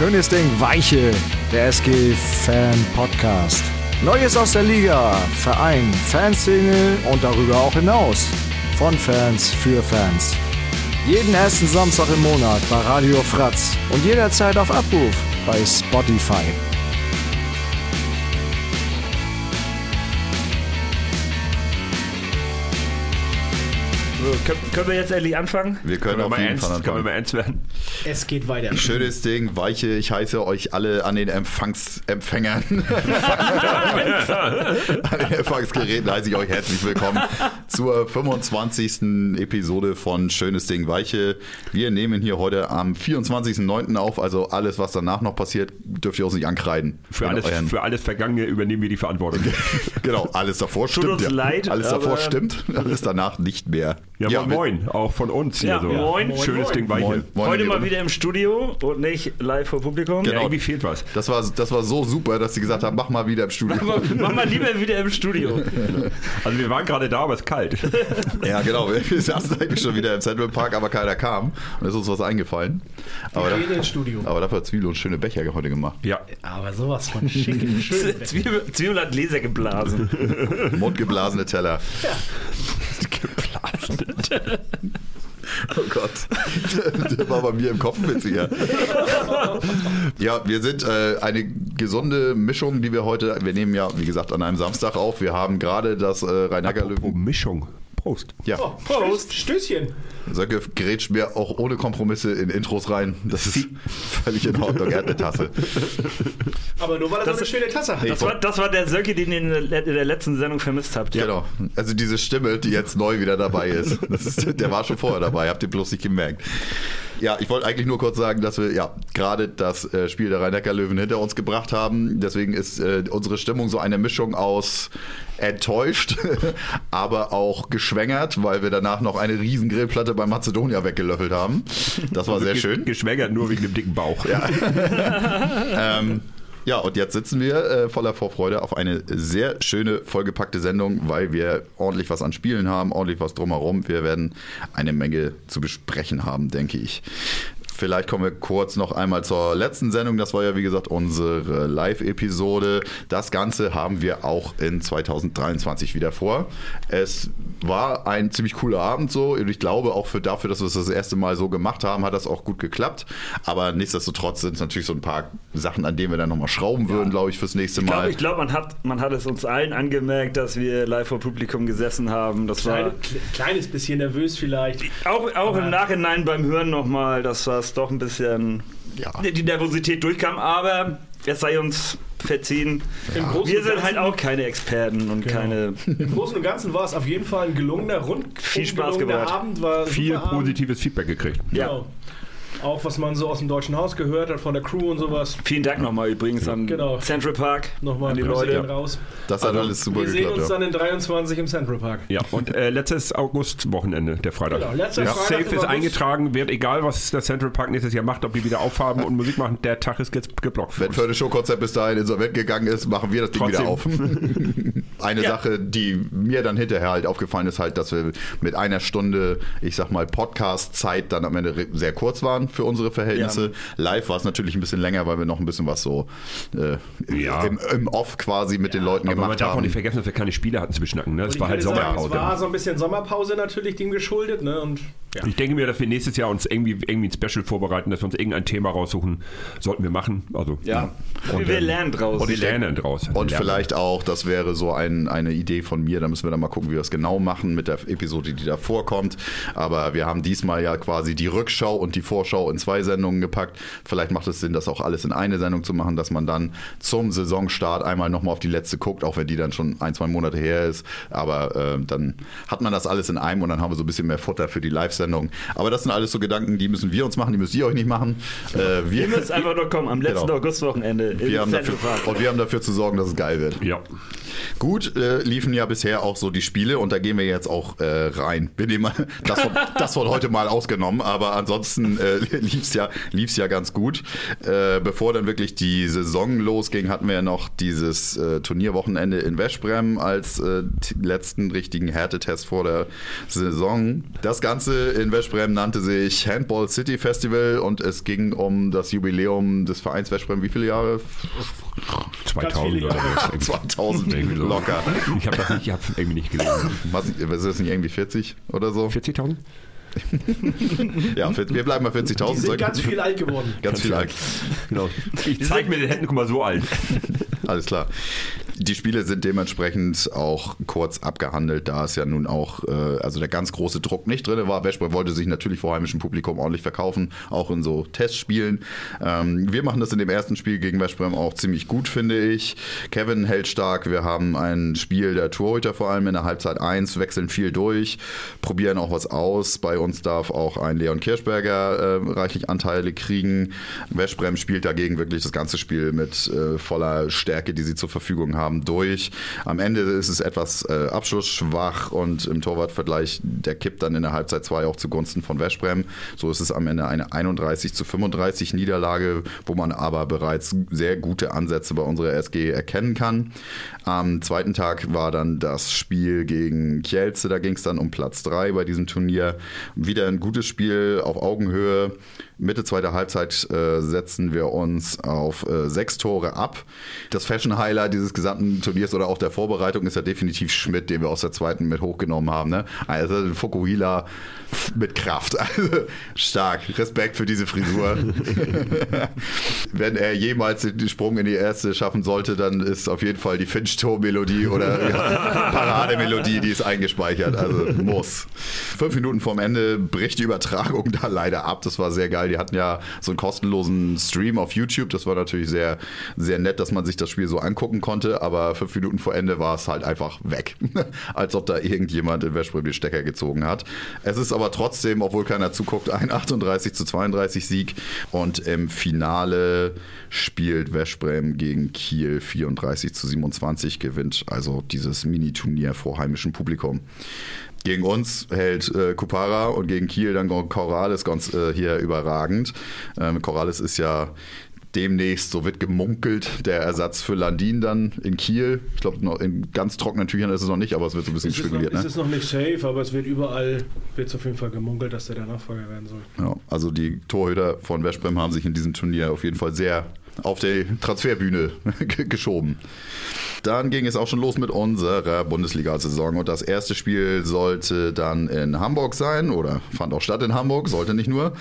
Schönes Ding, Weiche, der SG Fan Podcast. Neues aus der Liga, Verein, Fanszene und darüber auch hinaus. Von Fans für Fans. Jeden ersten Samstag im Monat bei Radio Fratz und jederzeit auf Abruf bei Spotify. So, können, können wir jetzt endlich anfangen? Wir können, Können wir auf mal jeden ernst, Fall können wir anfangen. mal ernst werden? Es geht weiter. Schönes Ding, Weiche. Ich heiße euch alle an den Empfangsempfängern. an den Empfangsgeräten heiße ich euch herzlich willkommen zur 25. Episode von Schönes Ding, Weiche. Wir nehmen hier heute am 24.09. auf, also alles, was danach noch passiert, dürft ihr uns nicht ankreiden. Für alles, euren- für alles Vergangene übernehmen wir die Verantwortung. genau, alles davor stimmt. uns leid, alles davor stimmt, alles danach nicht mehr. Ja, moin, wir- moin, auch von uns hier Ja, so. moin. Schönes Moin, Ding Weiche. Moin, moin, Heute mal wieder im Studio und nicht live vor Publikum. Ja, Genau. irgendwie fehlt was. Das war, das war so super, dass sie gesagt haben, mach mal wieder im Studio. Mach mal lieber wieder im Studio. Also wir waren gerade da, aber es ist kalt. Ja, genau. Wir saßen eigentlich schon wieder im Central Park, aber keiner kam. Und es ist uns was eingefallen. Aber, Wir da, Studio. aber dafür hat Zwiebel uns schöne Becher heute gemacht. Ja, Aber sowas von schick und schön. Zwiebel, Zwiebel hat Laser geblasen. Mundgeblasene Teller. Oh Gott. Der war bei mir im Kopf witziger. Ja, wir sind äh, eine gesunde Mischung, die wir heute, wir nehmen ja, wie gesagt, an einem Samstag auf. Wir haben gerade das äh, oh, Rhein-Neckar-Löwen. Mischung. Prost. Ja, Prost. Stößchen. Söcke grätscht mir auch ohne Kompromisse in Intros rein. Das ist völlig in Ordnung. Er hat eine Tasse. Aber nur weil er so eine schöne Tasse hat. Das war, das war der Söcke, den ihr in der, in der letzten Sendung vermisst habt. Genau. Also diese Stimme, die jetzt neu wieder dabei ist. Das ist der war schon vorher dabei, habt ihr bloß nicht gemerkt. Ja, ich wollte eigentlich nur kurz sagen, dass wir ja gerade das äh, Spiel der Rhein-Neckar-Löwen hinter uns gebracht haben. Deswegen ist äh, unsere Stimmung so eine Mischung aus enttäuscht, aber auch geschwängert, weil wir danach noch eine riesen Grillplatte bei Mazedonia weggelöffelt haben. Das war sehr schön. Geschwängert nur wegen dem dicken Bauch. Ja. Ähm, ja, und jetzt sitzen wir äh, voller Vorfreude auf eine sehr schöne, vollgepackte Sendung, weil wir ordentlich was an Spielen haben, ordentlich was drumherum. Wir werden eine Menge zu besprechen haben, denke ich. Vielleicht kommen wir kurz noch einmal zur letzten Sendung. Das war ja, wie gesagt, unsere Live-Episode. Das Ganze haben wir auch in 2023 wieder vor. Es war ein ziemlich cooler Abend so. Und ich glaube, auch für dafür, dass wir es das erste Mal so gemacht haben, hat das auch gut geklappt. Aber nichtsdestotrotz sind es natürlich so ein paar Sachen, an denen wir dann nochmal schrauben würden, glaube ich, fürs nächste Ich Mal. glaube, ich glaub, man, hat, man hat es uns allen angemerkt, dass wir live vor Publikum gesessen haben. Das war Kleine, kle- kleines bisschen nervös vielleicht. auch, auch im Nachhinein beim Hören nochmal, dass doch ein bisschen Ja. die Nervosität durchkam. Aber es sei uns verziehen. Großen Wir sind halt auch keine Experten und keine. Im Großen und Ganzen war es auf jeden Fall ein gelungener Rund. Viel Spaß gelungener gemacht. Abend war Viel super Abend. positives Feedback gekriegt. Genau. Auch was man so aus dem Deutschen Haus gehört hat von der Crew und sowas. Vielen Dank nochmal übrigens an Genau. Central Park. Nochmal an die Leute. gehen raus. Das hat alles super Wir sehen geklappt. uns Ja. dann in 23 im Central Park. Ja, und äh, letztes August-Wochenende, der Freitag. Genau, letzter ja. Freitag Safe ist August. eingetragen, wird egal, was der Central Park nächstes Jahr macht, ob die wieder aufhaben und Musik machen, der Tag ist jetzt geblockt. für Wenn für eine Showkonzept bis dahin insolvent gegangen ist, machen wir das Ding wieder auf. Eine Sache, die mir dann hinterher halt aufgefallen ist, halt, dass wir mit einer Stunde, ich sag mal, Podcast-Zeit dann am Ende sehr kurz waren für unsere Verhältnisse. Live war es natürlich ein bisschen länger, weil wir noch ein bisschen was so äh, Ja. im, im Off quasi mit den Leuten Aber man gemacht darf auch haben. nicht vergessen, dass wir keine Spiele hatten zu beschnacken. Ne? Ich war halt würde sagen, Sommerpause. Es war so ein bisschen Sommerpause natürlich dem geschuldet. Ne? Und ja. Ich denke mir, dass wir nächstes Jahr uns irgendwie, irgendwie ein Special vorbereiten, dass wir uns irgendein Thema raussuchen. Sollten wir machen. Also, Ja. Und, wir lernen draus. Und wir lernen draus. Und lernen. vielleicht auch, das wäre so ein, eine Idee von mir, da müssen wir dann mal gucken, wie wir das genau machen mit der Episode, die da vorkommt. Aber wir haben diesmal ja quasi die Rückschau und die Vorschau in zwei Sendungen gepackt. Vielleicht macht es Sinn, das auch alles in eine Sendung zu machen, dass man dann zum Saisonstart einmal nochmal auf die letzte guckt, auch wenn die dann schon ein, zwei Monate her ist. Aber äh, dann hat man das alles in einem und dann haben wir so ein bisschen mehr Futter für die Live-Sendung. Aber das sind alles so Gedanken, die müssen wir uns machen, die müsst ihr euch nicht machen. Äh, wir, Ihr müsst einfach nur kommen am letzten Genau. Augustwochenende wir im haben Central dafür, und wir haben dafür zu sorgen, dass es geil wird. Ja. Gut äh, liefen ja bisher auch so die Spiele und da gehen wir jetzt auch äh, rein. Wir nehmen mal das von, das von heute mal ausgenommen, aber ansonsten äh, lief es ja, lief's ja ganz gut. Äh, bevor dann wirklich die Saison losging, hatten wir ja noch dieses äh, Turnierwochenende in Westbrem als äh, letzten richtigen Härtetest vor der Saison. Das Ganze in Westbrem nannte sich Handball City Festival und es ging um das Jubiläum des Vereins Westbrem. Wie viele Jahre? 2000 oder was. 2000 Irgendwie so. locker. Ich habe das nicht, ich habe irgendwie nicht gelesen. Was, ist das nicht irgendwie 40 oder so? 40.000? Ja, wir bleiben bei 40.000. Die sind ganz viel alt geworden. Ganz viel alt. Genau. Ich zeig mir den Händen, guck mal, so alt. Alles klar. Die Spiele sind dementsprechend auch kurz abgehandelt, da es ja nun auch, äh, also der ganz große Druck nicht drin war. Westbrem wollte sich natürlich vor heimischem Publikum ordentlich verkaufen, auch in so Testspielen. Ähm, wir machen das in dem ersten Spiel gegen Westbrem auch ziemlich gut, finde ich. Kevin hält stark. Wir haben ein Spiel der Torhüter vor allem in der Halbzeit 1, wechseln viel durch, probieren auch was aus. Bei uns darf auch ein Leon Kirschberger äh, reichlich Anteile kriegen. Westbrem spielt dagegen wirklich das ganze Spiel mit äh, voller Stärke, die sie zur Verfügung haben, durch. Am Ende ist es etwas äh, abschlussschwach und im Torwartvergleich, der kippt dann in der Halbzeit 2 auch zugunsten von Westbrem. So ist es am Ende eine 31 zu 35 Niederlage, wo man aber bereits sehr gute Ansätze bei unserer SG erkennen kann. Am zweiten Tag war dann das Spiel gegen Kielce, da ging es dann um Platz 3 bei diesem Turnier. Wieder ein gutes Spiel auf Augenhöhe. Mitte zweiter Halbzeit äh, setzen wir uns auf äh, sechs Tore ab. Das Fashion-Highlight dieses gesamten Turniers oder auch der Vorbereitung ist ja definitiv Schmidt, den wir aus der zweiten mit hochgenommen haben. Ne? Also Fukuhila mit Kraft. Also stark. Respekt für diese Frisur. Wenn er jemals den Sprung in die erste schaffen sollte, dann ist auf jeden Fall die Finch-Tor-Melodie oder ja, Parademelodie, die ist eingespeichert. Also muss. Fünf Minuten vorm Ende bricht die Übertragung da leider ab. Das war sehr geil. Die hatten ja so einen kostenlosen Stream auf YouTube. Das war natürlich sehr, sehr nett, dass man sich das Spiel so angucken konnte. Aber fünf Minuten vor Ende war es halt einfach weg. Als ob da irgendjemand in Westbrem den Stecker gezogen hat. Es ist aber trotzdem, obwohl keiner zuguckt, ein 38 zu 32 Sieg. Und im Finale spielt Westbrem gegen Kiel 34 zu 27, gewinnt also dieses Mini-Turnier vor heimischem Publikum. Gegen uns hält äh, Kupara und gegen Kiel dann Corrales ganz äh, hier überragend. Ähm, Corrales ist ja demnächst, so wird gemunkelt, der Ersatz für Landin dann in Kiel. Ich glaube, in ganz trockenen Tüchern ist es noch nicht, aber es wird so ein bisschen Es ist, noch, spekuliert. es Ne? ist noch nicht safe, aber es wird überall, wird auf jeden Fall gemunkelt, dass der der Nachfolger werden soll. Ja, also die Torhüter von Westbrem haben sich in diesem Turnier auf jeden Fall sehr auf die Transferbühne geschoben. Dann ging es auch schon los mit unserer Bundesliga-Saison und das erste Spiel sollte dann in Hamburg sein oder fand auch statt in Hamburg, sollte nicht nur.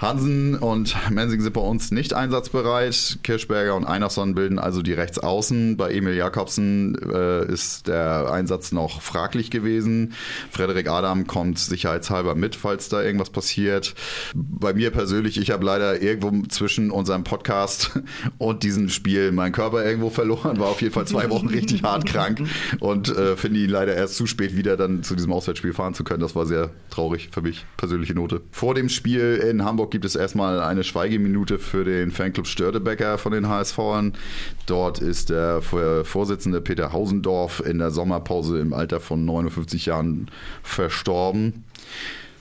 Hansen und Mensing sind bei uns nicht einsatzbereit. Kirschberger und Einerson bilden also die Rechtsaußen. Bei Emil Jakobsen äh, ist der Einsatz noch fraglich gewesen. Frederik Adam kommt sicherheitshalber mit, falls da irgendwas passiert. Bei mir persönlich, ich habe leider irgendwo zwischen unserem Podcast und diesem Spiel meinen Körper irgendwo verloren. War auf jeden Fall zwei Wochen richtig hart krank und äh, finde ihn leider erst zu spät wieder dann zu diesem Auswärtsspiel fahren zu können. Das war sehr traurig für mich, persönliche Note. Vor dem Spiel in Hamburg gibt es erstmal eine Schweigeminute für den Fanclub Störtebecker von den HSVern. Dort ist der Vorsitzende Peter Hausendorf in der Sommerpause im Alter von 59 Jahren verstorben.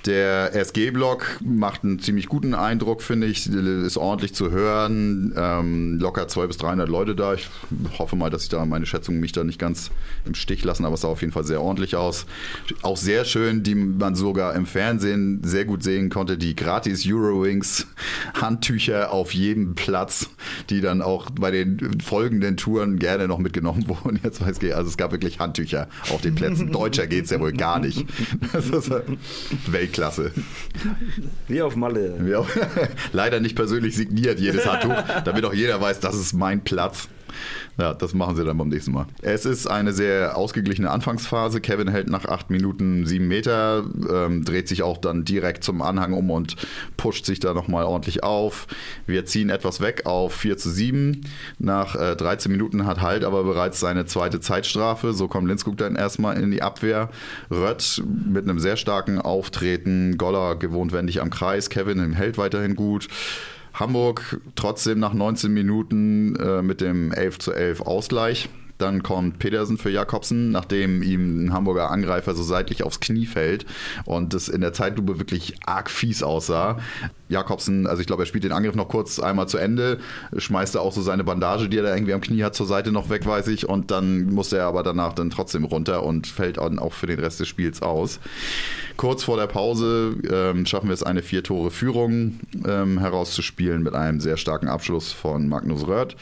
Der SG-Block macht einen ziemlich guten Eindruck, finde ich. Ist ordentlich zu hören. Ähm, locker 200 bis 300 Leute da. Ich hoffe mal, dass ich da meine Schätzungen mich da nicht ganz im Stich lassen, aber es sah auf jeden Fall sehr ordentlich aus. Auch sehr schön, die man sogar im Fernsehen sehr gut sehen konnte, die gratis Eurowings Handtücher auf jedem Platz, die dann auch bei den folgenden Touren gerne noch mitgenommen wurden. Jetzt weiß ich, also es gab wirklich Handtücher auf den Plätzen. Deutscher geht es ja wohl gar nicht. Das ist Weltklasse. Wie auf Malle. Ja, leider nicht persönlich signiert jedes Handtuch, damit auch jeder weiß, das ist mein Platz. Ja, das machen sie dann beim nächsten Mal. Es ist eine sehr ausgeglichene Anfangsphase. Kevin hält nach acht Minuten sieben Meter, ähm, dreht sich auch dann direkt zum Anhang um und pusht sich da nochmal ordentlich auf. Wir ziehen etwas weg auf 4 zu 7. Nach äh, 13 Minuten hat Halt aber bereits seine zweite Zeitstrafe. So kommt Linskog dann erstmal in die Abwehr. Rött mit einem sehr starken Auftreten. Goller gewohnt wendig am Kreis. Kevin hält weiterhin gut. Hamburg trotzdem nach 19 Minuten äh, mit dem 11 zu 11 Ausgleich. Dann kommt Pedersen für Jakobsen, nachdem ihm ein Hamburger Angreifer so seitlich aufs Knie fällt und das in der Zeitlupe wirklich arg fies aussah. Jakobsen, also ich glaube, er spielt den Angriff noch kurz einmal zu Ende, schmeißt er auch so seine Bandage, die er da irgendwie am Knie hat, zur Seite noch weg, weiß ich, und dann muss er aber danach dann trotzdem runter und fällt dann auch für den Rest des Spiels aus. Kurz vor der Pause ähm, schaffen wir es, eine Vier-Tore-Führung ähm, herauszuspielen mit einem sehr starken Abschluss von Magnus Röth.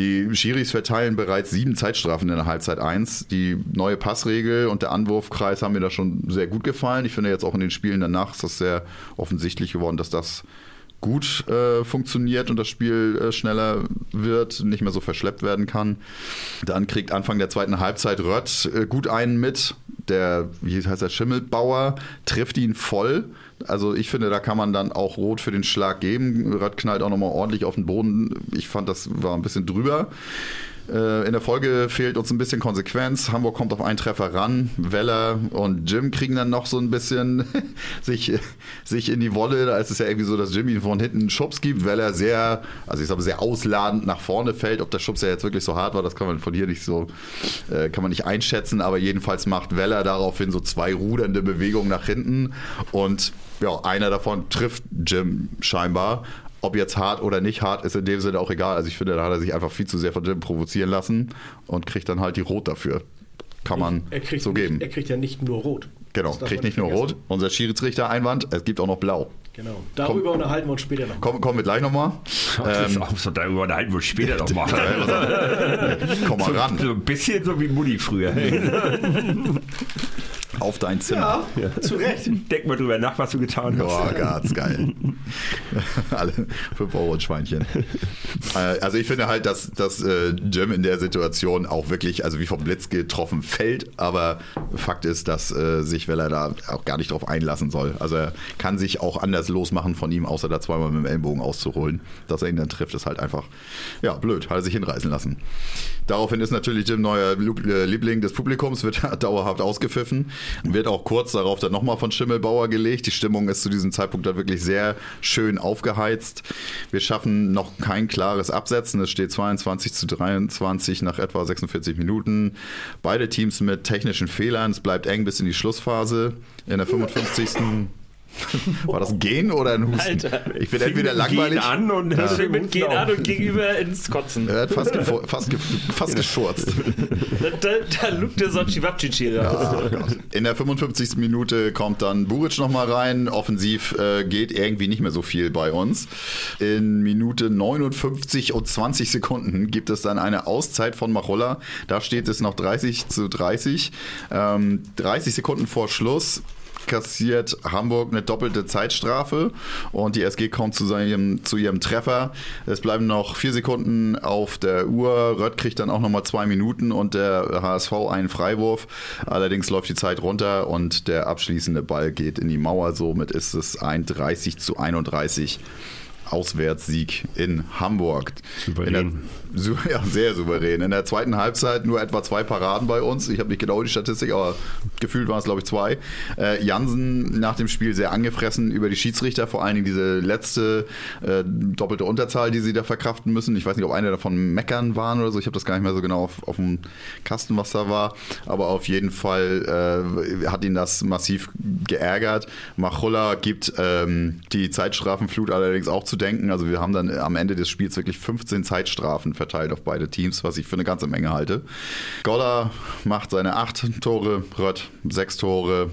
Die Schiris verteilen bereits sieben Zeitstrafen in der Halbzeit 1. Die neue Passregel und der Anwurfkreis haben mir da schon sehr gut gefallen. Ich finde jetzt auch in den Spielen danach ist das sehr offensichtlich geworden, dass das gut äh, funktioniert und das Spiel äh, schneller wird, nicht mehr so verschleppt werden kann. Dann kriegt Anfang der zweiten Halbzeit Rött äh, gut einen mit. Der, wie heißt der, Schimmelbauer, trifft ihn voll. Also ich finde, da kann man dann auch rot für den Schlag geben. Rött knallt auch nochmal ordentlich auf den Boden. Ich fand, das war ein bisschen drüber. Äh, in der Folge fehlt uns ein bisschen Konsequenz. Hamburg kommt auf einen Treffer ran. Weller und Jim kriegen dann noch so ein bisschen sich, sich in die Wolle. Da ist es ja irgendwie so, dass Jim ihn von hinten einen Schubs gibt. Weller sehr, also ich sage sehr ausladend nach vorne fällt. Ob der Schubs ja jetzt wirklich so hart war, das kann man von hier nicht so, äh, kann man nicht einschätzen. Aber jedenfalls macht Weller daraufhin so zwei rudernde Bewegungen nach hinten. Und ja, einer davon trifft Jim scheinbar. Ob jetzt hart oder nicht hart, ist in dem Sinne auch egal. Also ich finde, da hat er sich einfach viel zu sehr von Jim provozieren lassen und kriegt dann halt die Rot dafür. Kann man er kriegt so geben. Nicht, er kriegt ja nicht nur Rot. Genau, kriegt man nicht nur. Rot. Unser Schiedsrichter-Einwand, es gibt auch noch Blau. Genau. Darüber unterhalten wir uns später noch. Kommen, kommen wir gleich nochmal. Ähm, so, darüber unterhalten wir später noch mal. komm mal so, ran, so ein bisschen so wie Mutti früher. auf dein Zimmer. Ja, zu Recht. Denk mal drüber nach, was du getan hast. Boah, ganz geil. Alle 5 Euro ein Schweinchen. Äh, also ich finde halt, dass, dass äh, Jim in der Situation auch wirklich, also wie vom Blitz getroffen fällt, aber Fakt ist, dass äh, sich Weller da auch gar nicht drauf einlassen soll. Also er kann sich auch anders losmachen von ihm, außer da zweimal mit dem Ellenbogen auszuholen. Dass er ihn dann trifft, ist halt einfach, ja, blöd, hat er sich hinreißen lassen. Daraufhin ist natürlich Jim neuer äh, Liebling des Publikums, wird dauerhaft ausgepfiffen, wird auch kurz darauf dann nochmal von Schimmelbauer gelegt. Die Stimmung ist zu diesem Zeitpunkt dann wirklich sehr schön aufgeheizt. Wir schaffen noch kein klares Absetzen. Es steht 22 zu 23 nach etwa 46 Minuten. Beide Teams mit technischen Fehlern. Es bleibt eng bis in die Schlussphase. In der 55. War das Gehen oder ein Husten? Alter. Ich bin entweder langweilig. Gehen an und Das fängt mit Gehen an und gegenüber ins Kotzen. Er hat fast, fast, fast geschurzt. Da, da, lugt der Sochi raus. Ah, Gott. In der 55. Minute kommt dann Buric nochmal rein. Offensiv äh, geht irgendwie nicht mehr so viel bei uns. In Minute 59 und 20 Sekunden gibt es dann eine Auszeit von Machulla. Da steht es noch 30 zu 30. Ähm, 30 Sekunden vor Schluss kassiert Hamburg eine doppelte Zeitstrafe und die SG kommt zu, seinem, zu ihrem Treffer. Es bleiben noch vier Sekunden auf der Uhr. Rött kriegt dann auch nochmal zwei Minuten und der HSV einen Freiwurf. Allerdings läuft die Zeit runter und der abschließende Ball geht in die Mauer. Somit ist es ein 30 zu 31. Auswärtssieg in Hamburg. Souverän. Ja, sehr souverän. In der zweiten Halbzeit nur etwa zwei Paraden bei uns. Ich habe nicht genau die Statistik, aber gefühlt waren es, glaube ich, zwei. Äh, Jansen nach dem Spiel sehr angefressen über die Schiedsrichter, vor allen Dingen diese letzte äh, doppelte Unterzahl, die sie da verkraften müssen. Ich weiß nicht, ob eine davon meckern waren oder so. Ich habe das gar nicht mehr so genau auf, auf dem Kasten, was da war. Aber auf jeden Fall äh, hat ihn das massiv geärgert. Machulla gibt ähm, die Zeitstrafenflut allerdings auch zu denken. Also wir haben dann am Ende des Spiels wirklich 15 Zeitstrafen verteilt auf beide Teams, was ich für eine ganze Menge halte. Goller macht seine acht Tore, Rött sechs Tore.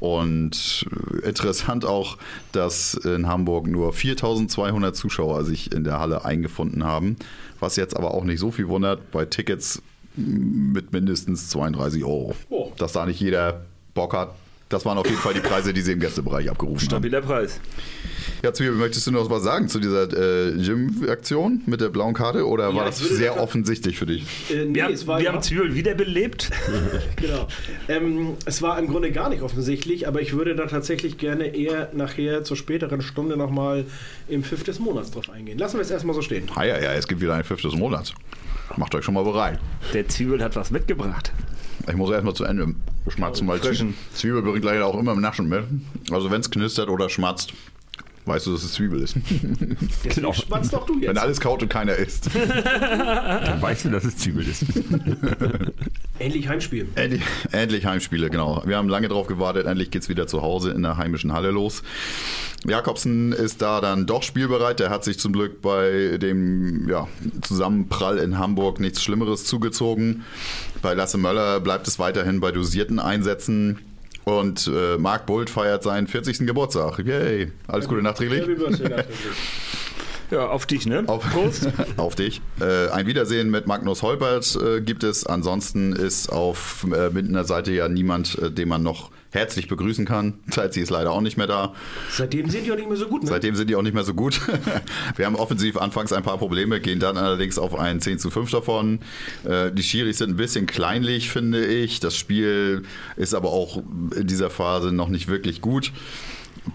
Und äh, interessant auch, dass in Hamburg nur 4200 Zuschauer sich in der Halle eingefunden haben, was jetzt aber auch nicht so viel wundert bei Tickets mit mindestens 32 Euro. Oh. Dass da nicht jeder Bock hat. Das waren auf jeden Fall die Preise, die sie im Gästebereich abgerufen haben. Stabiler Preis. Ja, Zwiebel, möchtest du noch was sagen zu dieser äh, Gym-Aktion mit der blauen Karte oder war Ja, das ich würde sehr da- offensichtlich für dich? Äh, nee, Wir, haben, es war wir ja- haben Zwiebel wiederbelebt. Genau. Ähm, es war im Grunde gar nicht offensichtlich, aber ich würde da tatsächlich gerne eher nachher zur späteren Stunde nochmal im Pfiff des Monats drauf eingehen. Lassen wir es erstmal so stehen. Ah ja, ja, es gibt wieder ein Pfiff des Monats. Macht euch schon mal bereit. Der Zwiebel hat was mitgebracht. Ich muss erstmal zu Ende schmatzen, weil. Zwiebel bringt leider auch immer im Naschen mit. Also wenn es knistert oder schmatzt, weißt du, dass es Zwiebel ist. Genau. spannst doch du Wenn jetzt. alles kaut und keiner isst. Dann weißt du, dass es Zwiebel ist. Endlich Heimspiel. Endlich, endlich Heimspiele, genau. Wir haben lange drauf gewartet, endlich geht's wieder zu Hause in der heimischen Halle los. Jakobsen ist da dann doch spielbereit. Der hat sich zum Glück bei dem ja, Zusammenprall in Hamburg nichts Schlimmeres zugezogen. Bei Lasse Möller bleibt es weiterhin bei dosierten Einsätzen. Und äh, Marc Bult feiert seinen 40. Geburtstag. Yay! Alles Gute nachträglich. Ja, auf dich, ne? Auf, auf dich. Äh, ein Wiedersehen mit Magnus Holpert äh, gibt es. Ansonsten ist auf äh, Mindener Seite ja niemand, äh, den man noch herzlich begrüßen kann. Chelsea ist leider auch nicht mehr da. Seitdem sind die auch nicht mehr so gut, ne? Seitdem sind die auch nicht mehr so gut. Wir haben offensiv anfangs ein paar Probleme, gehen dann allerdings auf ein 10 zu 5 davon. Äh, Die Schiris sind ein bisschen kleinlich, finde ich. Das Spiel ist aber auch in dieser Phase noch nicht wirklich gut.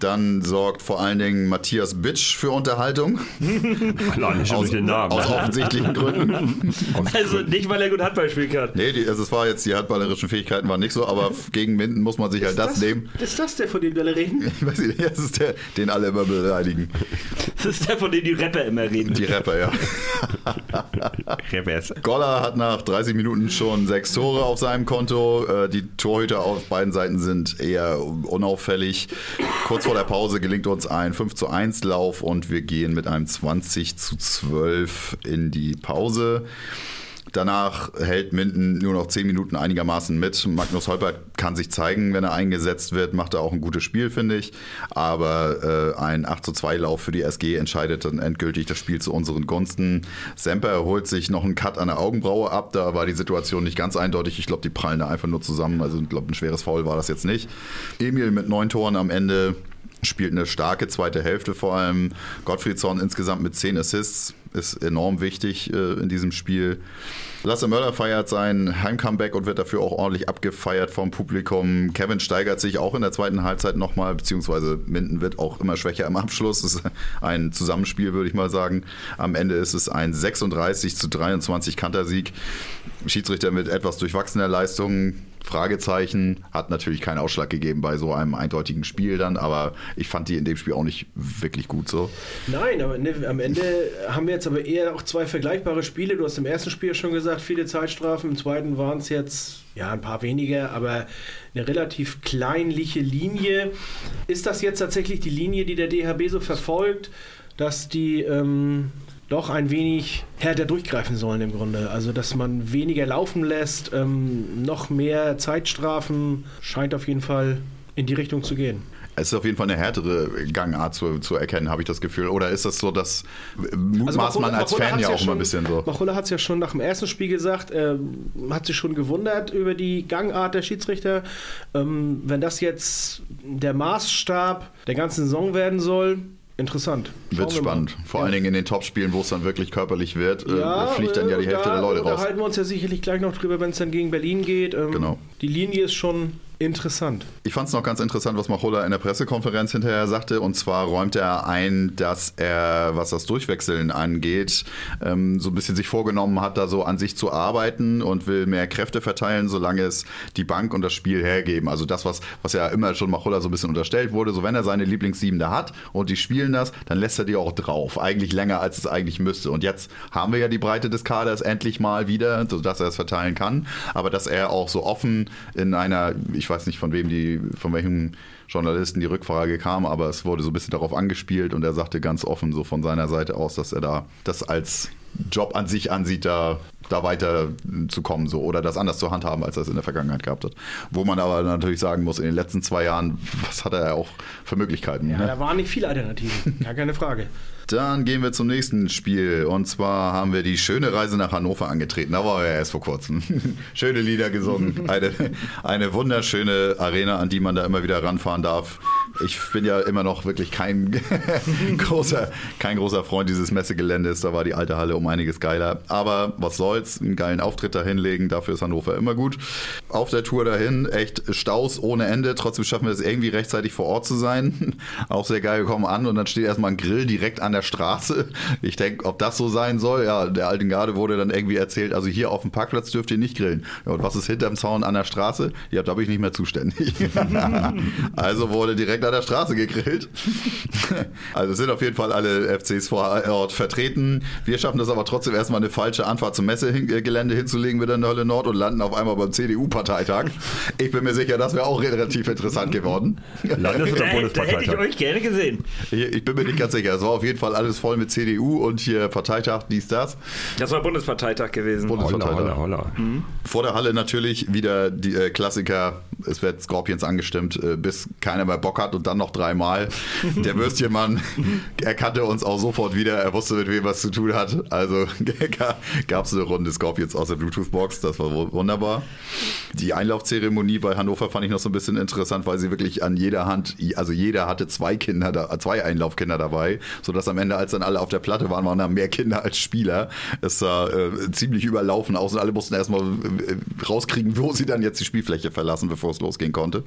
Dann sorgt vor allen Dingen Matthias Bitsch für Unterhaltung. Alleine schon Aus, den Namen. aus offensichtlichen Gründen. Also nicht, weil er gut Handball spielen kann. Nee, die, also es war jetzt, die handballerischen Fähigkeiten waren nicht so, aber gegen Minden muss man sich halt das, nehmen. Ist das der, von dem wir alle reden? Ich weiß nicht, das ist der, den alle immer beleidigen. Das ist der, von dem die Rapper immer reden. Die Rapper, ja. Revers. Goller hat nach 30 Minuten schon sechs Tore auf seinem Konto. Äh, Die Torhüter auf beiden Seiten sind eher unauffällig. Kurz vor der Pause gelingt uns ein 5 zu 1 Lauf und wir gehen mit einem 20 zu 12 in die Pause. Danach hält Minden nur noch 10 Minuten einigermaßen mit. Magnus Holpert kann sich zeigen, wenn er eingesetzt wird, macht er auch ein gutes Spiel, finde ich. Aber äh, ein 8 zu 2 Lauf für die SG entscheidet dann endgültig das Spiel zu unseren Gunsten. Semper holt sich noch einen Cut an der Augenbraue ab. Da war die Situation nicht ganz eindeutig. Ich glaube, die prallen da einfach nur zusammen. Also ich glaube, ein schweres Foul war das jetzt nicht. Emil mit neun Toren am Ende spielt eine starke zweite Hälfte vor allem. Gottfriedson insgesamt mit 10 Assists ist enorm wichtig äh, in diesem Spiel. Lasse Möller feiert sein Heimcomeback und wird dafür auch ordentlich abgefeiert vom Publikum. Kevin steigert sich auch in der zweiten Halbzeit nochmal, beziehungsweise Minden wird auch immer schwächer im Abschluss. Es ist ein Zusammenspiel, würde ich mal sagen. Am Ende ist es ein 36 zu 23 Kantersieg. Schiedsrichter mit etwas durchwachsener Leistung. Fragezeichen hat natürlich keinen Ausschlag gegeben bei so einem eindeutigen Spiel dann, aber ich fand die in dem Spiel auch nicht wirklich gut so. Nein, aber ne, am Ende haben wir jetzt aber eher auch zwei vergleichbare Spiele. Du hast im ersten Spiel schon gesagt, viele Zeitstrafen. Im zweiten waren es jetzt ja ein paar weniger, aber eine relativ kleinliche Linie. Ist das jetzt tatsächlich die Linie, die der DHB so verfolgt, dass die ähm, doch ein wenig härter durchgreifen sollen im Grunde? Also, dass man weniger laufen lässt, ähm, noch mehr Zeitstrafen scheint auf jeden Fall in die Richtung zu gehen. Es ist auf jeden Fall eine härtere Gangart zu, zu erkennen, habe ich das Gefühl. Oder ist das so, dass mutmaßt man als Fan ja auch immer ein bisschen so? Machulla hat es ja schon nach dem ersten Spiel gesagt, äh, hat sich schon gewundert über die Gangart der Schiedsrichter. Ähm, wenn das jetzt der Maßstab der ganzen Saison werden soll, interessant. Wird spannend. Vor Ja. allen Dingen in den Topspielen, wo es dann wirklich körperlich wird, äh, Ja, fliegt dann ja die äh, Hälfte da, der Leute Da raus. halten wir uns ja sicherlich gleich noch drüber, wenn es dann gegen Berlin geht. Ähm, Genau. Die Linie ist schon interessant. Ich fand es noch ganz interessant, was Machola in der Pressekonferenz hinterher sagte. Und zwar räumt er ein, dass er, was das Durchwechseln angeht, ähm, so ein bisschen sich vorgenommen hat, da so an sich zu arbeiten und will mehr Kräfte verteilen, solange es die Bank und das Spiel hergeben. Also das, was, was ja immer schon Machola so ein bisschen unterstellt wurde, so wenn er seine Lieblingssieben da hat und die spielen das, dann lässt er die auch drauf. Eigentlich länger, als es eigentlich müsste. Und jetzt haben wir ja die Breite des Kaders endlich mal wieder, sodass er es verteilen kann. Aber dass er auch so offen in einer, ich weiß nicht von wem die, von welchem Journalisten die Rückfrage kam, aber es wurde so ein bisschen darauf angespielt und er sagte ganz offen so von seiner Seite aus, dass er da das als Job an sich ansieht, da, da weiter zu kommen so oder das anders zu handhaben, als er es in der Vergangenheit gehabt hat. Wo man aber natürlich sagen muss, in den letzten zwei Jahren, was hat er auch für Möglichkeiten? Ja, ne? da waren nicht viele Alternativen, gar keine Frage. Dann gehen wir zum nächsten Spiel. Und zwar haben wir die schöne Reise nach Hannover angetreten. Da war er ja erst vor kurzem. Schöne Lieder gesungen. Eine, eine wunderschöne Arena, an die man da immer wieder ranfahren darf. Ich bin ja immer noch wirklich kein großer, kein großer Freund dieses Messegeländes. Da war die alte Halle um einiges geiler. Aber was soll's, einen geilen Auftritt da hinlegen. Dafür ist Hannover immer gut. Auf der Tour dahin echt Staus ohne Ende. Trotzdem schaffen wir es irgendwie rechtzeitig vor Ort zu sein. Auch sehr geil, wir kommen an und dann steht erstmal ein Grill direkt an der Straße. Ich denke, ob das so sein soll. Ja, der alten Garde wurde dann irgendwie erzählt, also hier auf dem Parkplatz dürft ihr nicht grillen. Ja, und was ist hinterm Zaun an der Straße? Ja, da bin ich nicht mehr zuständig. also wurde direkt an der Straße gegrillt. also es sind auf jeden Fall alle FCs vor Ort vertreten. Wir schaffen das aber trotzdem erstmal eine falsche Anfahrt zum Messegelände hinzulegen wieder in der Hölle Nord und landen auf einmal beim CDU-Parteitag. Ich bin mir sicher, das wäre auch relativ interessant geworden. Landes- oder Da, da hätte ich Bundesparteitag? euch gerne gesehen. Ich ich bin mir nicht ganz sicher. Es war auf jeden Fall alles voll mit CDU und hier Parteitag, dies, das. Das war Bundesparteitag gewesen. Bundes- Holla, holla, holla. Vor der Halle natürlich wieder die äh, Klassiker. Es wird Scorpions angestimmt, äh, bis keiner mehr Bock hat und dann noch dreimal. Der Würstchenmann erkannte uns auch sofort wieder. Er wusste, mit wem was zu tun hat. Also gab es eine Runde Scorpions aus der Bluetooth-Box. Das war wu- wunderbar. Die Einlaufzeremonie bei Hannover fand ich noch so ein bisschen interessant, weil sie wirklich an jeder Hand, also jeder hatte zwei Kinder, da, zwei Einlaufkinder dabei, sodass am Ende, als dann alle auf der Platte waren, waren da mehr Kinder als Spieler. Es sah äh, ziemlich überlaufen aus und alle mussten erstmal äh, rauskriegen, wo sie dann jetzt die Spielfläche verlassen, bevor es losgehen konnte.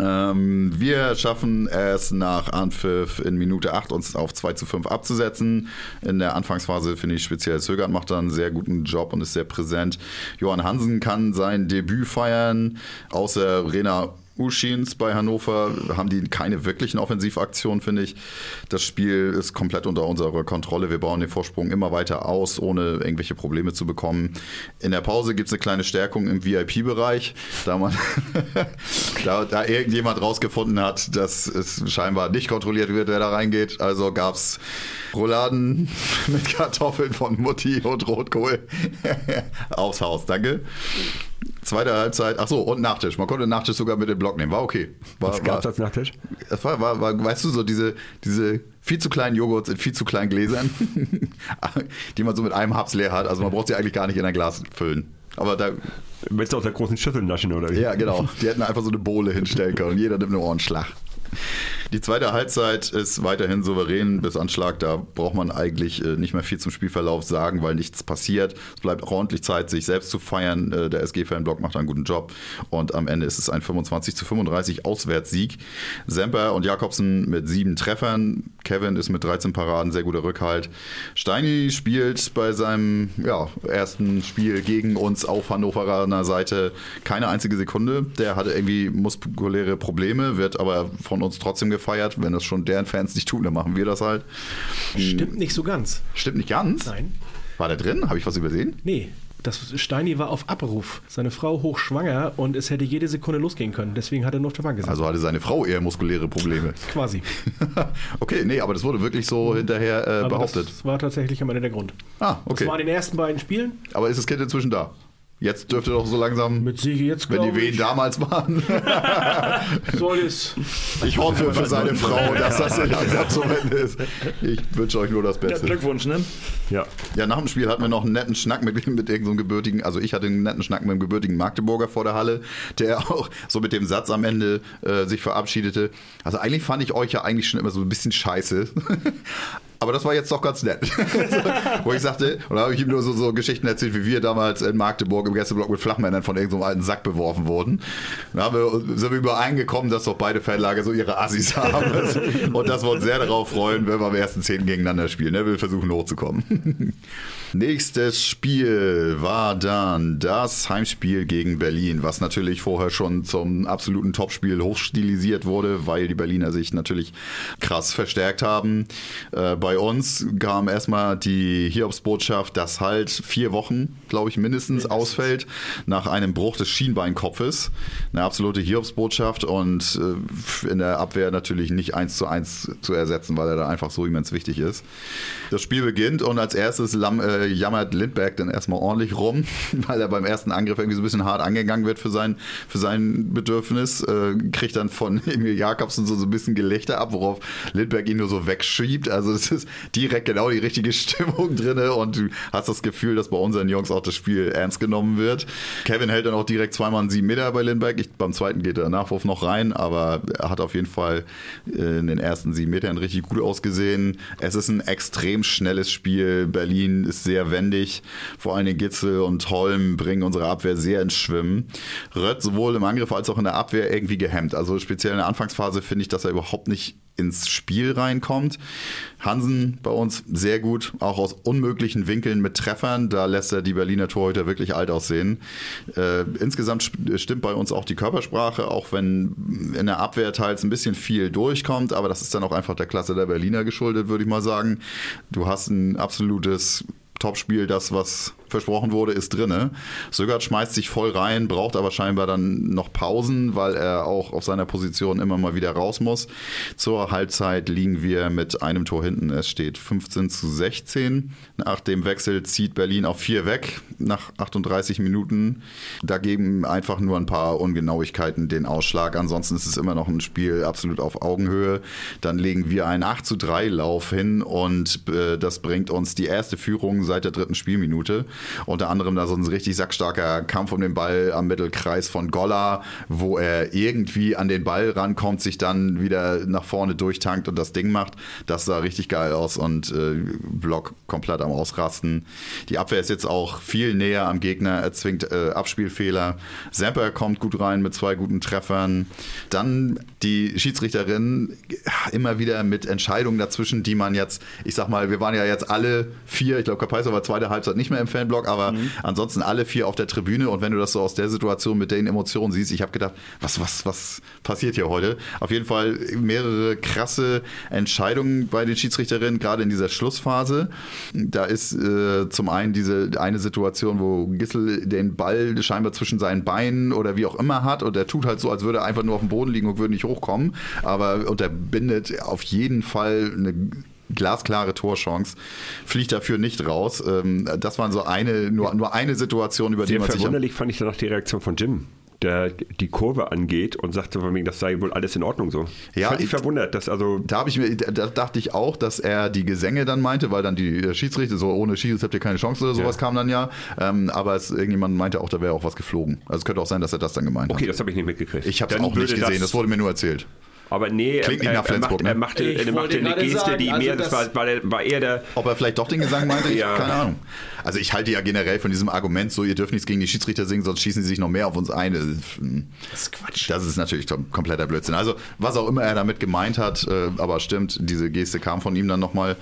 Ähm, wir schaffen es nach Anpfiff in Minute 8 uns auf 2 zu 5 abzusetzen. In der Anfangsphase finde ich speziell Zögert macht da einen sehr guten Job und ist sehr präsent. Johann Hansen kann sein Debüt feiern, außer Rena Uschins bei Hannover haben die keine wirklichen Offensivaktionen, finde ich. Das Spiel ist komplett unter unserer Kontrolle. Wir bauen den Vorsprung immer weiter aus, ohne irgendwelche Probleme zu bekommen. In der Pause gibt es eine kleine Stärkung im VIP-Bereich, da man da, da irgendjemand rausgefunden hat, dass es scheinbar nicht kontrolliert wird, wer da reingeht. Also gab es Rouladen mit Kartoffeln von Mutti und Rotkohl aufs Haus. Danke. Zweite Halbzeit, ach so, und Nachtisch. Man konnte Nachtisch sogar mit dem Block nehmen. War okay. War, Was gab's als Nachtisch? das war, war, war, weißt du, so diese, diese viel zu kleinen Joghurts in viel zu kleinen Gläsern, die man so mit einem Haps leer hat. Also man braucht sie eigentlich gar nicht in ein Glas füllen. Aber da, Willst du aus der großen Schüssel naschen oder wie? ja, genau. Die hätten einfach so eine Bohle hinstellen können und jeder nimmt einen Ohrenschlag. Die zweite Halbzeit ist weiterhin souverän bis Anschlag. Da braucht man eigentlich äh, nicht mehr viel zum Spielverlauf sagen, weil nichts passiert. Es bleibt ordentlich Zeit, sich selbst zu feiern. Äh, Der SG-Fanblock macht einen guten Job. Und am Ende ist es ein 25 zu 35 Auswärtssieg. Semper und Jakobsen mit sieben Treffern. Kevin ist mit 13 Paraden, sehr guter Rückhalt. Steini spielt bei seinem ja, ersten Spiel gegen uns auf Hannoveraner Seite keine einzige Sekunde. Der hatte irgendwie muskuläre Probleme, wird aber von uns trotzdem gefeiert. Wenn das schon deren Fans nicht tun, dann machen wir das halt. Stimmt nicht so ganz. Stimmt nicht ganz. Nein. War der drin? Habe ich was übersehen? Nee. Das Steini war auf Abruf. Seine Frau hochschwanger und es hätte jede Sekunde losgehen können. Deswegen hat er nur auf der Bank gesessen. Also hatte seine Frau eher muskuläre Probleme. Quasi. okay, nee, aber das wurde wirklich so hinterher äh, behauptet. das war tatsächlich am Ende der Grund. Ah, Das okay. war in den ersten beiden Spielen. Aber ist das Kind inzwischen da? Jetzt dürfte doch so langsam, Mit Siege jetzt, wenn die Wehen ich, damals waren. soll es. Ich hoffe für seine Frau, dass das so langsam zum Ende ist. Ich wünsche euch nur das Ja, Beste. Glückwunsch, ne? Ja. Ja, nach dem Spiel hatten wir noch einen netten Schnack mit, mit irgendeinem gebürtigen, also ich hatte einen netten Schnack mit einem gebürtigen Magdeburger vor der Halle, der auch so mit dem Satz am Ende äh, sich verabschiedete. Also eigentlich fand ich euch ja eigentlich schon immer so ein bisschen scheiße. Aber das war jetzt doch ganz nett. Wo ich sagte, und da habe ich ihm nur so, so Geschichten erzählt, wie wir damals in Magdeburg im Gästeblock mit Flachmännern von irgendeinem alten Sack beworfen wurden. Da haben wir, sind wir übereingekommen, dass doch beide Fanlager so ihre Assis haben. Und dass wir uns sehr darauf freuen, wenn wir am ersten Zehn gegeneinander spielen. Ne? Wir versuchen hochzukommen. Nächstes Spiel war dann das Heimspiel gegen Berlin, was natürlich vorher schon zum absoluten Topspiel hochstilisiert wurde, weil die Berliner sich natürlich krass verstärkt haben. Äh, bei uns kam erstmal die Hiobsbotschaft, dass halt vier Wochen, glaube ich, mindestens ausfällt nach einem Bruch des Schienbeinkopfes. Eine absolute Hiobsbotschaft und äh, in der Abwehr natürlich nicht eins zu eins zu ersetzen, weil er da einfach so immens wichtig ist. Das Spiel beginnt und als erstes lam, äh, jammert Lindberg dann erstmal ordentlich rum, weil er beim ersten Angriff irgendwie so ein bisschen hart angegangen wird für sein, für sein Bedürfnis. Äh, kriegt dann von Emil Jakobsen so, so ein bisschen Gelächter ab, worauf Lindberg ihn nur so wegschiebt. Also es ist direkt genau die richtige Stimmung drin und du hast das Gefühl, dass bei unseren Jungs auch das Spiel ernst genommen wird. Kevin hält dann auch direkt zweimal einen 7 Meter bei Lindberg. Ich, beim zweiten geht der Nachwurf noch rein, aber er hat auf jeden Fall äh, in den ersten sieben Metern richtig gut ausgesehen. Es ist ein extrem schnelles Spiel. Berlin ist sehr wendig. Vor Dingen Gitzel und Holm bringen unsere Abwehr sehr ins Schwimmen. Rött sowohl im Angriff als auch in der Abwehr irgendwie gehemmt. Also speziell in der Anfangsphase finde ich, dass er überhaupt nicht ins Spiel reinkommt. Hansen bei uns sehr gut, auch aus unmöglichen Winkeln mit Treffern. Da lässt er die Berliner Torhüter wirklich alt aussehen. Äh, insgesamt stimmt bei uns auch die Körpersprache, auch wenn in der Abwehr teils ein bisschen viel durchkommt, aber das ist dann auch einfach der Klasse der Berliner geschuldet, würde ich mal sagen. Du hast ein absolutes Topspiel, das, was versprochen wurde, ist drinne. Sögert schmeißt sich voll rein, braucht aber scheinbar dann noch Pausen, weil er auch auf seiner Position immer mal wieder raus muss. Zur Halbzeit liegen wir mit einem Tor hinten. Es steht 15 zu 16. Nach dem Wechsel zieht Berlin auf vier weg nach 38 Minuten. Da geben einfach nur ein paar Ungenauigkeiten den Ausschlag. Ansonsten ist es immer noch ein Spiel absolut auf Augenhöhe. Dann legen wir einen 8 zu 3 Lauf hin und äh, das bringt uns die erste Führung seit der dritten Spielminute. Unter anderem da so ein richtig sackstarker Kampf um den Ball am Mittelkreis von Golla, wo er irgendwie an den Ball rankommt, sich dann wieder nach vorne durchtankt und das Ding macht. Das sah richtig geil aus und äh, Block komplett am Ausrasten. Die Abwehr ist jetzt auch viel näher am Gegner, erzwingt äh, Abspielfehler. Semper kommt gut rein mit zwei guten Treffern. Dann die Schiedsrichterin immer wieder mit Entscheidungen dazwischen, die man jetzt, ich sag mal, wir waren ja jetzt alle vier, ich glaube, Kapaiser war zweite Halbzeit nicht mehr im Fanblock, aber mhm. ansonsten alle vier auf der Tribüne und wenn du das so aus der Situation mit den Emotionen siehst, ich habe gedacht, was, was, was passiert hier heute? Auf jeden Fall mehrere krasse Entscheidungen bei den Schiedsrichterinnen, gerade in dieser Schlussphase. Da ist äh, zum einen diese eine Situation, wo Gissel den Ball scheinbar zwischen seinen Beinen oder wie auch immer hat und er tut halt so, als würde er einfach nur auf dem Boden liegen und würde nicht hochkommen, aber unterbindet auf jeden Fall eine glasklare Torchance, fliegt dafür nicht raus. Ähm, das waren so eine, nur, nur eine Situation, über Sehr die man sich. Verwunderlich fand ich danach die Reaktion von Jim der die Kurve angeht und sagte von wegen, das sei wohl alles in Ordnung so. Ja, ich verwundert, dass also. Da habe ich mir, da dachte ich auch, dass er die Gesänge dann meinte, weil dann die Schiedsrichter so ohne Schieß habt ihr keine Chance oder sowas ja. kam dann ja. Ähm, aber es, irgendjemand meinte auch, da wäre auch was geflogen. Also es könnte auch sein, dass er das dann gemeint okay, hat. Okay, das habe ich nicht mitgekriegt. Ich habe es auch nicht gesehen, das, das wurde mir nur erzählt. Aber nee, Klingt nicht nach Flensburg, er, macht, ne? er machte, er machte eine Geste, sagen, die also mehr, das war, war, war eher der... Ob er vielleicht doch den Gesang meinte, ja. keine Ahnung. Also ich halte ja generell von diesem Argument so, ihr dürft nichts gegen die Schiedsrichter singen, sonst schießen sie sich noch mehr auf uns ein. Das ist Quatsch. Das ist natürlich kompletter Blödsinn. Also was auch immer er damit gemeint hat, äh, aber stimmt, diese Geste kam von ihm dann nochmal.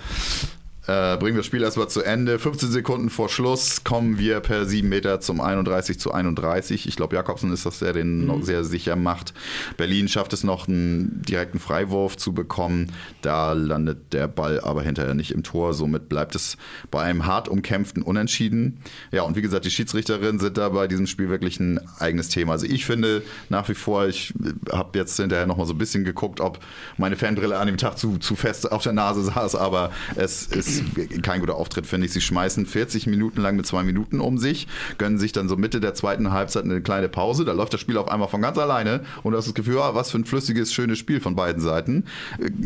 Äh, bringen wir das Spiel erstmal zu Ende. 15 Sekunden vor Schluss kommen wir per 7 Meter zum 31 zu 31. Ich glaube, Jakobsen ist das, der den mhm. noch sehr sicher macht. Berlin schafft es noch, einen direkten Freiwurf zu bekommen. Da landet der Ball aber hinterher nicht im Tor. Somit bleibt es bei einem hart umkämpften Unentschieden. Ja, und wie gesagt, die Schiedsrichterinnen sind da bei diesem Spiel wirklich ein eigenes Thema. Also ich finde nach wie vor, ich habe jetzt hinterher nochmal so ein bisschen geguckt, ob meine Fanbrille an dem Tag zu, zu fest auf der Nase saß, aber es ist kein guter Auftritt, finde ich. Sie schmeißen 40 Minuten lang mit zwei Minuten um sich, gönnen sich dann so Mitte der zweiten Halbzeit eine kleine Pause. Da läuft das Spiel auf einmal von ganz alleine und du hast das Gefühl, ah, was für ein flüssiges, schönes Spiel von beiden Seiten.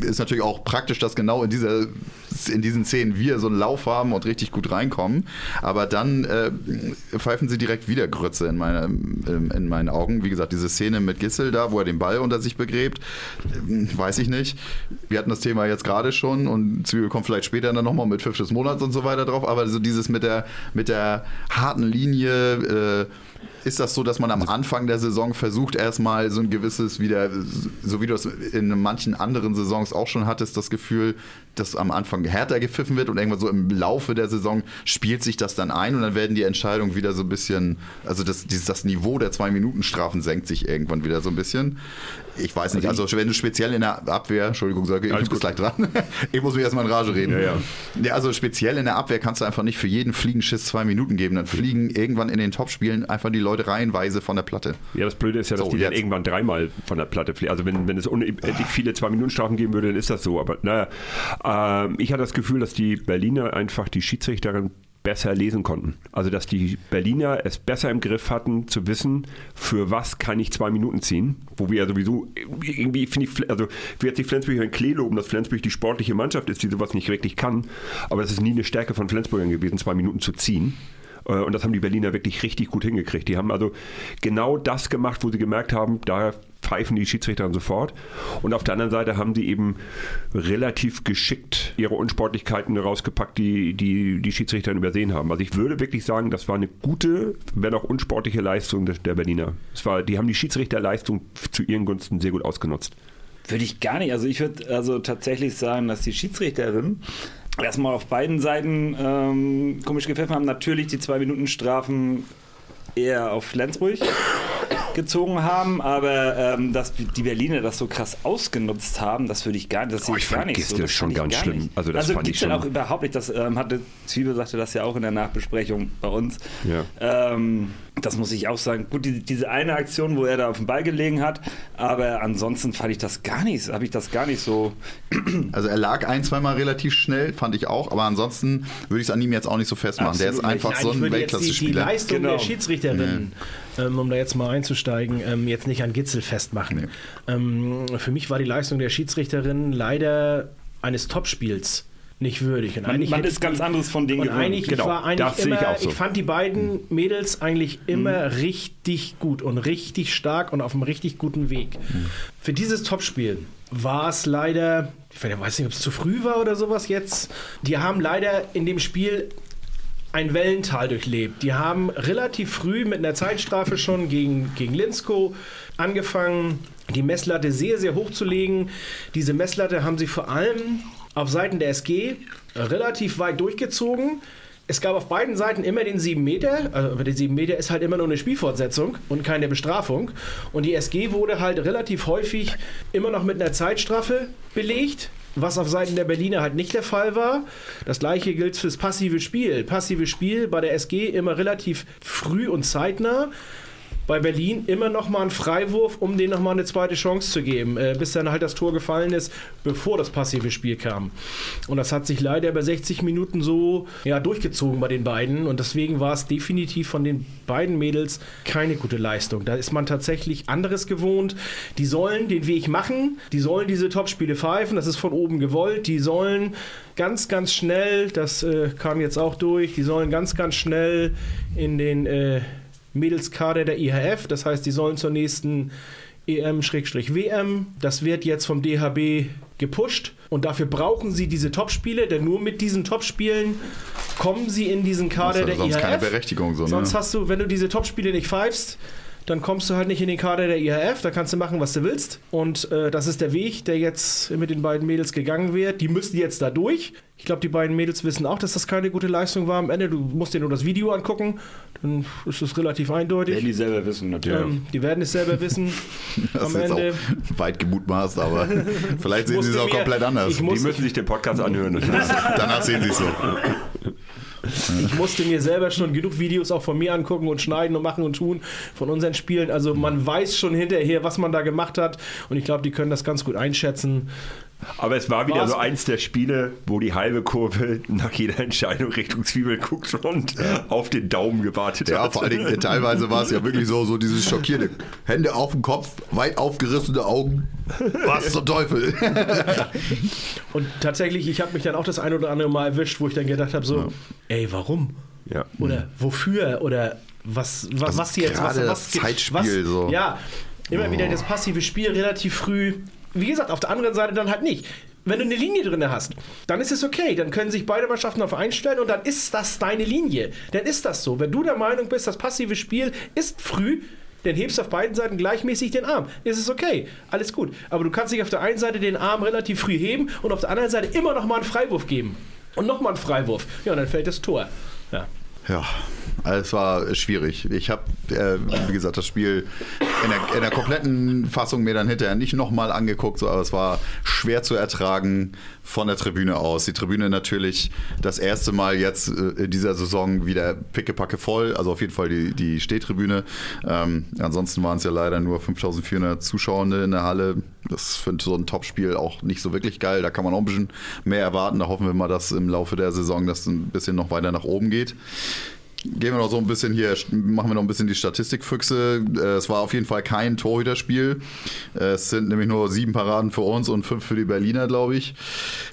Ist natürlich auch praktisch, dass genau in, dieser, in diesen Szenen wir so einen Lauf haben und richtig gut reinkommen. Aber dann äh, pfeifen sie direkt wieder Grütze in, meine, in meinen Augen. Wie gesagt, diese Szene mit Gissel da, wo er den Ball unter sich begräbt, weiß ich nicht. Wir hatten das Thema jetzt gerade schon und Zwiebel kommt vielleicht später dann nochmal mit Pfiff des Monats und so weiter drauf, aber so dieses mit der, mit der harten Linie, äh, ist das so, dass man am Anfang der Saison versucht, erstmal so ein gewisses wieder, so wie du es in manchen anderen Saisons auch schon hattest, das Gefühl, dass am Anfang härter gepfiffen wird und irgendwann so im Laufe der Saison spielt sich das dann ein und dann werden die Entscheidungen wieder so ein bisschen, also das, das Niveau der Zwei-Minuten-Strafen senkt sich irgendwann wieder so ein bisschen. Ich weiß nicht, also wenn du speziell in der Abwehr, Entschuldigung, sage ich, bin gleich dran. ich muss mich erstmal in Rage reden. Ja, ja. ja, also speziell in der Abwehr kannst du einfach nicht für jeden Fliegenschiss zwei Minuten geben. Dann fliegen irgendwann in den Topspielen einfach die Leute reihenweise von der Platte. Ja, das Blöde ist ja, dass so, die jetzt. dann irgendwann dreimal von der Platte fliegen. Also wenn, wenn es unendlich viele Zwei-Minuten-Strafen geben würde, dann ist das so. Aber naja, ähm, ich hatte das Gefühl, dass die Berliner einfach die Schiedsrichterin besser lesen konnten. Also dass die Berliner es besser im Griff hatten, zu wissen, für was kann ich zwei Minuten ziehen. Wo wir ja sowieso irgendwie, finde ich, also will jetzt nicht Flensburg in Klee loben, dass Flensburg die sportliche Mannschaft ist, die sowas nicht wirklich kann. Aber es ist nie eine Stärke von Flensburgern gewesen, zwei Minuten zu ziehen. Äh, und das haben die Berliner wirklich richtig gut hingekriegt. Die haben also genau das gemacht, wo sie gemerkt haben, da pfeifen die Schiedsrichter dann sofort. Und auf der anderen Seite haben sie eben relativ geschickt ihre Unsportlichkeiten rausgepackt, die die, die Schiedsrichter übersehen haben. Also ich würde wirklich sagen, das war eine gute, wenn auch unsportliche Leistung der Berliner. Es war, die haben die Schiedsrichterleistung zu ihren Gunsten sehr gut ausgenutzt. Würde ich gar nicht. Also ich würde also tatsächlich sagen, dass die Schiedsrichterin erstmal auf beiden Seiten ähm, komisch gepfiffen haben. Natürlich die zwei Minuten Strafen eher auf Flensburg gezogen haben, aber ähm, dass die Berliner das so krass ausgenutzt haben, das würde ich gar nicht. Das Oh, ich ich gar nicht so. Das schon ganz schlimm. nicht. Also das fand ich schon- auch überhaupt nicht. Das ähm, hatte Zwiebel sagte das ja auch in der Nachbesprechung bei uns. Ja. Ähm, das muss ich auch sagen. Gut, die, diese eine Aktion, wo er da auf dem Ball gelegen hat, aber ansonsten fand ich das gar nicht, habe ich das gar nicht so. Also er lag ein, zweimal relativ schnell, fand ich auch, aber ansonsten würde ich es an ihm jetzt auch nicht so festmachen. Der ist Absolut einfach Nein, so ein jetzt die, die Weltklasse-Spieler. Leistung Genau. der Schiedsrichterin, ähm, um da jetzt mal einzusteigen, ähm, jetzt nicht an Gitzel festmachen. Ähm, für mich war die Leistung der Schiedsrichterin leider eines Topspiels nicht würdig. Und Man, man ist ganz anderes von denen gewöhnt. eigentlich, Genau, ich war eigentlich das sehe ich immer, auch so. ich fand die beiden Mädels eigentlich immer Mhm. richtig gut und richtig stark und auf einem richtig guten Weg. Mhm. Für dieses Topspiel war es leider, ich weiß nicht, ob es zu früh war oder sowas jetzt. Die haben leider in dem Spiel ein Wellental durchlebt. Die haben relativ früh mit einer Zeitstrafe schon gegen, gegen Linsko angefangen, die Messlatte sehr, sehr hoch zu legen. Diese Messlatte haben sie vor allem auf Seiten der SG relativ weit durchgezogen. Es gab auf beiden Seiten immer den 7 Meter, also der 7 Meter ist halt immer nur eine Spielfortsetzung und keine Bestrafung. Und die SG wurde halt relativ häufig immer noch mit einer Zeitstrafe belegt, was auf Seiten der Berliner halt nicht der Fall war. Das gleiche gilt fürs passive Spiel. Passives Spiel bei der SG immer relativ früh und zeitnah. Bei Berlin immer noch mal ein Freiwurf, um denen noch mal eine zweite Chance zu geben, äh, bis dann halt das Tor gefallen ist, bevor das passive Spiel kam. Und das hat sich leider bei 60 Minuten so ja, durchgezogen bei den beiden. Und deswegen war es definitiv von den beiden Mädels keine gute Leistung. Da ist man tatsächlich anderes gewohnt. Die sollen den Weg machen, die sollen diese Topspiele pfeifen, das ist von oben gewollt. Die sollen ganz, ganz schnell, das äh, kam jetzt auch durch, die sollen ganz, ganz schnell in den äh, Mädelskader der IHF. Das heißt, die sollen zur nächsten EM-WM. Das wird jetzt vom DHB gepusht. Und dafür brauchen sie diese Topspiele, denn nur mit diesen Topspielen kommen sie in diesen Kader der sonst IHF. keine Berechtigung, so, ne? Sonst hast du, wenn du diese Topspiele nicht pfeifst, dann kommst du halt nicht in den Kader der IHF, da kannst du machen, was du willst. Und äh, das ist der Weg, der jetzt mit den beiden Mädels gegangen wird. Die müssen jetzt da durch. Ich glaube, die beiden Mädels wissen auch, dass das keine gute Leistung war am Ende. Du musst dir nur das Video angucken, dann ist es relativ eindeutig. Werden die selber wissen, natürlich. Ähm, die werden es selber wissen. Das am ist Ende. auch weit gemutmaßt, aber vielleicht sehen sie es auch mir- komplett anders. Die müssen sich den Podcast anhören. Danach sehen sie es so. Ich musste mir selber schon genug Videos auch von mir angucken und schneiden und machen und tun von unseren Spielen. Also man weiß schon hinterher, was man da gemacht hat. Und ich glaube, die können das ganz gut einschätzen. Aber es war wieder War's- so eins der Spiele, wo die halbe Kurve nach jeder Entscheidung Richtung Zwiebel guckt und auf den Daumen gewartet Ja, hat. vor allen Dingen, teilweise war es ja wirklich so, so dieses schockierende Hände auf dem Kopf, weit aufgerissene Augen. Was zum Teufel? Und tatsächlich, ich habe mich dann auch das ein oder andere Mal erwischt, wo ich dann gedacht habe, so, ey, warum? Ja. Oder wofür? Oder was, was, Also was jetzt? Was, gerade was, das Zeitspiel so. Ja, immer wieder das passive Spiel relativ früh. Wie gesagt, auf der anderen Seite dann halt nicht. Wenn du eine Linie drin hast, dann ist es okay. Dann können sich beide Mannschaften auf einstellen und dann ist das deine Linie. Dann ist das so. Wenn du der Meinung bist, das passive Spiel ist früh, dann hebst du auf beiden Seiten gleichmäßig den Arm. Ist es okay. Alles gut. Aber du kannst nicht auf der einen Seite den Arm relativ früh heben und auf der anderen Seite immer noch mal einen Freiwurf geben. Und noch mal einen Freiwurf. Ja, und dann fällt das Tor. Ja. Ja, also es war schwierig. Ich habe, äh, wie gesagt, das Spiel in der, in der kompletten Fassung mir dann hinterher nicht nochmal angeguckt, so, aber es war schwer zu ertragen von der Tribüne aus. Die Tribüne natürlich das erste Mal jetzt äh, in dieser Saison wieder pickepacke voll, also auf jeden Fall die, die Stehtribüne. Ähm, ansonsten waren es ja leider nur 5400 Zuschauende in der Halle. Das finde so ein Topspiel auch nicht so wirklich geil. Da kann man auch ein bisschen mehr erwarten. Da hoffen wir mal, dass im Laufe der Saison das ein bisschen noch weiter nach oben geht. Gehen wir noch so ein bisschen hier, machen wir noch ein bisschen die Statistikfüchse. Äh, Es war auf jeden Fall kein Torhüterspiel. Äh, Es sind nämlich nur sieben Paraden für uns und fünf für die Berliner, glaube ich.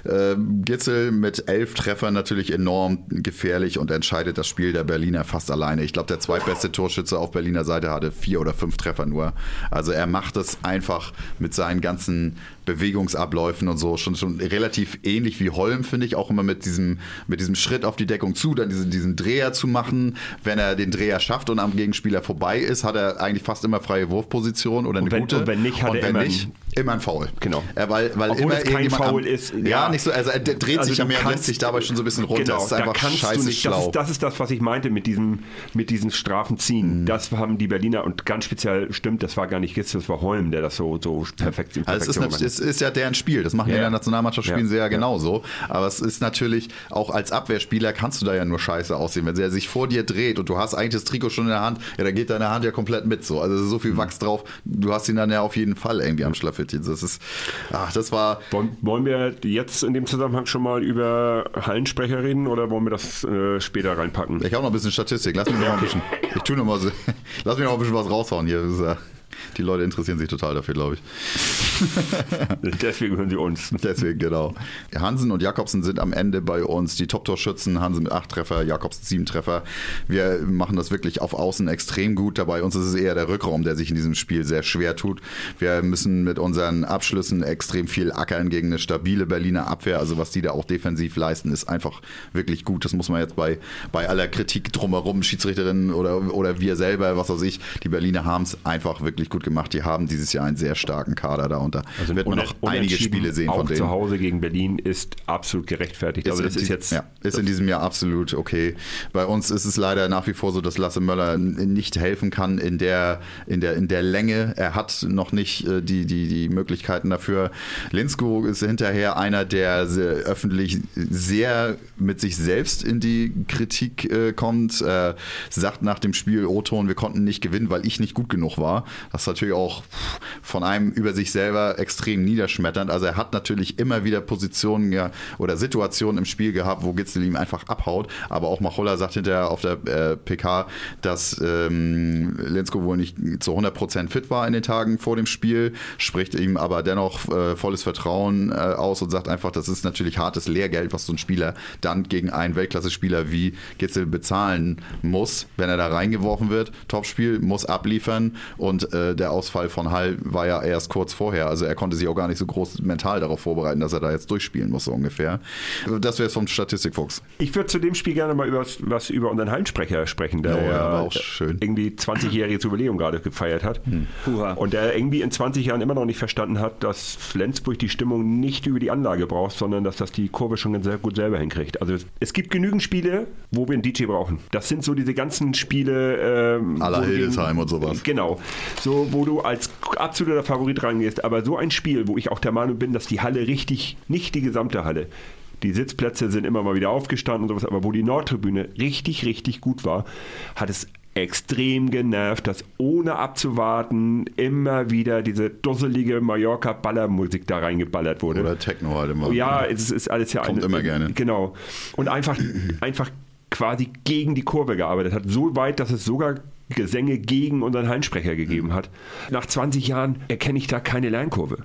Ähm, Gitzel mit elf Treffern natürlich enorm gefährlich und entscheidet das Spiel der Berliner fast alleine. Ich glaube, der zweitbeste Torschütze auf Berliner Seite hatte vier oder fünf Treffer nur. Also er macht es einfach mit seinen ganzen Bewegungsabläufen und so schon, schon relativ ähnlich wie Holm, finde ich, auch immer mit diesem, mit diesem Schritt auf die Deckung zu, dann diesen, diesen Dreher zu machen. Wenn er den Dreher schafft und am Gegenspieler vorbei ist, hat er eigentlich fast immer freie Wurfposition oder eine Und wenn- gute. und wenn nicht, hat und er immer nicht, immer ein Foul. Genau. Äh, weil, weil Obwohl immer es kein Foul am, ist, Ja, ja. nicht so. Also er dreht Also sich ja kannst- lässt sich dabei schon so ein bisschen runter. Genau, das ist da einfach kannst scheiße nicht. Das schlau. ist, das ist das, was ich meinte mit diesem, mit diesen Strafen ziehen. Das haben die Berliner und ganz speziell stimmt, das war gar nicht Gitz, das war Holm, der das so, so perfekt in Also es ist, nat- es ist ja deren Spiel. Das machen Ja, in der Nationalmannschaft spielen Ja, sie ja ja. genauso. Aber es ist natürlich auch als Abwehrspieler kannst du da ja nur scheiße aussehen. Wenn er sich vor dir dreht und du hast eigentlich das Trikot schon in der Hand, ja, da geht deine Hand ja komplett mit so. Also ist so viel Mhm. Wachs drauf. Du hast ihn dann ja auf jeden Fall irgendwie am Schlafittchen. Das ist, ach, das war, Wollen, wollen wir jetzt in dem Zusammenhang schon mal über Hallensprecher reden oder wollen wir das äh, später reinpacken? ich habe noch ein bisschen Statistik. Lass mich noch mal ein bisschen, ich tue noch mal so, lass mich noch ein bisschen was raushauen hier. Die Leute interessieren sich total dafür, glaube ich. Deswegen hören sie uns. Deswegen, genau. Hansen und Jakobsen sind am Ende bei uns die Top-Torschützen. Hansen mit acht Treffer, Jakobsen sieben Treffer. Wir machen das wirklich auf Außen extrem gut. Dabei uns ist es eher der Rückraum, der sich in diesem Spiel sehr schwer tut. Wir müssen mit unseren Abschlüssen extrem viel ackern gegen eine stabile Berliner Abwehr. Also was die da auch defensiv leisten, ist einfach wirklich gut. Das muss man jetzt bei, bei aller Kritik drumherum, Schiedsrichterinnen oder, oder wir selber, was weiß ich, die Berliner haben es einfach wirklich gut gemacht. Die haben dieses Jahr einen sehr starken Kader da und da wird man noch einige Spiele sehen auch von denen. zu Hause gegen Berlin ist absolut gerechtfertigt. also in das ist jetzt ja, ist in diesem Jahr absolut okay. Bei uns ist es leider nach wie vor so, dass Lasse Möller nicht helfen kann in der, in der, in der Länge. Er hat noch nicht äh, die, die, die Möglichkeiten dafür. Linsko ist hinterher einer, der sehr, öffentlich sehr mit sich selbst in die Kritik äh, kommt. Äh, sagt nach dem Spiel O-Ton, wir konnten nicht gewinnen, weil ich nicht gut genug war. Das ist natürlich auch von einem über sich selber extrem niederschmetternd. Also er hat natürlich immer wieder Positionen ja, oder Situationen im Spiel gehabt, wo Gitzel ihm einfach abhaut. Aber auch Macholla sagt hinterher auf der äh, PK, dass ähm, Lensko wohl nicht zu 100% fit war in den Tagen vor dem Spiel, spricht ihm aber dennoch äh, volles Vertrauen äh, aus und sagt einfach, das ist natürlich hartes Lehrgeld, was so ein Spieler dann gegen einen Weltklasse-Spieler wie Gitzel bezahlen muss, wenn er da reingeworfen wird. Topspiel, muss abliefern und äh, der Ausfall von Hall war ja erst kurz vorher. Also er konnte sich auch gar nicht so groß mental darauf vorbereiten, dass er da jetzt durchspielen muss, so ungefähr. Das wäre es vom Statistikfuchs. Ich würde zu dem Spiel gerne mal über, was über unseren Hallensprecher sprechen, der Oh ja, ja auch schön. irgendwie 20-jähriges Jubiläum gerade gefeiert hat. Huha. Und der irgendwie in 20 Jahren immer noch nicht verstanden hat, dass Flensburg die Stimmung nicht über die Anlage braucht, sondern dass das die Kurve schon sehr gut selber hinkriegt. Also es gibt genügend Spiele, wo wir einen DJ brauchen. Das sind so diese ganzen Spiele. Ähm, gegen- Hildesheim und sowas. Genau. So, wo du als absoluter Favorit rangehst. Aber so ein Spiel, wo ich auch der Meinung bin, dass die Halle richtig, nicht die gesamte Halle, die Sitzplätze sind immer mal wieder aufgestanden und sowas, aber wo die Nordtribüne richtig, richtig gut war, hat es extrem genervt, dass ohne abzuwarten immer wieder diese dusselige Mallorca-Ballermusik da reingeballert wurde. Oder Techno halt immer. Ja, es ist alles ja Kommt immer gerne. Genau. Und einfach, einfach quasi gegen die Kurve gearbeitet hat. So weit, dass es sogar Gesänge gegen unseren Hallenssprecher gegeben hat. Nach 20 Jahren erkenne ich da keine Lernkurve.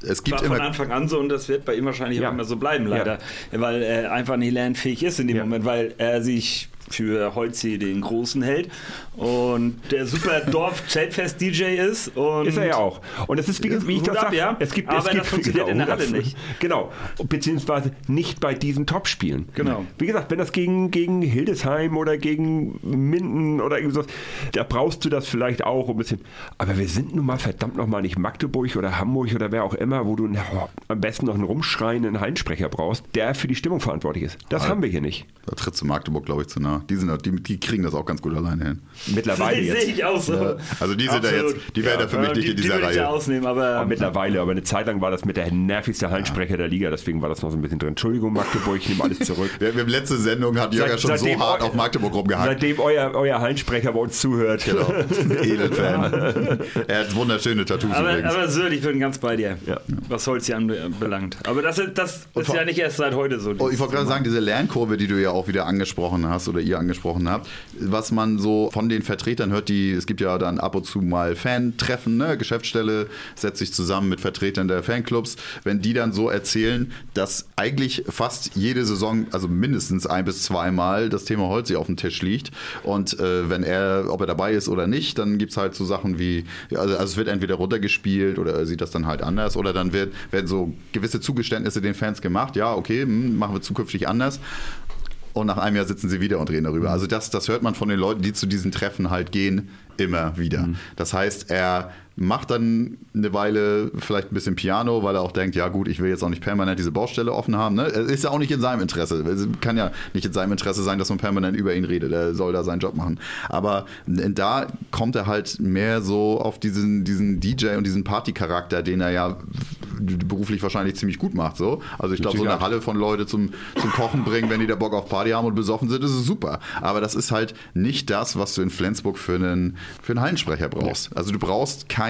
Es gibt war von immer Anfang an so und das wird bei ihm wahrscheinlich Ja. auch immer so bleiben, leider. Weil er einfach nicht lernfähig ist in dem Ja. Moment, weil er sich für Holzi den Großen hält und der super Dorf-Zeltfest-DJ ist. Und Ist er ja auch. Und es ist, wie, wie ich das ab, sage, ja. es gibt, Aber es das gibt, funktioniert in der Halle nicht. Genau. Beziehungsweise nicht bei diesen Top-Spielen. Genau. Wie gesagt, wenn das gegen, gegen Hildesheim oder gegen Minden oder irgendwas, da brauchst du das vielleicht auch ein bisschen. Aber wir sind nun mal verdammt nochmal nicht Magdeburg oder Hamburg oder wer auch immer, wo du na, am besten noch einen rumschreienden Hallensprecher brauchst, der für die Stimmung verantwortlich ist. Das Ja. haben wir hier nicht. Da tritt zu Magdeburg, glaube ich, zu nah. Die, sind, die, die kriegen das auch ganz gut alleine hin. Mittlerweile Sehe jetzt. ich auch so. Ja. Also die sind da Absolut. jetzt, die wären da für mich Ja, nicht die, in die dieser würde ich ja Reihe. ausnehmen, aber Aber mittlerweile, aber eine Zeit lang war das mit der nervigste Hallensprecher der Liga, deswegen war das noch so ein bisschen drin. Entschuldigung, Magdeburg, ich nehme alles zurück. Wir, wir haben letzte Sendung hat Jörg ja Seit- schon so hart auf Magdeburg rumgehackt. Seitdem euer, euer Hallensprecher bei uns zuhört. Genau. Edelfan. er hat wunderschöne Tattoos Aber, übrigens. aber Söd, ich bin ganz bei dir, Ja. was Holz hier anbelangt. Aber das, ist- das ist vor- ja nicht erst seit heute so. Oh, ich wollte gerade sagen, diese Lernkurve, die du ja auch wieder angesprochen hast oder ihr angesprochen habt, was man so von den Vertretern hört, die, es gibt ja dann ab und zu mal Fan-Treffen, ne? Geschäftsstelle setzt sich zusammen mit Vertretern der Fanclubs, wenn die dann so erzählen, dass eigentlich fast jede Saison, also mindestens ein bis zweimal das Thema Holzi auf dem Tisch liegt und äh, wenn er, ob er dabei ist oder nicht, dann gibt es halt so Sachen wie, also, also es wird entweder runtergespielt oder er sieht das dann halt anders oder dann wird, werden so gewisse Zugeständnisse den Fans gemacht, ja, okay, hm, machen wir zukünftig anders. Und nach einem Jahr sitzen sie wieder und reden darüber. Also das, das hört man von den Leuten, die zu diesen Treffen halt gehen, immer wieder. Mhm. Das heißt, er macht dann eine Weile vielleicht ein bisschen Piano, weil er auch denkt, ja gut, ich will jetzt auch nicht permanent diese Baustelle offen haben. Ne? Ist ja auch nicht in seinem Interesse. Es kann ja nicht in seinem Interesse sein, dass man permanent über ihn redet. Er soll da seinen Job machen. Aber da kommt er halt mehr so auf diesen, diesen DJ und diesen Partycharakter, den er ja beruflich wahrscheinlich ziemlich gut macht. So. Also ich glaube, so eine Halle von Leute zum, zum Kochen bringen, wenn die da Bock auf Party haben und besoffen sind, ist es super. Aber das ist halt nicht das, was du in Flensburg für einen, für einen Hallensprecher brauchst. Also du brauchst keinen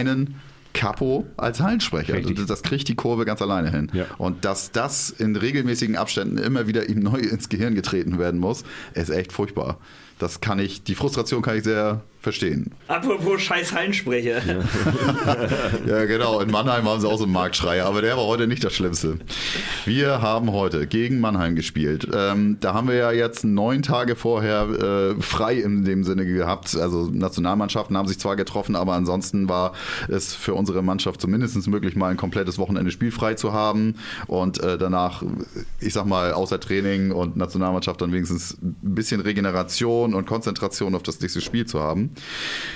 Capo als Hallensprecher. Also das kriegt die Kurve ganz alleine hin. Ja. Und dass das in regelmäßigen Abständen immer wieder ihm neu ins Gehirn getreten werden muss, ist echt furchtbar. Das kann ich, die Frustration kann ich sehr verstehen. Apropos scheiß Hallensprecher. Ja. ja, genau. In Mannheim haben sie auch so einen Marktschreier, aber der war heute nicht das Schlimmste. Wir haben heute gegen Mannheim gespielt. Ähm, da haben wir ja jetzt neun Tage vorher äh, frei in dem Sinne gehabt. Also Nationalmannschaften haben sich zwar getroffen, aber ansonsten war es für unsere Mannschaft zumindest möglich, mal ein komplettes Wochenende spielfrei zu haben und äh, danach, ich sag mal, außer Training und Nationalmannschaft dann wenigstens ein bisschen Regeneration und Konzentration auf das nächste Spiel zu haben.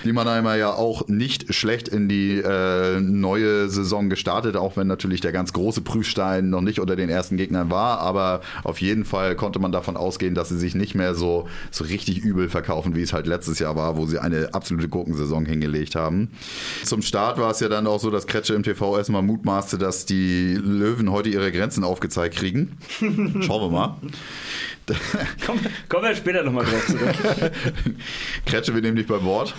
Die Mannheimer ja auch nicht schlecht in die äh, neue Saison gestartet, auch wenn natürlich der ganz große Prüfstein noch nicht unter den ersten Gegnern war. Aber auf jeden Fall konnte man davon ausgehen, dass sie sich nicht mehr so, so richtig übel verkaufen, wie es halt letztes Jahr war, wo sie eine absolute Gurkensaison hingelegt haben. Zum Start war es ja dann auch so, dass Kretsche im TV erstmal mutmaßte, dass die Löwen heute ihre Grenzen aufgezeigt kriegen. Schauen wir mal. Komm, kommen wir später nochmal drauf zurück. Kretsche, wir nehmen dich beim Wort.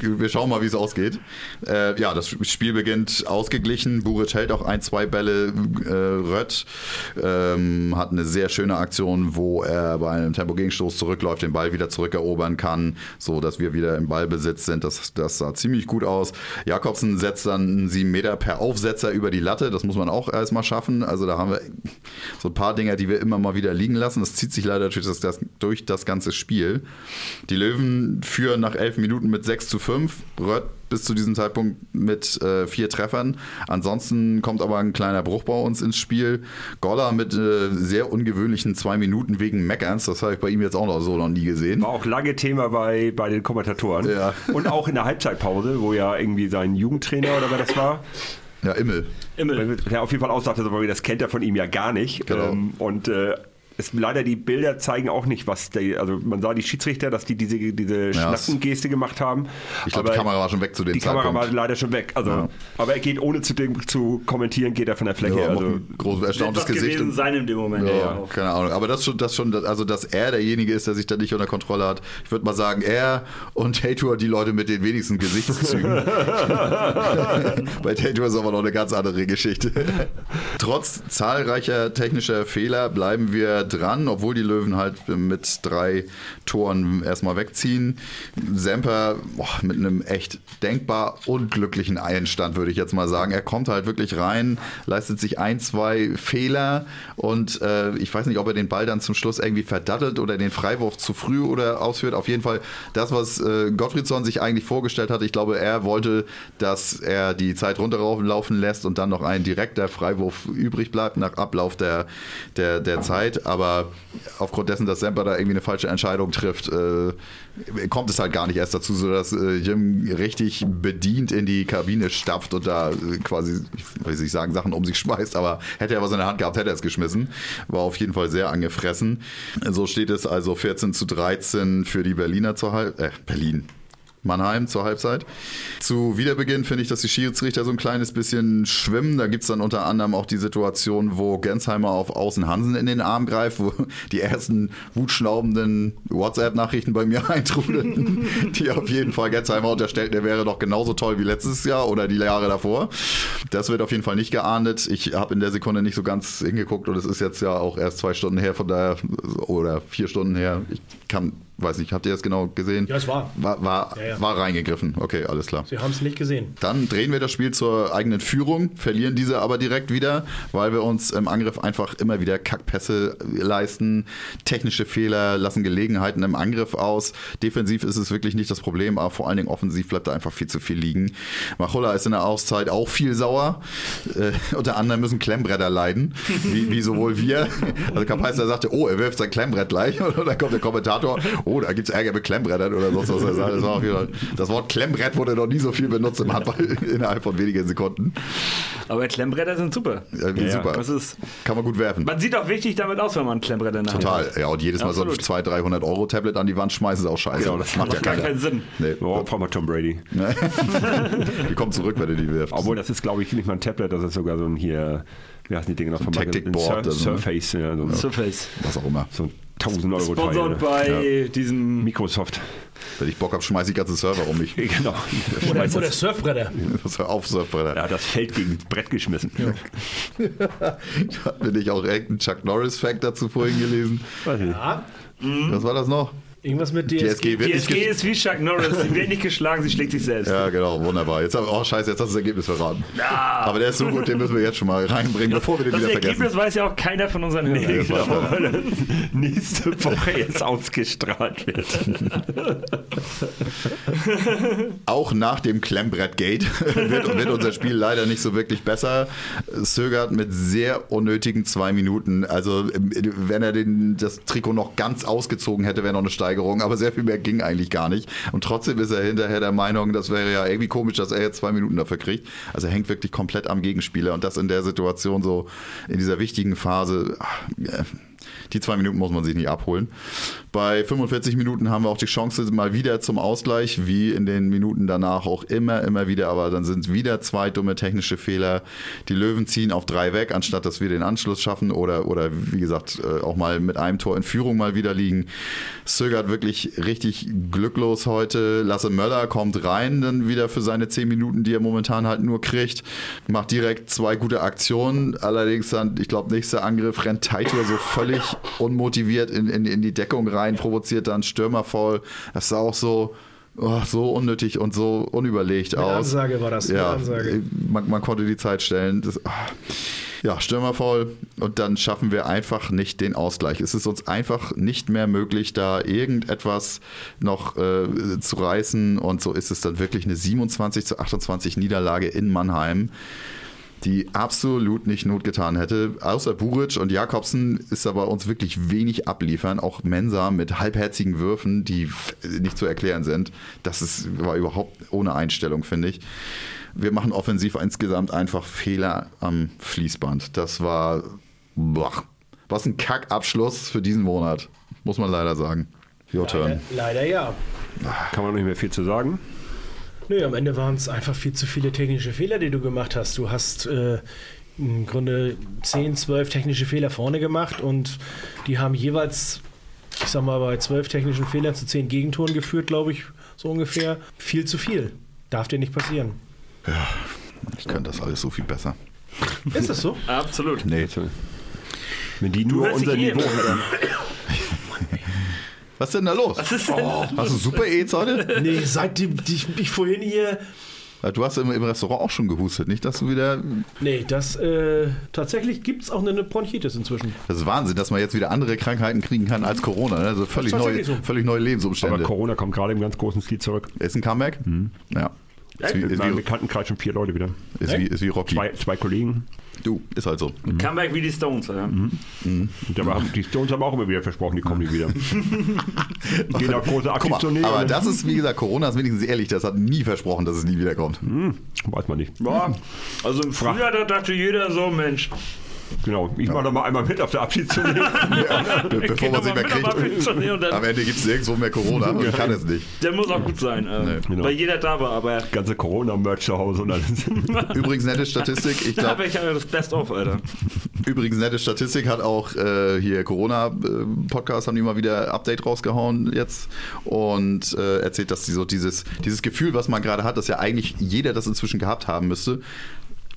Wir schauen mal, wie es ausgeht. Äh, ja, das Spiel beginnt ausgeglichen. Buric hält auch ein, zwei Bälle. Äh, Rött ähm, hat eine sehr schöne Aktion, wo er bei einem Tempo-Gegenstoß zurückläuft, den Ball wieder zurückerobern kann, so dass wir wieder im Ballbesitz sind. Das, das sah ziemlich gut aus. Jakobsen setzt dann sieben Meter per Aufsetzer über die Latte. Das muss man auch erstmal schaffen. Also da haben wir so ein paar Dinger, die wir immer mal wieder liegen lassen. Das zieht sich leider durch das, durch das ganze Spiel. Die Löwen führen nach elf Minuten mit 6 zu 5. Rött bis zu diesem Zeitpunkt mit äh, vier Treffern. Ansonsten kommt aber ein kleiner Bruch bei uns ins Spiel. Goller mit äh, sehr ungewöhnlichen zwei Minuten wegen Meckerns. Das habe ich bei ihm jetzt auch noch so noch nie gesehen. War auch lange Thema bei, bei den Kommentatoren. Ja. Und auch in der Halbzeitpause, wo ja irgendwie sein Jugendtrainer oder wer das war. Ja, Immel. Immel. Der auf jeden Fall aussagte, das kennt er von ihm ja gar nicht. Genau. Ähm, und äh, es, leider die Bilder zeigen auch nicht, was die, also man sah die Schiedsrichter, dass die diese, diese ja, Schnappengeste gemacht haben. Ich glaube, die Kamera war schon weg zu dem die Zeitpunkt. Die Kamera war leider schon weg. Also, ja. Aber er geht ohne zu, dem, zu kommentieren, geht er von der Fläche. Ja, also, groß erstauntes Gesicht. gewesen sein in dem Moment. Ja, keine Ahnung. Aber das schon, das schon, also dass er derjenige ist, der sich da nicht unter Kontrolle hat. Ich würde mal sagen, er und Tator die Leute mit den wenigsten Gesichtszügen. Bei Tator ist aber noch eine ganz andere Geschichte. Trotz zahlreicher technischer Fehler bleiben wir dran, obwohl die Löwen halt mit drei Toren erstmal wegziehen. Semper boah, mit einem echt denkbar unglücklichen Einstand, würde ich jetzt mal sagen. Er kommt halt wirklich rein, leistet sich ein, zwei Fehler und äh, ich weiß nicht, ob er den Ball dann zum Schluss irgendwie verdattelt oder den Freiwurf zu früh oder ausführt. Auf jeden Fall das, was äh, Gottfriedson sich eigentlich vorgestellt hat. Ich glaube, er wollte, dass er die Zeit runterlaufen lässt und dann noch ein direkter Freiwurf übrig bleibt nach Ablauf der, der, der Zeit. Aber aber aufgrund dessen, dass Semper da irgendwie eine falsche Entscheidung trifft, äh, kommt es halt gar nicht erst dazu, sodass äh, Jim richtig bedient in die Kabine stapft und da äh, quasi, ich will nicht sagen, Sachen um sich schmeißt, aber hätte er was in der Hand gehabt, hätte er es geschmissen. War auf jeden Fall sehr angefressen. So steht es also 14 zu 13 für die Berliner zur Halb, äh, Berlin, Mannheim zur Halbzeit. Zu Wiederbeginn finde ich, dass die Schiedsrichter so ein kleines bisschen schwimmen. Da gibt es dann unter anderem auch die Situation, wo Gensheimer auf Außen Hansen in den Arm greift, wo die ersten wutschnaubenden WhatsApp-Nachrichten bei mir eintrudelten, die auf jeden Fall Gensheimer unterstellten, der wäre doch genauso toll wie letztes Jahr oder die Jahre davor. Das wird auf jeden Fall nicht geahndet. Ich habe in der Sekunde nicht so ganz hingeguckt und es ist jetzt ja auch erst zwei Stunden her, von daher, oder vier Stunden her. Ich kann weiß nicht, habt ihr das genau gesehen? Ja, es war. War, war, Ja, ja. war reingegriffen. Okay, alles klar. Sie haben es nicht gesehen. Dann drehen wir das Spiel zur eigenen Führung, verlieren diese aber direkt wieder, weil wir uns im Angriff einfach immer wieder Kackpässe leisten, technische Fehler, lassen Gelegenheiten im Angriff aus. Defensiv ist es wirklich nicht das Problem, aber vor allen Dingen offensiv bleibt da einfach viel zu viel liegen. Machulla ist in der Auszeit auch viel sauer. Äh, unter anderem müssen Klemmbretter leiden, wie, wie sowohl wir. Also Kapaister sagte, oh, er wirft sein Klemmbrett gleich. Und dann kommt der Kommentator, oh, da gibt es Ärger mit Klemmbrettern oder sonst was. Das, war wieder, das Wort Klemmbrett wurde noch nie so viel benutzt im Handball innerhalb von wenigen Sekunden. Aber Klemmbretter sind super. Ja, Ja, super. Das ist, Kann man gut werfen. man sieht auch wichtig damit aus, wenn man Klemmbretter Hand Total. hat. Ja, und jedes Mal so ein Absolut. 200, 300 Euro Tablet an die Wand schmeißen ist auch scheiße. Genau, das macht ja Macht gar keiner. keinen Sinn. Nee. Oh, fahr mal Tom Brady. Die kommt zurück, wenn du die wirfst. Obwohl, das ist, glaube ich, nicht mal ein Tablet, das ist sogar so ein hier, wie heißen die Dinge noch von Tactic ein Board, Sur also, ne? Surface, ja, so, ein- Surface. Was auch immer. so ein 1000 Euro Sponsored bei diesem Microsoft. Wenn ich Bock habe, schmeiße ich ganze Server um mich. Genau. Oder, Schmeißt oder das, Surfbretter. Das war auf Surfbretter. er hat das Feld gegen das Brett geschmissen. Hat mir nicht auch irgendeinen Chuck Norris-Fact dazu vorhin gelesen? Ja, Was war das noch? Irgendwas mit DSG. DSG wird Die nicht ist wie Chuck Norris. Sie wird nicht geschlagen, sie schlägt sich selbst. Ja, genau, wunderbar. Jetzt haben, oh scheiße, jetzt hast du das Ergebnis verraten. Aber der ist so gut, den müssen wir jetzt schon mal reinbringen, bevor wir den Das wieder Ergebnis vergessen. weiß ja auch keiner von unseren Hörern. Nee, genau. weil das nächste Woche jetzt ausgestrahlt wird. Auch nach dem Klemmbrett-Gate wird, wird unser Spiel leider nicht so wirklich besser. Sögert mit sehr unnötigen zwei Minuten. Also, wenn er den, das Trikot noch ganz ausgezogen hätte, wäre noch eine Steigerung. Aber sehr viel mehr ging eigentlich gar nicht. Und trotzdem ist er hinterher der Meinung, das wäre ja irgendwie komisch, dass er jetzt zwei Minuten dafür kriegt. Also, er hängt wirklich komplett am Gegenspieler. Und das in der Situation so, in dieser wichtigen Phase. ach, äh, die zwei Minuten muss man sich nicht abholen. Bei 45 Minuten haben wir auch die Chance mal wieder zum Ausgleich, wie in den Minuten danach auch immer, immer wieder. Aber dann sind wieder zwei dumme technische Fehler. Die Löwen ziehen auf drei weg, anstatt dass wir den Anschluss schaffen oder, oder wie gesagt, äh, auch mal mit einem Tor in Führung mal wieder liegen. Sögert wirklich richtig glücklos heute. Lasse Möller kommt rein, dann wieder für seine 10 Minuten, die er momentan halt nur kriegt. Macht direkt zwei gute Aktionen. Allerdings dann, ich glaube, nächster Angriff rennt Teitur so völlig unmotiviert in, in, in die Deckung rein, provoziert dann Stürmervoll. Das sah auch so. Oh, so unnötig und so unüberlegt Mit aus. Ansage war das, Ja, Ansage. Man, man konnte die Zeit stellen. Das, ah. ja, Stürmer voll und dann schaffen wir einfach nicht den Ausgleich. Es ist uns einfach nicht mehr möglich, da irgendetwas noch äh, zu reißen und so ist es dann wirklich eine 27 zu 28 Niederlage in Mannheim die absolut nicht Not getan hätte. Außer Buric und Jakobsen ist da bei uns wirklich wenig abliefern. Auch Mensa mit halbherzigen Würfen, die nicht zu erklären sind. Das ist, war überhaupt ohne Einstellung, finde ich. Wir machen offensiv insgesamt einfach Fehler am Fließband. Das war boah, was ein Kackabschluss für diesen Monat, muss man leider sagen. Your turn. Leider, leider ja. Kann man nicht mehr viel zu sagen. Nö, am Ende waren es einfach viel zu viele technische Fehler, die du gemacht hast. Du hast äh, im Grunde 10, 12 technische Fehler vorne gemacht und die haben jeweils, ich sag mal, bei 12 technischen Fehlern zu 10 Gegentoren geführt, glaube ich, so ungefähr. Viel zu viel. Darf dir nicht passieren. Ich könnte das alles so viel besser. Ist das so? Absolut. Nee. Wenn die Du nur unser Niveau hätten. Was ist denn da los? Was ist denn? Hast du super AIDS heute? Nee, seitdem ich, ich vorhin hier. Du hast im, im Restaurant auch schon gehustet, nicht, dass du wieder. Nee, das äh, tatsächlich gibt es auch eine Bronchitis inzwischen. Das ist Wahnsinn, dass man jetzt wieder andere Krankheiten kriegen kann als Corona. Ne? Also völlig Das ist neue, tatsächlich so. völlig neue Aber Lebensumstände. Corona kommt gerade im ganz großen Stil zurück. Ist ein Comeback? Ja. Ist wie, In ist, wie, Bekanntenkreis schon vier Leute wieder. ist, wie, ist wie Rocky. Zwei, zwei Kollegen. Du, ist halt so. Comeback wie die Stones. Ja. Und dabei haben die Stones haben auch immer wieder versprochen, die kommen nie wieder. Gehen auf große Aktionäre. aber das ist, wie gesagt, Corona ist wenigstens ehrlich, das hat nie versprochen, dass es nie wiederkommt. Weiß man nicht. Boah. Also im Frühjahr, da dachte jeder so, Mensch, Genau. Ich mache doch mal einmal mit auf der Abschiedstournee. Be bevor man sich mehr kriegt. Am Ende gibt es nirgendwo mehr Corona und kann es nicht. der muss auch gut sein. Äh, genau. Weil jeder da war, aber Ganze Corona-Merch zu Hause und alles. Übrigens nette Statistik, ich glaube, habe ich ja das Best-of, Alter. Übrigens, nette Statistik hat auch äh, hier Corona-Podcast, haben die mal wieder Update rausgehauen jetzt und äh, erzählt, dass die so dieses, dieses Gefühl, was man gerade hat, dass ja eigentlich jeder das inzwischen gehabt haben müsste,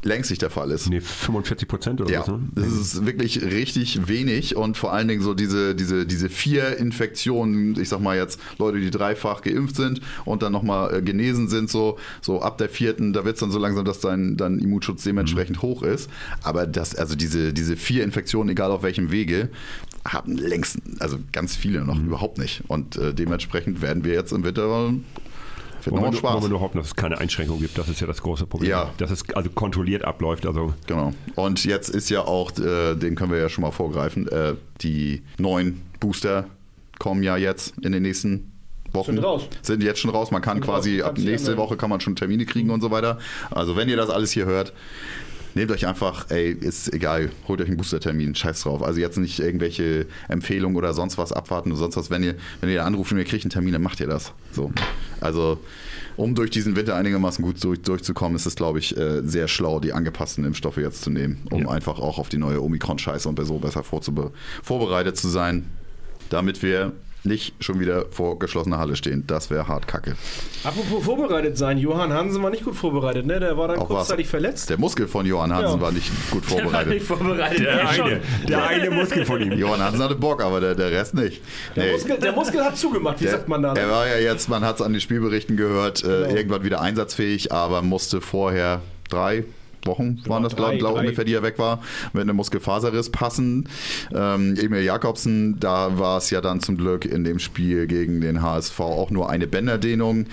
längst nicht der Fall ist. Nee, 45 Prozent oder Ja, was, ne? das ist wirklich richtig wenig und vor allen Dingen so diese, diese, diese vier Infektionen, ich sag mal jetzt Leute, die dreifach geimpft sind und dann nochmal äh, genesen sind, so, so ab der vierten, da wird es dann so langsam, dass dein, dein Immunschutz dementsprechend Mhm. hoch ist. Aber das, also diese, diese vier Infektionen, egal auf welchem Wege, haben längst, also ganz viele Mhm. noch überhaupt nicht. Und äh, dementsprechend werden wir jetzt im Winter wird Wollen Spaß. wollen wir nur hoffen, dass es keine Einschränkungen gibt. Das ist ja das große Problem. Ja. Dass es also kontrolliert abläuft. Also Genau. Und jetzt ist ja auch, äh, den können wir ja schon mal vorgreifen, äh, die neuen Booster kommen ja jetzt in den nächsten Wochen. Sind raus. Sind jetzt schon raus. Man kann Sind quasi raus. ab nächste. Woche kann man schon Termine kriegen und so weiter. Also wenn ihr das alles hier hört, Nehmt euch einfach, ey, ist egal, holt euch einen Boostertermin, scheiß drauf. Also jetzt nicht irgendwelche Empfehlungen oder sonst was abwarten oder sonst was. Wenn ihr, wenn ihr anruft und ihr kriegt einen Termin, dann macht ihr das. So. Also, um durch diesen Winter einigermaßen gut durch, durchzukommen, ist es, glaube ich, äh, sehr schlau, die angepassten Impfstoffe jetzt zu nehmen, um Ja. einfach auch auf die neue Omikron-Scheiße und so besser vorbereitet zu sein, damit wir nicht schon wieder vor geschlossener Halle stehen. Das wäre hart kacke. Apropos vorbereitet sein, Johann Hansen war nicht gut vorbereitet, ne? Der war dann Auch was. kurzzeitig verletzt. Der Muskel von Johann Hansen Ja. war nicht gut vorbereitet. vorbereitet. der eine, der eine Muskel von ihm. Johann Hansen hatte Bock, aber der, der Rest nicht. Der, Nee. Muskel, der Muskel hat zugemacht, wie Der, sagt man da? er war ja jetzt, man hat es an den Spielberichten gehört, äh, Genau. irgendwann wieder einsatzfähig, aber musste vorher drei Wochen waren das, glaube ich, ungefähr, die er weg war, mit einem Muskelfaserriss passen. Ähm, Emil Jakobsen, da war es ja dann zum Glück in dem Spiel gegen den HSV auch nur eine Bänderdehnung.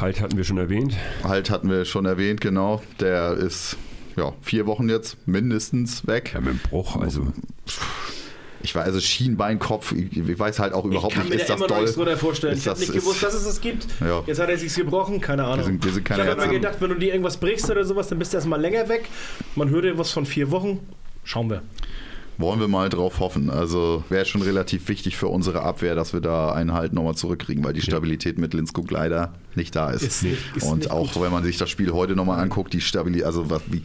Halt hatten wir schon erwähnt. Halt hatten wir schon erwähnt, genau. Der ist ja vier Wochen jetzt mindestens weg. Ja, mit dem Bruch, also. Ich weiß, also Schienbeinkopf, ich, ich weiß halt auch überhaupt ich kann nicht, mir ist da das immer noch doll? nichts drunter vorstellen. Ist ich habe nicht gewusst, dass es das gibt. Ja. Jetzt hat er sich's gebrochen, keine Ahnung. Wir sind- wir sind keine ich habe immer gedacht, wenn du dir irgendwas brichst oder sowas, dann bist du erstmal länger weg. Man hörte was von vier Wochen. Schauen wir. Wollen wir mal drauf hoffen. Also wäre schon relativ wichtig für unsere Abwehr, dass wir da einen halt nochmal zurückkriegen, weil die Stabilität mit Linskog leider nicht da ist. Ist nicht- ist und auch wenn man sich das Spiel heute nochmal anguckt, die Stabilität, also was, wie,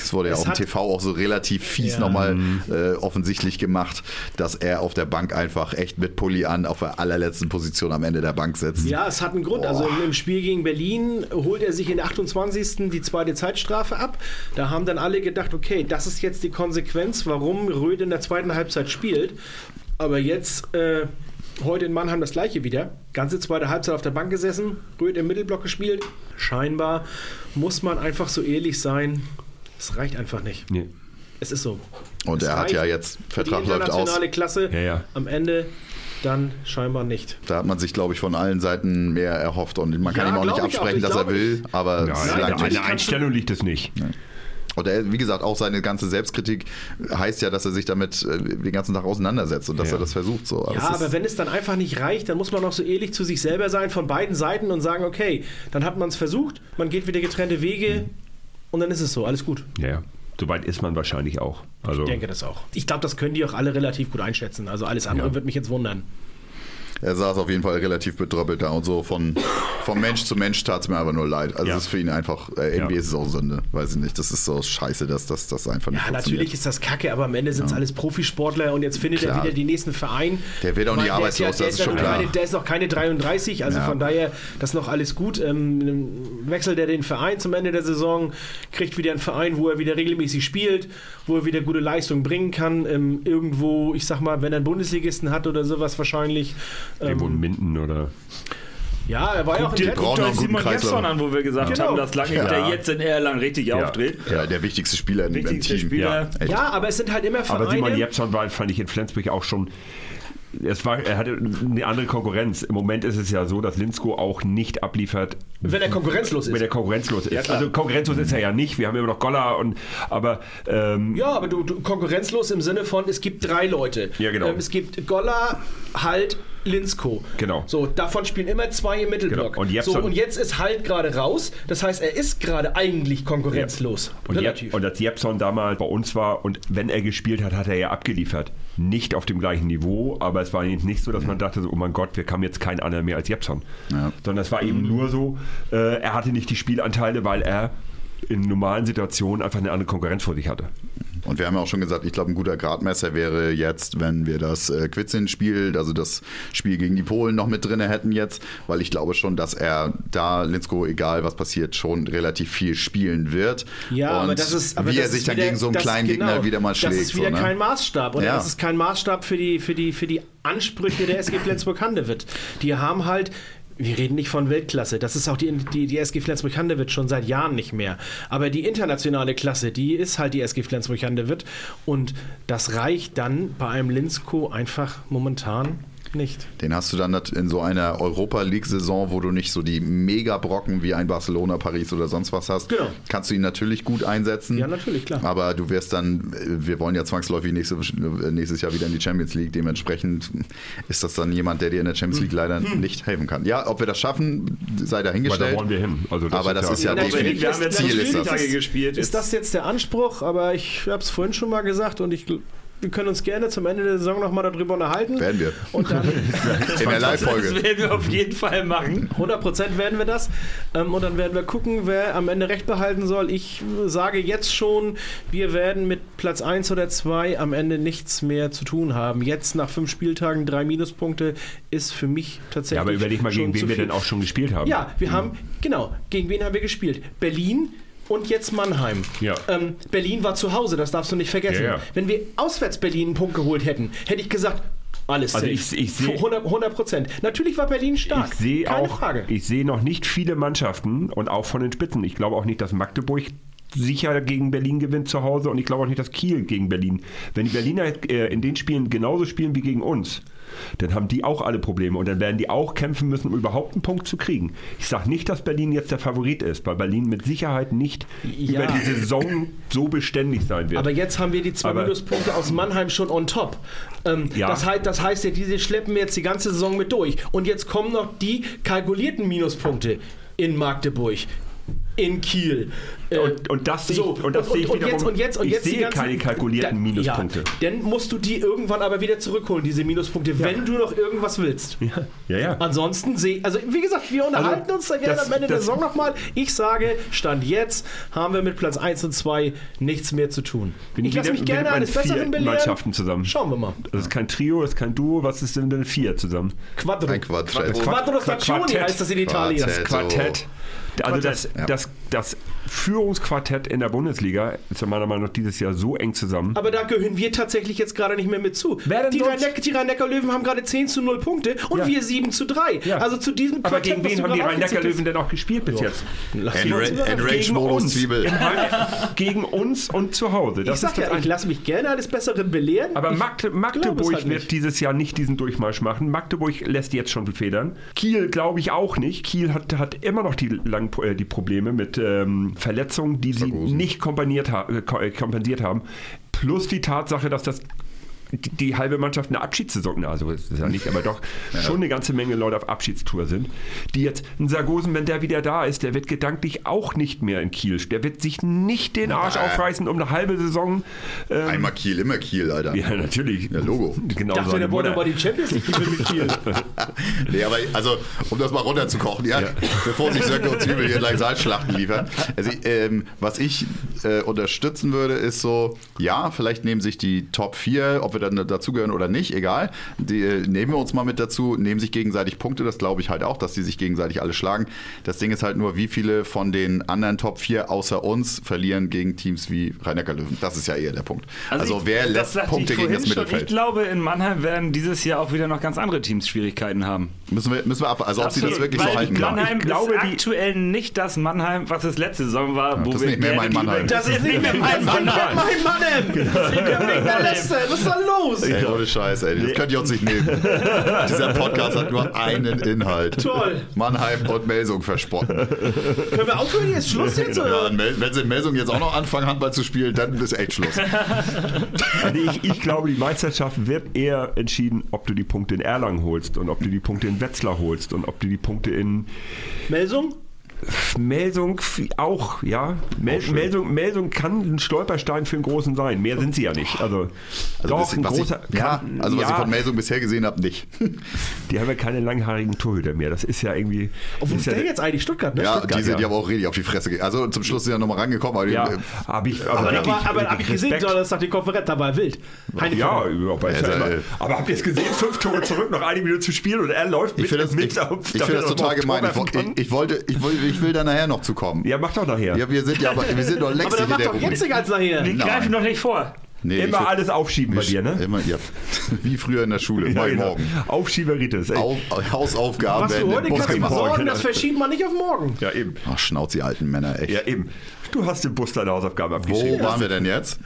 es wurde ja Es auch im TV auch so relativ fies Ja. nochmal äh, offensichtlich gemacht, dass er auf der Bank einfach echt mit Pulli an auf der allerletzten Position am Ende der Bank sitzt. Ja, es hat einen Grund. Also im, im Spiel gegen Berlin holt er sich in der 28. die zweite Zeitstrafe ab. Da haben dann alle gedacht, okay, das ist jetzt die Konsequenz, warum Röth in der zweiten Halbzeit spielt. Aber jetzt, äh, heute in Mannheim das gleiche wieder. Ganze zweite Halbzeit auf der Bank gesessen, Röth im Mittelblock gespielt. Scheinbar muss man einfach so ehrlich sein. Es reicht einfach nicht. Nee. Es ist so. Und Es er hat ja jetzt, Vertrag die läuft aus. internationale Klasse. Ja, ja. Am Ende dann scheinbar nicht. Da hat man sich, glaube ich, von allen Seiten mehr erhofft. Und man kann Ja, ihm auch nicht auch. absprechen, Ich dass er will, aber es Nein, langt an nicht. der Einstellung liegt es nicht. Und er, wie gesagt, auch seine ganze Selbstkritik heißt ja, dass er sich damit äh, den ganzen Tag auseinandersetzt und dass Ja. er das versucht. So. Ja, es aber wenn es dann einfach nicht reicht, dann muss man auch so ehrlich zu sich selber sein von beiden Seiten und sagen, okay, dann hat man es versucht, man geht wieder getrennte Wege und dann ist es so, alles gut. Ja, ja. Soweit ist man wahrscheinlich auch. Also, Ich denke das auch. Ich glaube, das können die auch alle relativ gut einschätzen. Also alles andere Ja. wird mich jetzt wundern. Er saß auf jeden Fall relativ bedröppelt da und so von, von Mensch zu Mensch tat es mir einfach nur leid. Also Ja. es ist für ihn einfach, äh, irgendwie Ja. ist auch Sünde, weiß ich nicht. Das ist so scheiße, dass das einfach nicht Ja, funktioniert. natürlich ist das kacke, aber am Ende sind es alles Profisportler und jetzt findet Klar. er wieder den nächsten Verein. Der wird auch Ich nicht ja- arbeitslos, das ist ja schon noch klar. Keine, der ist noch keine 33, also Ja. von daher, das ist noch alles gut. Ähm, wechselt er den Verein zum Ende der Saison, kriegt wieder einen Verein, wo er wieder regelmäßig spielt, wo er wieder gute Leistung bringen kann. Ähm, irgendwo, ich sag mal, wenn er einen Bundesligisten hat oder sowas wahrscheinlich. irgendwo in Ähm, Minden oder. ja, er war ja auch in noch guckt Simon. Jepson an, wo wir gesagt Genau. haben, dass lange Ja. der jetzt in Erlangen richtig Ja. auftritt. ja, der wichtigste Spieler im, im Wichtigster Team. Spieler. Echt. Ja, aber es sind halt immer Vereine. Aber Simon Jepson war, fand ich in Flensburg auch schon. Es war, er hatte eine andere Konkurrenz. Im Moment ist es ja so, dass Linsko auch nicht abliefert, wenn er konkurrenzlos wenn ist. er konkurrenzlos ist. klar. also konkurrenzlos ist er ja nicht. Wir haben immer noch Goller und aber ähm, Ja, aber du, du konkurrenzlos im Sinne von, es gibt drei Leute. Ja, genau. Ähm, es gibt Golla, Halt, Linsko. Genau. So, davon spielen immer zwei im Mittelblock. Genau. Und jetzt so, und jetzt ist Halt gerade raus. Das heißt, er ist gerade eigentlich konkurrenzlos. Und, Relativ. Und als Jepson damals bei uns war und wenn er gespielt hat, hat er ja abgeliefert. Nicht auf dem gleichen Niveau, aber es war jetzt nicht so, dass man dachte, so, oh mein Gott, wir haben jetzt keinen anderen mehr als Jepson. Ja. Sondern es war eben nur so, äh, er hatte nicht die Spielanteile, weil er in normalen Situationen einfach eine andere Konkurrenz vor sich hatte. Und wir haben ja auch schon gesagt, ich glaube, ein guter Gradmesser wäre jetzt, wenn wir das äh, Quitzin-Spiel, also das Spiel gegen die Polen noch mit drin hätten jetzt, weil ich glaube schon, dass er da, Linsko, egal was passiert, schon relativ viel spielen wird. Ja, und aber das ist. Aber wie das er sich ist dann wieder, gegen so einen kleinen Gegner genau, wieder mal schlägt. Das ist wieder so, ne? kein Maßstab. Und Ja. das ist kein Maßstab für die, für die, für die Ansprüche der SG Flensburg-Handewitt. Die haben halt. Wir reden nicht von Weltklasse. Das ist auch die, die, die SG Flensburg-Handewitt schon seit Jahren nicht mehr. Aber die internationale Klasse, die ist halt die SG Flensburg-Handewitt. Und das reicht dann bei einem Linsko einfach momentan nicht. Den hast du dann in so einer Europa League-Saison, wo du nicht so die Megabrocken wie ein Barcelona, Paris oder sonst was hast, Genau. kannst du ihn natürlich gut einsetzen. Ja, natürlich, klar. Aber du wirst dann, äh, wir wollen ja zwangsläufig nächste, nächstes Jahr wieder in die Champions League. Dementsprechend ist das dann jemand, der dir in der Champions League leider nicht helfen kann. Ja, ob wir das schaffen, sei Aber da dahingestellt. wollen wir hin. Also Aber das ist ja Natürlich definitiv wir haben jetzt Ziel ist das. Tage gespielt. Ist das jetzt der Anspruch? Aber ich habe es vorhin schon mal gesagt und ich, gl- wir können uns gerne zum Ende der Saison nochmal darüber unterhalten. Werden wir. Und dann In der Das Live-Folge. werden wir auf jeden Fall machen. 100% werden wir das. Ähm, und dann werden wir gucken, wer am Ende recht behalten soll. Ich sage jetzt schon, wir werden mit Platz 1 oder 2 am Ende nichts mehr zu tun haben. Jetzt nach fünf Spieltagen drei Minuspunkte ist für mich tatsächlich. Ja, aber überleg mal, gegen wen wir denn auch schon gespielt haben. Ja, wir haben, genau, gegen wen haben wir gespielt? Berlin und jetzt Mannheim. Ja. Ähm, Berlin war zu Hause, das darfst du nicht vergessen. Ja, ja. Wenn wir auswärts Berlin einen Punkt geholt hätten, hätte ich gesagt, alles Also safe. ich- ich seh- 100 100 Prozent. Natürlich war Berlin stark. Ich sehe auch, Frage. ich sehe noch nicht viele Mannschaften und auch von den Spitzen. Ich glaube auch nicht, dass Magdeburg sicher gegen Berlin gewinnt zu Hause und ich glaube auch nicht, dass Kiel gegen Berlin. Wenn die Berliner äh, in den Spielen genauso spielen wie gegen uns, dann haben die auch alle Probleme und dann werden die auch kämpfen müssen, um überhaupt einen Punkt zu kriegen. Ich sage nicht, dass Berlin jetzt der Favorit ist, weil Berlin mit Sicherheit nicht Ja. über die Saison so beständig sein wird. Aber jetzt haben wir die zwei Aber- Minuspunkte aus Mannheim schon on top. Ähm, Ja. das, heißt, das heißt ja, diese schleppen wir jetzt die ganze Saison mit durch. Und jetzt kommen noch die kalkulierten Minuspunkte in Magdeburg. In Kiel. Äh, Und- und das sehe ich- und das sehe ich wiederum- jetzt, und jetzt, und ich jetzt sehe keine kalkulierten Da- Minuspunkte. Ja, dann musst du die irgendwann aber wieder zurückholen, diese Minuspunkte, wenn du noch irgendwas willst. ja, ja. Ansonsten sehe also wie gesagt, wir unterhalten Also, uns da gerne das- am Ende der das- Saison nochmal. Ich sage, Stand jetzt haben wir mit Platz 1 und 2 nichts mehr zu tun. Bin ich lasse mich gerne eines Besseren belehren. Mannschaften zusammen. Schauen wir mal. Das ist kein Trio, das ist kein Duo. Was ist denn denn vier zusammen? Quattro. Ein Quatsch. Quattro Stagioni Quartett. heißt das in Italien. Quartett. Quartett. Also das, das, das Führungsquartett in der Bundesliga ist ja meiner Meinung nach dieses Jahr so eng zusammen. Aber da gehören wir tatsächlich jetzt gerade nicht mehr mit zu. Wer denn die Rhein-Neckar-Löwen haben gerade 10 zu 0 Punkte und Ja. wir 7 zu 3. Ja. Also zu diesem Aber Quartett, gegen wen haben die Rhein-Neckar-Löwen denn auch gespielt bis jetzt? Enrage-Modus. Zwiebel. Gegen uns und zu Hause. Ich Das sag ist das ja, ich lasse mich gerne eines Besseren belehren. Aber ich Magde Magdeburg halt wird nicht. dieses Jahr nicht diesen Durchmarsch machen. Magdeburg lässt jetzt schon federn. Kiel glaube ich auch nicht. Kiel hat, hat immer noch die, lang, äh, die Probleme mit ähm, Verletzungen, die sie nicht komponiert ha äh, äh, kompensiert haben. Plus die Tatsache, dass das die, die halbe Mannschaft eine Abschiedssaison, also ist es ja nicht, aber doch schon eine ganze Menge Leute auf Abschiedstour sind, die jetzt, ein Sargosen, wenn der wieder da ist, der wird gedanklich auch nicht mehr in Kiel. Der wird sich nicht den Arsch Ja. aufreißen, um eine halbe Saison. Ähm, Einmal Kiel, immer Kiel, Alter. ja, natürlich. Ja, Logo. Genau Ich dachte, so der wollte aber die Champions League mit Kiel. Nee, aber also, um das mal runterzukochen, ja, bevor sich Söcke und Zwiebel hier gleich Salzschlachten liefern. Also, ähm, was ich äh, unterstützen würde, ist so, ja, vielleicht nehmen sich die Top 4, ob wir dann dazugehören oder nicht, egal, die äh, nehmen wir uns mal mit dazu, nehmen sich gegenseitig Punkte, das glaube ich halt auch, dass die sich gegenseitig alle schlagen. Das Ding ist halt nur, wie viele von den anderen Top 4 außer uns verlieren gegen Teams wie rhein löwen Das ist ja eher der Punkt. Also, ich- wer das lässt Punkte gegen das vorhin schon. Mittelfeld? Ich glaube, in Mannheim werden dieses Jahr auch wieder noch ganz andere Teams Schwierigkeiten haben. Müssen wir, müssen wir ab, also ob sie das wirklich so weil halten können. Mannheim Ich glaube, ist die- aktuell nicht das Mannheim, was es letzte Saison war. wo das ist wir nicht mehr mein Mannheim. Das ist nicht mehr mein Mannheim. Mein Mann! Wir können wegen der Liste. Was ist da los? Ey, ohne Scheiß, ey. Das könnt ihr uns nicht nehmen. Dieser Podcast hat nur einen Inhalt. Toll. Mannheim und Melsung verspotten. Können wir aufhören? Jetzt Schluss jetzt? Ja, Oder? Mel- wenn sie in Melsung jetzt auch noch anfangen, Handball zu spielen, dann ist echt Schluss. Also ich, ich glaube, die Meisterschaft wird eher entschieden, ob du die Punkte in Erlangen holst und ob du die Punkte in Wetzlar holst und ob du die Punkte in Melsung? Melsung auch, ja. Mel schön. Melsung, Melsung kann ein Stolperstein für einen großen sein. Mehr sind sie ja nicht. Also, Also doch, was, ein großer. ich, ja, kann- also was ja, ich von Melsung bisher gesehen habe, nicht. Die haben ja keine langhaarigen Torhüter mehr. Das ist ja irgendwie. Obwohl ist ist ja, der jetzt eigentlich Stuttgart, ne? Ja, Stuttgart. die sind ja. ja aber auch richtig auf die Fresse gegangen. Also zum Schluss sind ja nochmal rangekommen. Aber die, ja, äh, habe ich. Aber, da wirklich- war, aber hab wirklich ich gesehen, Respekt. Donnerstag die Konferenz, da war wild. Heine Ja, überhaupt. Ja, ist ja äh, aber habt ihr es gesehen? Fünf Tore zurück, noch eine Minute zu spielen und er läuft ich mit, finde das, mit ich, auf- ich damit find das total gemein. Wollte, ich, wollte, ich will da nachher noch zu kommen. Ja, mach doch nachher. Ja, wir sind ja aber wir sind doch längst Aber macht der doch jetzt nicht als nachher. Wir Nein. greifen doch nicht vor. Nee, ich Immer will- alles aufschieben bei dir, ne? Immer, ja. Wie früher in der Schule, Ja, bei genau. morgen. Aufschieberitis. ey. Auf, Hausaufgaben Was du werden heute im Bus kannst gemacht. besorgen, das verschiebt man nicht auf morgen. Ja, eben. Ach, Schnauz, die alten Männer, echt. Ja, eben. Du hast im Bus deine Hausaufgaben Wo abgeschrieben. waren wir denn jetzt?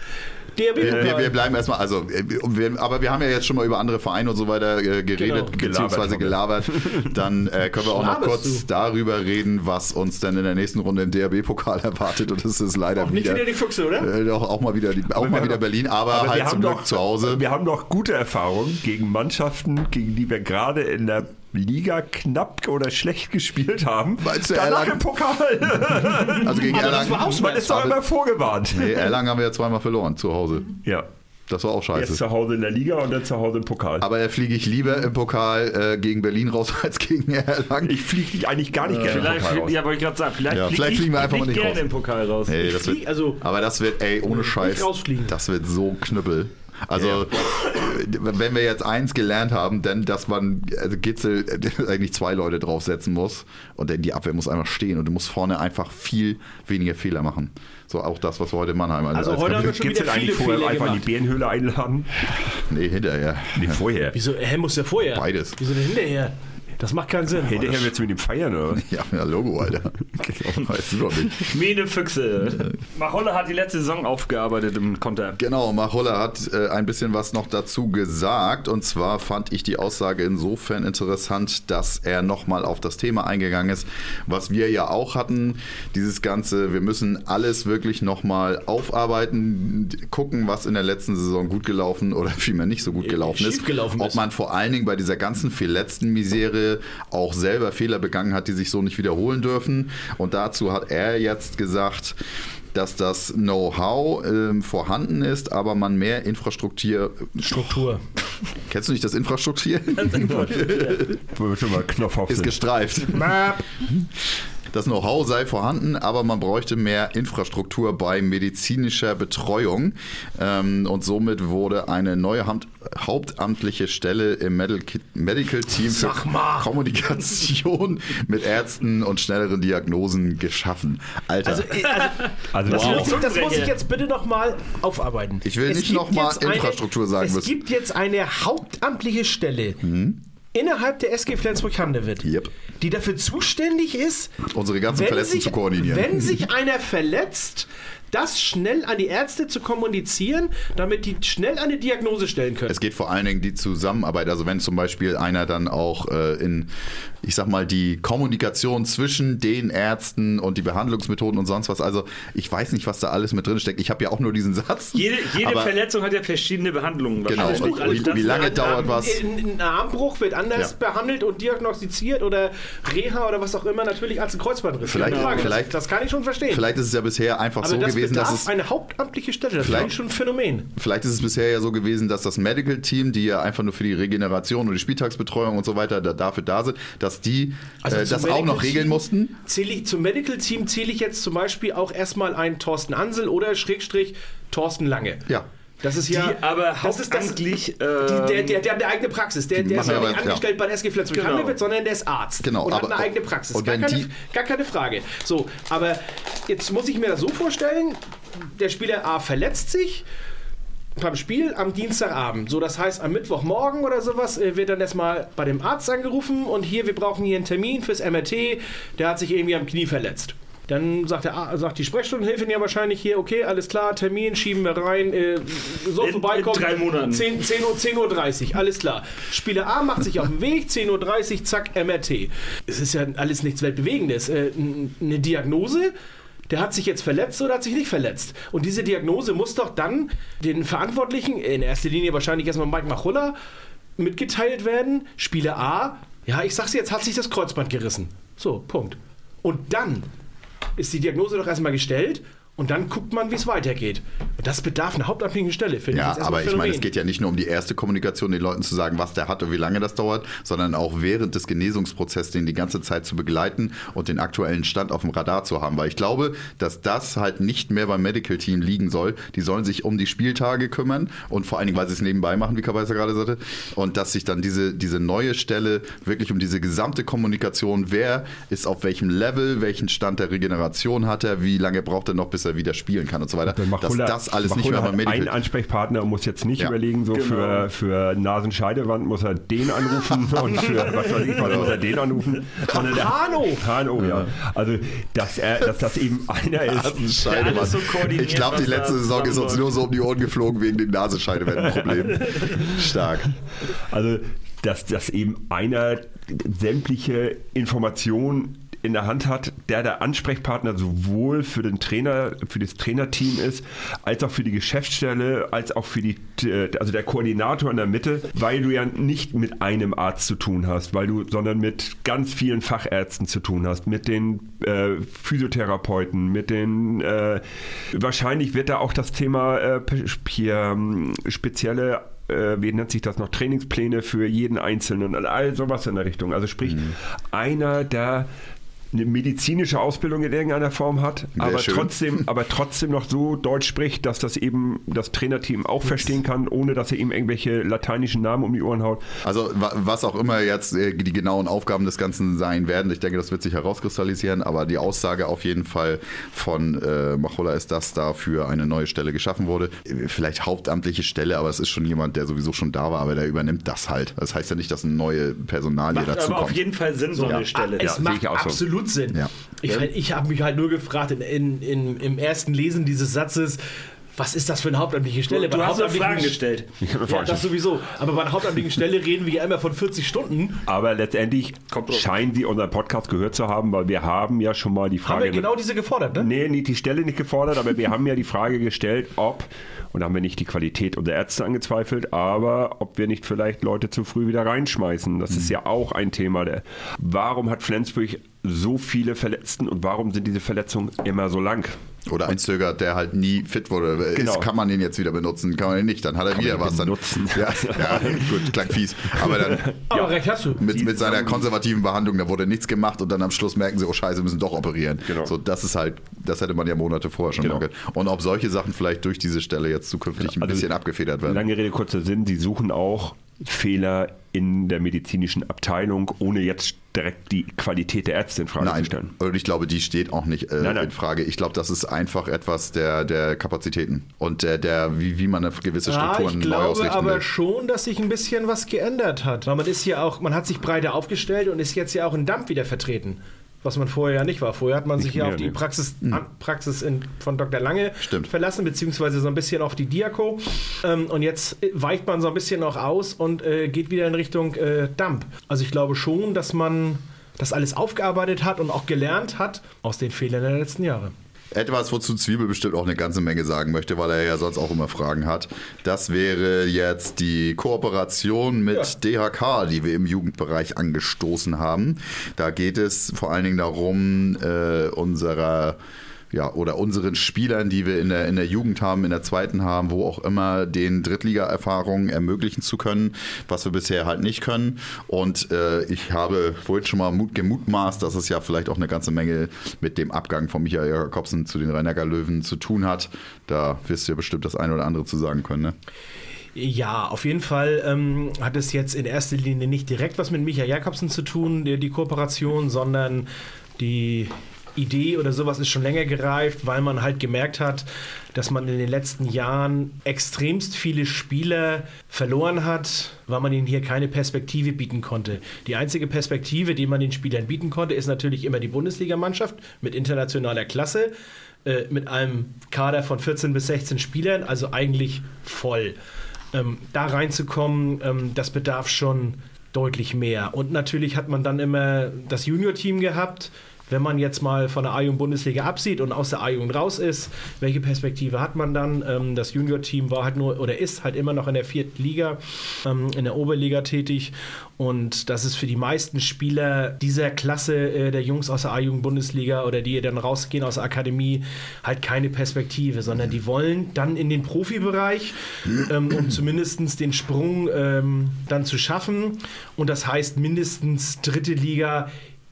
DRB Wir, wir, wir bleiben erstmal, also, äh, wir, aber wir haben ja jetzt schon mal über andere Vereine und so weiter äh, geredet, Genau. beziehungsweise gelabert. Dann äh, können wir auch noch kurz du. darüber reden, was uns dann in der nächsten Runde im DRB-Pokal erwartet. Und das ist leider Auch nicht wieder, wieder die Füchse, oder? äh, doch auch mal wieder, die, auch mal wieder doch- Berlin, aber, Aber halt zum Glück doch zu Hause. Wir haben noch gute Erfahrungen gegen Mannschaften, gegen die wir gerade in der Liga knapp oder schlecht gespielt haben. Meinst du Danach Erlangen? im Pokal. Also gegen Aber das Erlangen. war auch Man ist doch Aber- immer vorgewarnt. Nee, Erlangen haben wir ja zweimal verloren zu Hause. Ja. Das war auch scheiße. zu Hause in der Liga und dann zu Hause im Pokal. Aber da fliege ich lieber im Pokal äh, gegen Berlin raus als gegen Erlangen. ich fliege dich eigentlich gar nicht gerne im Vielleicht, Pokal flieg- raus. ja, wollte ich gerade sagen, vielleicht, Ja, flieg vielleicht ich fliegen wir einfach mal nicht gerne raus. im Pokal raus. Ey, das flieg- wird, also- aber das wird, ey, ohne Scheiß, rausfliegen. das wird so knüppel. Also, äh, wenn wir jetzt eins gelernt haben, dann, dass man also Gitzel eigentlich zwei Leute draufsetzen muss und dann die Abwehr muss einfach stehen und du musst vorne einfach viel weniger Fehler machen. So auch das, was wir heute in Mannheim Also als heute haben wir schon wieder es eigentlich viele vorher Fehler einfach in die gemacht. Bärenhöhle einladen? Nee, hinterher. Nee, vorher. Wieso, hä, muss der vorher? Beides. Wieso denn hinterher? Das macht keinen Sinn. Hinterher willst du mit ihm feiern, oder? Ja, ja, Logo, Alter. Weißt du doch nicht. Mene Füchse. Macholle hat die letzte Saison aufgearbeitet im Konter. Genau, Machulla hat äh, ein bisschen was noch dazu gesagt. Und zwar fand ich die Aussage insofern interessant, dass er nochmal auf das Thema eingegangen ist, was wir ja auch hatten. Dieses Ganze, wir müssen alles wirklich nochmal aufarbeiten, gucken, was in der letzten Saison gut gelaufen oder vielmehr nicht so gut gelaufen ist. Äh, gelaufen Ob ist. man vor allen Dingen bei dieser ganzen verletzten Misere auch selber Fehler begangen hat, die sich so nicht wiederholen dürfen. Und dazu hat er jetzt gesagt, dass das Know-how ähm, vorhanden ist, aber man mehr Infrastruktur. Struktur. Kennst du nicht das Infrastruktur? Wo wir schon mal Knopf auf ist sind. gestreift. Das Know-how sei vorhanden, aber man bräuchte mehr Infrastruktur bei medizinischer Betreuung. Ähm, und somit wurde eine neue Hand hauptamtliche Stelle im Medical, Medical Team für. Kommunikation mit Ärzten und schnelleren Diagnosen geschaffen. Alter. Also, äh, also Also das, wow. muss ich, das muss ich jetzt bitte nochmal aufarbeiten. Ich will Es nicht gibt noch mal jetzt eine- Infrastruktur sagen Es müssen. gibt jetzt eine hauptamtliche Stelle innerhalb der SG Flensburg-Handewitt, Yep. die dafür zuständig ist, Unsere ganzen wenn Verletzten sich, zu koordinieren. Wenn sich einer verletzt, das schnell an die Ärzte zu kommunizieren, damit die schnell eine Diagnose stellen können. Es geht vor allen Dingen die Zusammenarbeit. Also wenn zum Beispiel einer dann auch äh, in, ich sag mal, die Kommunikation zwischen den Ärzten und die Behandlungsmethoden und sonst was. Also ich weiß nicht, was da alles mit drin steckt. Ich habe ja auch nur diesen Satz. Jede, jede Verletzung hat ja verschiedene Behandlungen. Genau. Und alles wie, wie lange dauert ein- was? Ein, Armbruch wird anders Ja. behandelt und diagnostiziert oder Reha oder was auch immer natürlich als ein Kreuzbandriss. Vielleicht- Frage. vielleicht- das, das kann ich schon verstehen. Vielleicht ist es ja bisher einfach Aber so das gewesen, dass es eine hauptamtliche Stelle. Das ich schon ein Phänomen. Vielleicht ist es bisher ja so gewesen, dass das Medical Team, die ja einfach nur für die Regeneration und die Spieltagsbetreuung und so weiter da, dafür da sind, dass die Also äh, das auch noch regeln Team mussten. Zähle ich, zum Medical Team zähle ich jetzt zum Beispiel auch erstmal einen Thorsten Ansel oder Schrägstrich Thorsten Lange. Ja. Das ist ja. Die aber das ist das, die, hauptamtlich, der, ähm, der, der hat eine eigene Praxis. Der, Die der ist ja nicht ja. angestellt bei der SG Flensburg Genau. Handewitt, sondern der ist Arzt. Genau, Und hat aber- eine eigene Praxis. Gar keine, die- gar keine Frage. So, aber jetzt muss ich mir das so vorstellen: der Spieler A verletzt sich beim Spiel am Dienstagabend. So, das heißt, am Mittwochmorgen oder sowas äh, wird dann erstmal bei dem Arzt angerufen und hier, wir brauchen hier einen Termin fürs MRT. Der hat sich irgendwie am Knie verletzt. Dann sagt, der, Ar- sagt die Sprechstundenhilfin ja wahrscheinlich hier, okay, alles klar, Termin, schieben wir rein, äh, so In- vorbeikommen. in drei Monaten. 10, 10 Uhr, 10 Uhr 30, alles klar. Spieler A macht sich auf den Weg, 10 Uhr 30, zack, MRT. Es ist ja alles nichts Weltbewegendes. Äh, eine Diagnose, der hat sich jetzt verletzt oder hat sich nicht verletzt. Und diese Diagnose muss doch dann den Verantwortlichen, in erster Linie wahrscheinlich erstmal Mike Machulla, mitgeteilt werden. Spieler A, ja, ich sag's jetzt, hat sich das Kreuzband gerissen. So, Punkt. Und dann ist die Diagnose doch erstmal gestellt und dann guckt man, wie es weitergeht. Und das bedarf einer hauptamtlichen Stelle, finde ich. Ja, jetzt erstmal aber ich meine, es geht ja nicht nur um die erste Kommunikation, den Leuten zu sagen, was der hat und wie lange das dauert, sondern auch während des Genesungsprozesses den die ganze Zeit zu begleiten und den aktuellen Stand auf dem Radar zu haben. Weil ich glaube, dass das halt nicht mehr beim Medical Team liegen soll. Die sollen sich um die Spieltage kümmern und vor allen Dingen, weil sie es nebenbei machen, wie Kabaiser gerade sagte. Und dass sich dann diese, diese neue Stelle wirklich um diese gesamte Kommunikation, wer ist auf welchem Level, welchen Stand der Regeneration hat er, wie lange braucht er noch, bis er wieder spielen kann und so weiter. Dann Dass das alles nicht Machulla mehr beim Medical einen Ansprechpartner und muss jetzt nicht Ja. überlegen, so Genau. für, für Nasenscheidewand muss er den anrufen und für was weiß ich was muss er den anrufen. Sondern der- Hano! Hano, ja. Also, dass, er, dass das eben einer ist. Nasenscheide, Der alles Mann. so koordiniert, ich glaube, die letzte Saison ist uns nur so um die Ohren geflogen wegen dem Nasenscheidewändenproblem. Stark. Also, dass, dass eben einer sämtliche Informationen in der Hand hat, der der Ansprechpartner sowohl für den Trainer, für das Trainerteam ist, als auch für die Geschäftsstelle, als auch für die, äh, also der Koordinator in der Mitte, weil du ja nicht mit einem Arzt zu tun hast, weil du, sondern mit ganz vielen Fachärzten zu tun hast, mit den äh, Physiotherapeuten, mit den, äh, wahrscheinlich wird da auch das Thema äh, hier ähm, spezielle äh, wie nennt sich das noch, Trainingspläne für jeden Einzelnen und all sowas in der Richtung. Also sprich, Mhm. einer, der eine medizinische Ausbildung in irgendeiner Form hat, aber schön. trotzdem, aber trotzdem noch so Deutsch spricht, dass das eben das Trainerteam auch verstehen kann, ohne dass er ihm irgendwelche lateinischen Namen um die Ohren haut. Also wa- was auch immer jetzt äh, die genauen Aufgaben des Ganzen sein werden, ich denke, das wird sich herauskristallisieren, aber die Aussage auf jeden Fall von äh, Machola ist, dass dafür eine neue Stelle geschaffen wurde. Äh, Vielleicht hauptamtliche Stelle, aber es ist schon jemand, der sowieso schon da war, aber der übernimmt das halt. Das heißt ja nicht, dass ein neue Personalie Macht dazu aber auf kommt. jeden Fall Sinn, so eine Stelle. Es Ja, macht ich auch so. absolut Sinn. Ja. Ich, ich habe mich halt nur gefragt in, in, in, im ersten Lesen dieses Satzes, was ist das für eine hauptamtliche Stelle? Du Bei einer hast Fragen gestellt. Ja, das sowieso. Aber bei einer hauptamtlichen Stelle reden wir ja immer von 40 Stunden. Aber letztendlich scheinen sie unseren Podcast gehört zu haben, weil wir haben ja schon mal die Haben Frage... wir genau diese gefordert, ne? Nee, nicht die Stelle nicht gefordert, aber wir haben ja die Frage gestellt, ob, und da haben wir nicht die Qualität unserer Ärzte angezweifelt, aber ob wir nicht vielleicht Leute zu früh wieder reinschmeißen. Das ist ja auch ein Thema. Der, warum hat Flensburg so viele Verletzten und warum sind diese Verletzungen immer so lang? Oder ein Zöger, der halt nie fit wurde. Genau. Ist, kann man den jetzt wieder benutzen? Kann man den nicht? Dann hat er Kann wieder was. Dann, benutzen? ja, ja, gut, klang fies. Aber dann Aber recht hast du. mit, mit seiner konservativen Behandlung, da wurde nichts gemacht und dann am Schluss merken sie, oh Scheiße, müssen doch operieren. Genau. So, das ist halt, das hätte man ja Monate vorher schon Genau. genau. Und ob solche Sachen vielleicht durch diese Stelle jetzt zukünftig ein Also, bisschen abgefedert werden. Lange Rede, kurzer Sinn, sie suchen auch Fehler in der medizinischen Abteilung, ohne jetzt direkt die Qualität der Ärzte in Frage zu Nein, stellen. und ich glaube, die steht auch nicht äh, Nein, nein. in Frage. Ich glaube, das ist einfach etwas der, der Kapazitäten und der, der wie, wie man eine gewisse Strukturen ich neu glaube ausrichten aber will. schon, dass sich ein bisschen was geändert hat. Weil man ist ja auch, man hat sich breiter aufgestellt und ist jetzt ja auch in Dampf wieder vertreten. Was man vorher ja nicht war. Vorher hat man sich ja auf die nee. Praxis, an, Praxis in, von Dr. Lange Stimmt. verlassen, beziehungsweise so ein bisschen auf die Diako. Ähm, und jetzt weicht man so ein bisschen auch aus und äh, geht wieder in Richtung äh, Dump. Also ich glaube schon, dass man das alles aufgearbeitet hat und auch gelernt hat aus den Fehlern der letzten Jahre. Etwas, wozu Zwiebel bestimmt auch eine ganze Menge sagen möchte, weil er ja sonst auch immer Fragen hat. Das wäre jetzt die Kooperation mit DHK, die wir im Jugendbereich angestoßen haben. Da geht es vor allen Dingen darum, äh, unserer ja, oder unseren Spielern, die wir in der, in der Jugend haben, in der zweiten haben, wo auch immer, den Drittliga-Erfahrungen ermöglichen zu können, was wir bisher halt nicht können. Und äh, ich habe vorhin schon mal Mut, gemutmaßt, dass es ja vielleicht auch eine ganze Menge mit dem Abgang von Michael Jakobsen zu den rhein löwen zu tun hat. Da wirst du ja bestimmt das eine oder andere zu sagen können, ne? Ja, auf jeden Fall ähm, hat es jetzt in erster Linie nicht direkt was mit Michael Jakobsen zu tun, die, die Kooperation, sondern die Idee oder sowas ist schon länger gereift, weil man halt gemerkt hat, dass man in den letzten Jahren extremst viele Spieler verloren hat, weil man ihnen hier keine Perspektive bieten konnte. Die einzige Perspektive, die man den Spielern bieten konnte, ist natürlich immer die Bundesligamannschaft mit internationaler Klasse, äh, mit einem Kader von 14 bis 16 Spielern, also eigentlich voll. Ähm, da reinzukommen, ähm, das bedarf schon deutlich mehr. Und natürlich hat man dann immer das Junior-Team gehabt, wenn man jetzt mal von der A-Jugend-Bundesliga absieht und aus der A-Jugend raus ist, welche Perspektive hat man dann? Ähm, das Junior-Team war halt nur oder ist halt immer noch in der vierten Liga, ähm, in der Oberliga tätig und das ist für die meisten Spieler dieser Klasse äh, der Jungs aus der A-Jugend-Bundesliga oder die dann rausgehen aus der Akademie halt keine Perspektive, sondern die wollen dann in den Profibereich, ähm, um zumindest den Sprung ähm, dann zu schaffen. Und das heißt mindestens dritte Liga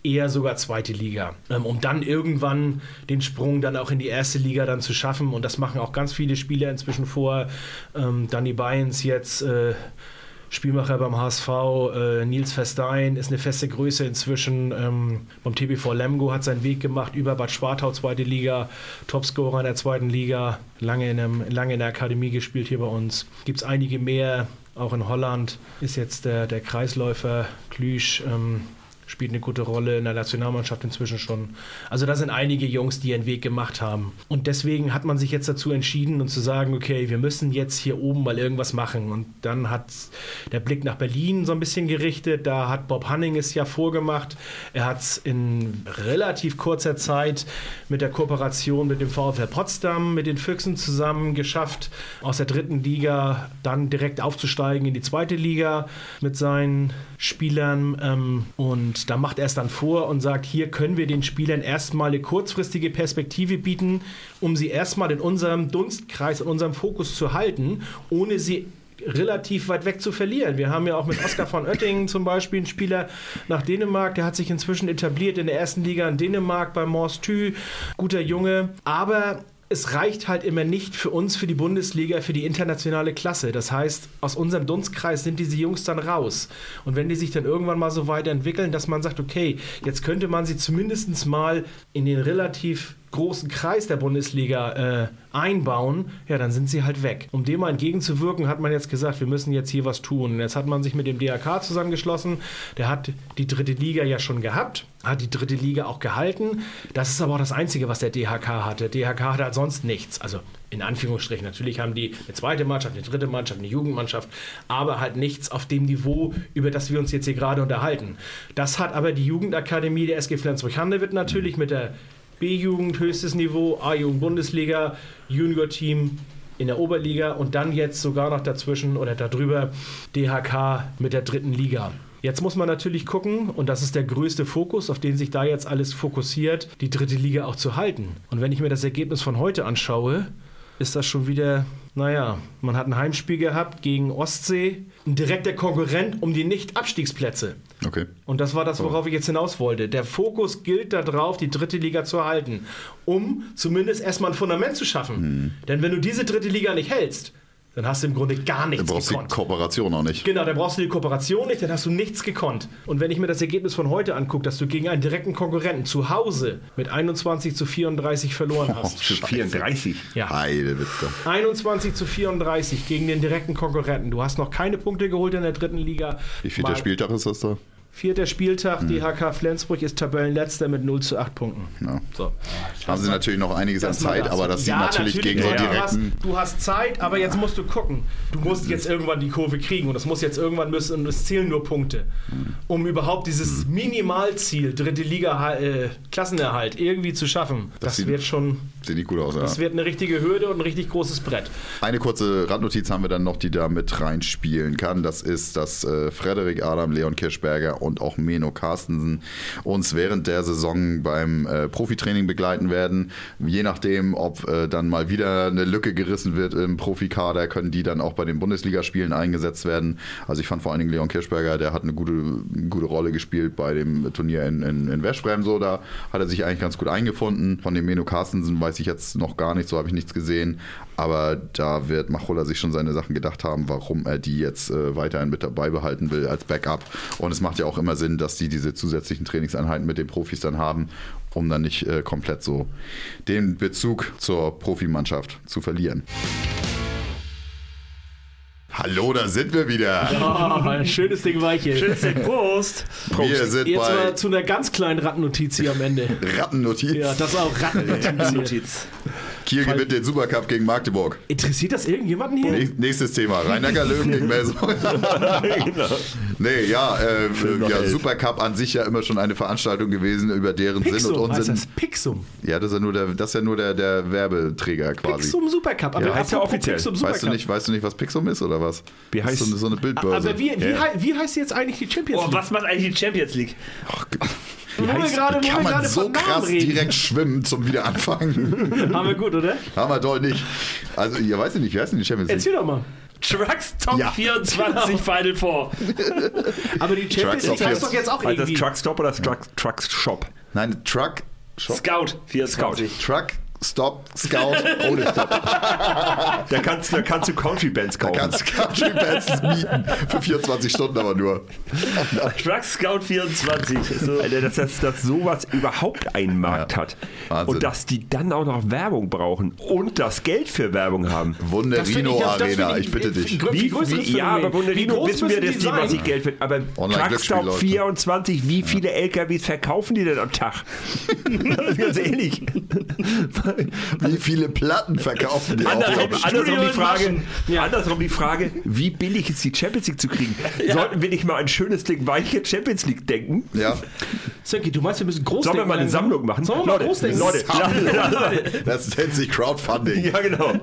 eher sogar zweite Liga, ähm, um dann irgendwann den Sprung dann auch in die erste Liga dann zu schaffen. Und das machen auch ganz viele Spieler inzwischen vor. Ähm, Danny Byens jetzt. Äh, Spielmacher beim HSV, äh, Nils Verstein ist eine feste Größe inzwischen. Ähm, beim TBV Lemgo hat seinen Weg gemacht über Bad Schwartau, zweite Liga, Topscorer in der zweiten Liga, lange in, einem, lange in der Akademie gespielt hier bei uns. Gibt es einige mehr, auch in Holland ist jetzt der, der Kreisläufer Klüsch. Ähm, spielt eine gute Rolle in der Nationalmannschaft inzwischen schon. Also da sind einige Jungs, die ihren Weg gemacht haben. Und deswegen hat man sich jetzt dazu entschieden und zu sagen, okay, wir müssen jetzt hier oben mal irgendwas machen. Und dann hat der Blick nach Berlin so ein bisschen gerichtet. Da hat Bob Hanning es ja vorgemacht. Er hat es in relativ kurzer Zeit mit der Kooperation mit dem VfL Potsdam, mit den Füchsen zusammen geschafft, aus der dritten Liga dann direkt aufzusteigen in die zweite Liga mit seinen Spielern. Ähm, und und da macht er es dann vor und sagt, hier können wir den Spielern erstmal eine kurzfristige Perspektive bieten, um sie erstmal in unserem Dunstkreis, in unserem Fokus zu halten, ohne sie relativ weit weg zu verlieren. Wir haben ja auch mit Oskar von Oettingen zum Beispiel einen Spieler nach Dänemark, der hat sich inzwischen etabliert in der ersten Liga in Dänemark bei Mors Thü. Guter Junge. Aber es reicht halt immer nicht für uns, für die Bundesliga, für die internationale Klasse. Das heißt, aus unserem Dunstkreis sind diese Jungs dann raus. Und wenn die sich dann irgendwann mal so weiterentwickeln, dass man sagt, okay, jetzt könnte man sie zumindest mal in den relativ großen Kreis der Bundesliga äh, einbauen, ja, dann sind sie halt weg. Um dem mal entgegenzuwirken, hat man jetzt gesagt, wir müssen jetzt hier was tun. Jetzt hat man sich mit dem DRK zusammengeschlossen. Der hat die dritte Liga ja schon gehabt, hat die dritte Liga auch gehalten. Das ist aber auch das Einzige, was der DHK hatte. Der DHK hatte halt sonst nichts. Also in Anführungsstrichen. Natürlich haben die eine zweite Mannschaft, eine dritte Mannschaft, eine Jugendmannschaft, aber halt nichts auf dem Niveau, über das wir uns jetzt hier gerade unterhalten. Das hat aber die Jugendakademie der SG Flensburg-Handewitt natürlich mit der B-Jugend höchstes Niveau, A-Jugend Bundesliga, Junior-Team in der Oberliga und dann jetzt sogar noch dazwischen oder darüber DHK mit der dritten Liga. Jetzt muss man natürlich gucken, und das ist der größte Fokus, auf den sich da jetzt alles fokussiert, die dritte Liga auch zu halten. Und wenn ich mir das Ergebnis von heute anschaue, ist das schon wieder, naja, man hat ein Heimspiel gehabt gegen Ostsee, ein direkter Konkurrent um die Nicht-Abstiegsplätze. Okay. Und das war das, worauf ich jetzt hinaus wollte. Der Fokus gilt darauf, die dritte Liga zu erhalten, um zumindest erstmal ein Fundament zu schaffen. Mhm. Denn wenn du diese dritte Liga nicht hältst, dann hast du im Grunde gar nichts gekonnt. Dann brauchst du die Kooperation auch nicht. Genau, dann brauchst du die Kooperation nicht, dann hast du nichts gekonnt. Und wenn ich mir das Ergebnis von heute angucke, dass du gegen einen direkten Konkurrenten zu Hause mit 21 zu 34 verloren oh, hast. Oh, 34? Ja. Heidewitzka. 21 zu 34 gegen den direkten Konkurrenten. Du hast noch keine Punkte geholt in der dritten Liga. Wie viel der Spieltag ist das da? Vierter Spieltag, mhm. DHK Flensburg ist Tabellenletzter mit 0 zu 8 Punkten. Ja. So. Haben sie natürlich noch einiges an Zeit, aber das ja, sieht natürlich, natürlich gegen ja, so direkten... Du hast, du hast Zeit, aber jetzt musst du gucken. Du musst jetzt irgendwann die Kurve kriegen und das muss jetzt irgendwann müssen und es zählen nur Punkte. Um überhaupt dieses mhm. Minimalziel, dritte Liga äh, Klassenerhalt irgendwie zu schaffen. Das, das wird schon... Sieht nicht gut aus, Das wird eine richtige Hürde und ein richtig großes Brett. Eine kurze Randnotiz haben wir dann noch, die da mit reinspielen kann. Das ist, dass äh, Frederik Adam, Leon Kirschberger und auch Meno Carstensen uns während der Saison beim äh, Profitraining begleiten werden. Je nachdem, ob äh, dann mal wieder eine Lücke gerissen wird im Profikader, können die dann auch bei den Bundesligaspielen eingesetzt werden. Also ich fand vor allen Dingen Leon Kirschberger, der hat eine gute, gute Rolle gespielt bei dem Turnier in, in, in Westbrem. So, da hat er sich eigentlich ganz gut eingefunden. Von dem Meno Carstensen weiß ich jetzt noch gar nicht, so habe ich nichts gesehen. Aber da wird Machulla sich schon seine Sachen gedacht haben, warum er die jetzt äh, weiterhin mit dabei behalten will als Backup. Und es macht ja auch immer Sinn, dass die diese zusätzlichen Trainingseinheiten mit den Profis dann haben, um dann nicht äh, komplett so den Bezug zur Profimannschaft zu verlieren. Hallo, da sind wir wieder. Ja, schönes Ding war hier. Schönes Ding, Prost. Prost. Wir sind Jetzt mal zu einer ganz kleinen Rattennotiz hier am Ende. Rattennotiz? Ja, das ist auch Rattennotiz. Kiel gewinnt den Supercup gegen Magdeburg. Interessiert das irgendjemanden hier? Näch- Nächstes Thema. Rhein-Neckar Löwen gegen Melsung. genau. Nee, ja, äh, ja. Supercup an sich ja immer schon eine Veranstaltung gewesen, über deren Sinn Pixum und heißt Unsinn. das. Pixum. Ja, das ist ja nur der, das ist ja nur der, der Werbeträger quasi. Pixum Supercup. Aber Ja, heißt ja offiziell. Pixum Weißt du, Supercup. nicht, weißt du nicht, was Pixum ist oder was? Wie Das ist heißt- so eine, so eine Bildbörse. Aber wie, wie, Ja. wie heißt jetzt eigentlich die Champions Oh, League? was macht eigentlich die Champions League? Wo wir heißt- gerade, wo Kann wir man gerade so krass reden. direkt schwimmen zum Wiederanfangen? Haben wir gut, oder? Haben wir doch nicht. Also, ihr weißt ja nicht, wie heißt denn die Champions League? Erzähl doch mal. Trucks Top Ja. 24 Final Four. Aber die Champions Trucks League heißt doch jetzt auch Also das irgendwie. Truckstop oder das Truck, Trucks Shop? Nein, Truck, Shop, Scout 24. Truck, Stop, Scout, ohne Stop. Da kannst, da kannst du Country-Bands kaufen. Kannst Country Bands mieten. Für 24 Stunden aber nur. Trucks Scout 24. So. Alter, dass, dass, dass sowas überhaupt einen Markt Ja. hat. Wahnsinn. Und dass die dann auch noch Werbung brauchen und das Geld für Werbung haben. Das Wunderino ich- das Arena, finde ich bitte dich. Wie, wie das ja, aber Wunderino wissen wir, dass die sein? massig Geld wird. Aber Truckstop läuft. 24, wie viele LKWs verkaufen die denn am Tag? Ganz ehrlich. Wie viele Platten verkaufen die Andersrum, auch? andersrum, die Frage, Maschen. andersrum die Frage, wie billig ist die Champions League zu kriegen? Sollten wir nicht mal ein schönes Ding weiche Champions League denken? Ja, Sönke, du meinst, wir müssen groß Sollen wir mal eine? Sammlung machen? Sollen wir mal Leute, groß denken? Leute, das nennt sich Crowdfunding. Ja, genau.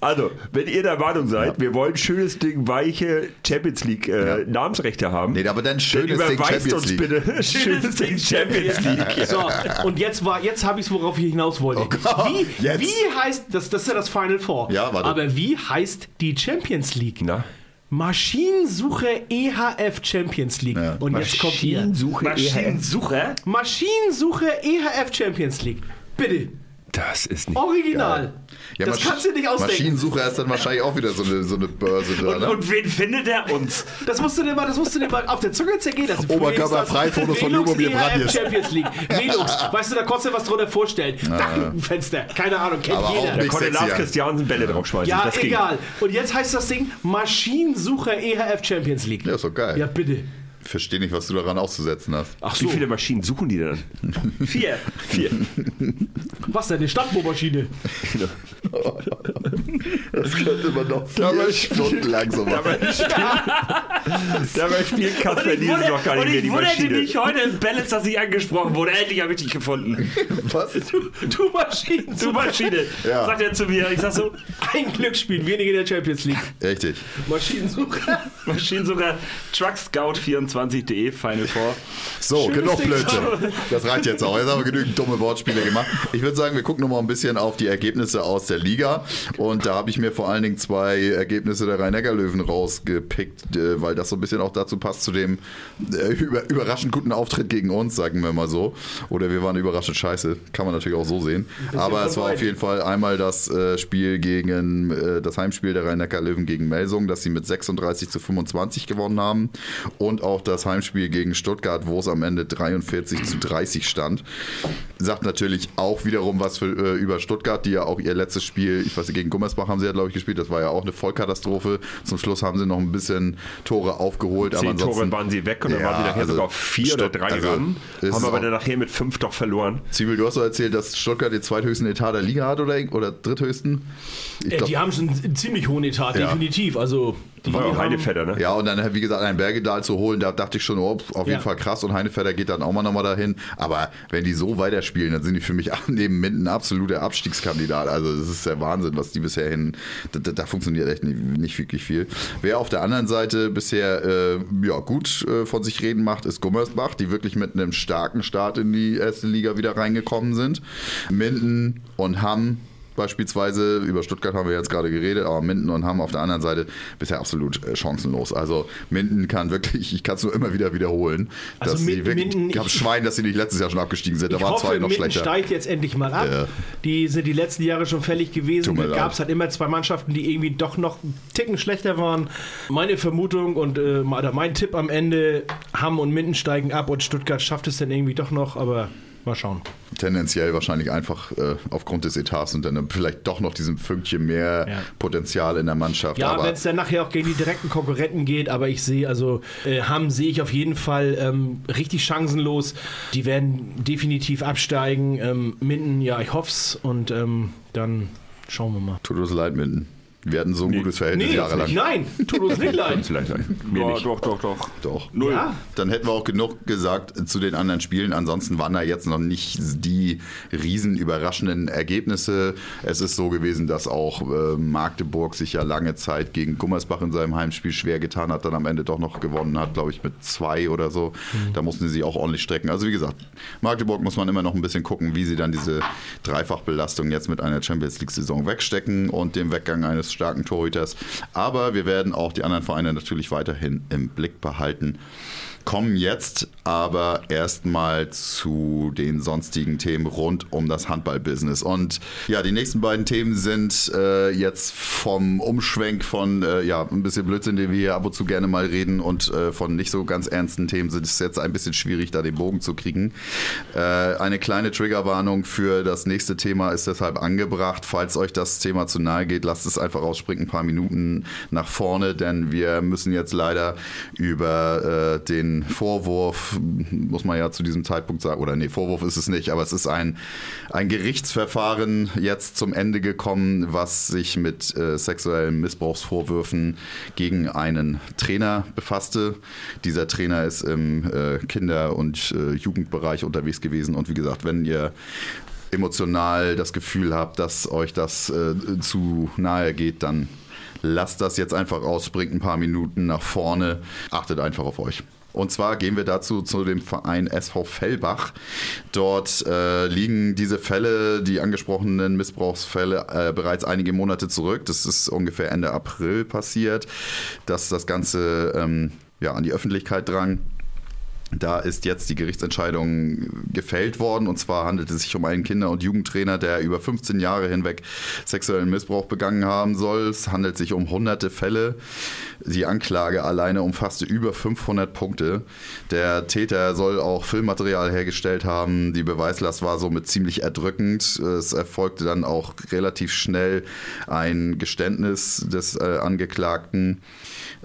Also, wenn ihr der Meinung seid, wir wollen schönes Ding weiche Champions League äh, Namensrechte haben, Nee, aber dann dann schönes Ding überweist Champions uns League. bitte schönes Ding Champions League. So, und jetzt war, jetzt habe ich es, worauf ich hinaus wollte. Gott, wie, jetzt. wie heißt, das, das ist ja das Final Four. Ja, warte. Aber wie heißt die Champions League? Na? Maschinensuche EHF Champions League. Ja. Und jetzt kommt hier. Maschinensuche Maschinensucher. Maschinensuche EHF Champions League. Bitte. Das ist nicht. Original. Ja, das Masch- kannst du nicht ausdenken. Maschinensucher ist dann wahrscheinlich auch wieder so eine, so eine Börse da. Und, Ne? und wen findet er uns? Das musst du dir mal, das musst du dir mal auf der Zunge zergehen lassen. Oberkörperfrei, Fotos von Lubomir EHF Branjes. Champions League. Velux. Weißt du, da konntest du was drunter vorstellen. Dachenfenster. Keine Ahnung, kennt Aber auch jeder. Da konnte Lars an. Christiansen Bälle draufschmeißen. Ja, das ging. egal. Und jetzt heißt das Ding Maschinensucher EHF Champions League. Ja, ist doch geil. Ja, bitte. Ich verstehe nicht, was du daran auszusetzen hast. Ach Wie viele Maschinen suchen die denn? Vier. Vier. Was denn? Eine Stadtbohrmaschine? Das könnte man noch vier Dabei- Stunden so machen. Dabei spielt, dabei spielt Kasper ich Nielsen noch gar nicht mehr ich die wunderte Maschine. mich heute im Balance, dass ich angesprochen wurde. Endlich habe ich dich gefunden. Was? Du Maschinen. Du Maschine. Ja. Sagt er zu mir. Ich sag so, Ein Glücksspiel, wenige in der Champions League. Richtig. Maschinensucher. Maschinensucher truckscout24.de Final Four. So, Schönes genug. Blödsinn. Das reicht jetzt auch. Jetzt haben wir genügend dumme Wortspiele gemacht. Ich würde sagen, wir gucken noch mal ein bisschen auf die Ergebnisse aus der Liga. Und da habe ich mir vor allen Dingen zwei Ergebnisse der Rhein-Neckar-Löwen rausgepickt, äh, weil das so ein bisschen auch dazu passt zu dem äh, über, überraschend guten Auftritt gegen uns, sagen wir mal so. Oder wir waren überraschend scheiße. Kann man natürlich auch so sehen. Aber es war auf jeden Fall einmal das äh, Spiel gegen das Heimspiel der Rhein-Neckar-Löwen gegen Melsung, das sie mit 36 zu 25 gewonnen haben. Und auch das Heimspiel gegen Stuttgart, wo es am Ende 43 zu 30 stand. Sagt natürlich auch wiederum was für, äh, über Stuttgart, die ja auch ihr letztes Spiel, ich weiß nicht, gegen Gummersbach haben sie ja, glaube ich, gespielt. Das war ja auch eine Vollkatastrophe. Zum Schluss haben sie noch ein bisschen Tore aufgeholt. aber Zehn ansonsten, Tore waren sie weg und dann Ja, waren sie nachher also sogar auf vier oder Stutt- drei also, ran. Haben aber dann nachher mit fünf doch verloren. Zwiebel, du hast doch erzählt, dass Stuttgart den zweithöchsten Etat der Liga hat oder, oder dritthöchsten? Ich Äh, glaub- die haben schon einen ziemlich hohen Etat, Ja. definitiv. Also, die War ja auch Heinevetter, ne? Ja, und dann, wie gesagt, einen Bergedal zu holen, da dachte ich schon, oh, auf jeden Ja. Fall krass. Und Heinefelder geht dann auch mal nochmal dahin. Aber wenn die so weiterspielen, dann sind die für mich neben Minden ein absoluter Abstiegskandidat. Also, das ist der Wahnsinn, was die bisher hin. Da, da, da funktioniert echt nicht, nicht wirklich viel. Wer auf der anderen Seite bisher äh, ja, gut äh, von sich reden macht, ist Gummersbach, die wirklich mit einem starken Start in die erste Liga wieder reingekommen sind. Minden und Hamm beispielsweise, über Stuttgart haben wir jetzt gerade geredet, aber Minden und Hamm auf der anderen Seite bisher absolut äh, chancenlos. Also Minden kann wirklich, ich kann es nur immer wieder wiederholen, Also dass Min- sie wirklich, Minden, ich habe Schwein, dass sie nicht letztes Jahr schon abgestiegen sind. Da waren zwei noch Minden schlechter. steigt jetzt endlich mal ab. Ja. Die sind die letzten Jahre schon fällig gewesen. Da gab es halt immer zwei Mannschaften, die irgendwie doch noch einen Ticken schlechter waren. Meine Vermutung und äh, oder mein Tipp am Ende, Hamm und Minden steigen ab und Stuttgart schafft es dann irgendwie doch noch, aber mal schauen. Tendenziell wahrscheinlich einfach äh, aufgrund des Etats und dann vielleicht doch noch diesem Fünkchen mehr ja. Potenzial in der Mannschaft. Ja, wenn es dann nachher auch gegen die direkten Konkurrenten geht, aber ich sehe, also äh, Hamm sehe ich auf jeden Fall ähm, richtig chancenlos. Die werden definitiv absteigen. Ähm, Minden, ja, ich hoffe es und ähm, dann schauen wir mal. Tut uns leid, Minden. Wir hatten so ein nee. gutes Verhältnis nee, jahrelang. Nein, tut uns nicht leid. Mir ja, nicht. Doch, doch, doch. Doch. Null. Ja. Dann hätten wir auch genug gesagt zu den anderen Spielen. Ansonsten waren da jetzt noch nicht die riesen überraschenden Ergebnisse. Es ist so gewesen, dass auch äh, Magdeburg sich ja lange Zeit gegen Gummersbach in seinem Heimspiel schwer getan hat, dann am Ende doch noch gewonnen hat, glaube ich, mit zwei oder so. Mhm. Da mussten sie sich auch ordentlich strecken. Also wie gesagt, Magdeburg muss man immer noch ein bisschen gucken, wie sie dann diese Dreifachbelastung jetzt mit einer Champions League-Saison wegstecken und dem Weggang eines starken Torhüters. Aber wir werden auch die anderen Vereine natürlich weiterhin im Blick behalten kommen jetzt aber erstmal zu den sonstigen Themen rund um das Handballbusiness. Und ja, die nächsten beiden Themen sind äh, jetzt vom Umschwenk von äh, ja, ein bisschen Blödsinn, den wir hier ab und zu gerne mal reden, und äh, von nicht so ganz ernsten Themen sind es jetzt ein bisschen schwierig, da den Bogen zu kriegen. Äh, eine kleine Triggerwarnung für das nächste Thema ist deshalb angebracht. Falls euch das Thema zu nahe geht, lasst es einfach ausspringen, ein paar Minuten nach vorne, denn wir müssen jetzt leider über äh, Vorwurf, muss man ja zu diesem Zeitpunkt sagen, oder nee, Vorwurf ist es nicht, aber es ist ein, ein Gerichtsverfahren jetzt zum Ende gekommen, was sich mit äh, sexuellen Missbrauchsvorwürfen gegen einen Trainer befasste. Dieser Trainer ist im äh, Kinder- und äh, Jugendbereich unterwegs gewesen und wie gesagt, wenn ihr emotional das Gefühl habt, dass euch das äh, zu nahe geht, dann lasst das jetzt einfach aus, springt ein paar Minuten nach vorne, achtet einfach auf euch. Und zwar gehen wir dazu zu dem Verein SV Fellbach. Dort äh, liegen diese Fälle, die angesprochenen Missbrauchsfälle, äh, bereits einige Monate zurück. Das ist ungefähr Ende April passiert, dass das Ganze ähm, ja, an die Öffentlichkeit drang. Da ist jetzt die Gerichtsentscheidung gefällt worden. Und zwar handelt es sich um einen Kinder- und Jugendtrainer, der über 15 Jahre hinweg sexuellen Missbrauch begangen haben soll. Es handelt sich um hunderte Fälle. Die Anklage alleine umfasste über 500 Punkte. Der Täter soll auch Filmmaterial hergestellt haben. Die Beweislast war somit ziemlich erdrückend. Es erfolgte dann auch relativ schnell ein Geständnis des äh, Angeklagten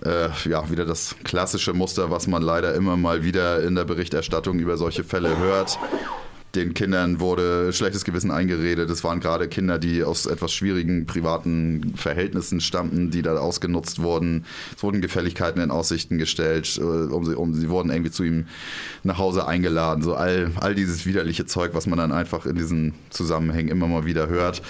äh, ja, wieder das klassische Muster, was man leider immer mal wieder in der Berichterstattung über solche Fälle hört. Den Kindern wurde schlechtes Gewissen eingeredet. Es waren gerade Kinder, die aus etwas schwierigen privaten Verhältnissen stammten, die da ausgenutzt wurden. Es wurden Gefälligkeiten in Aussichten gestellt. Äh, um sie, um, sie wurden irgendwie zu ihm nach Hause eingeladen. So all, all dieses widerliche Zeug, was man dann einfach in diesen Zusammenhängen immer mal wieder hört.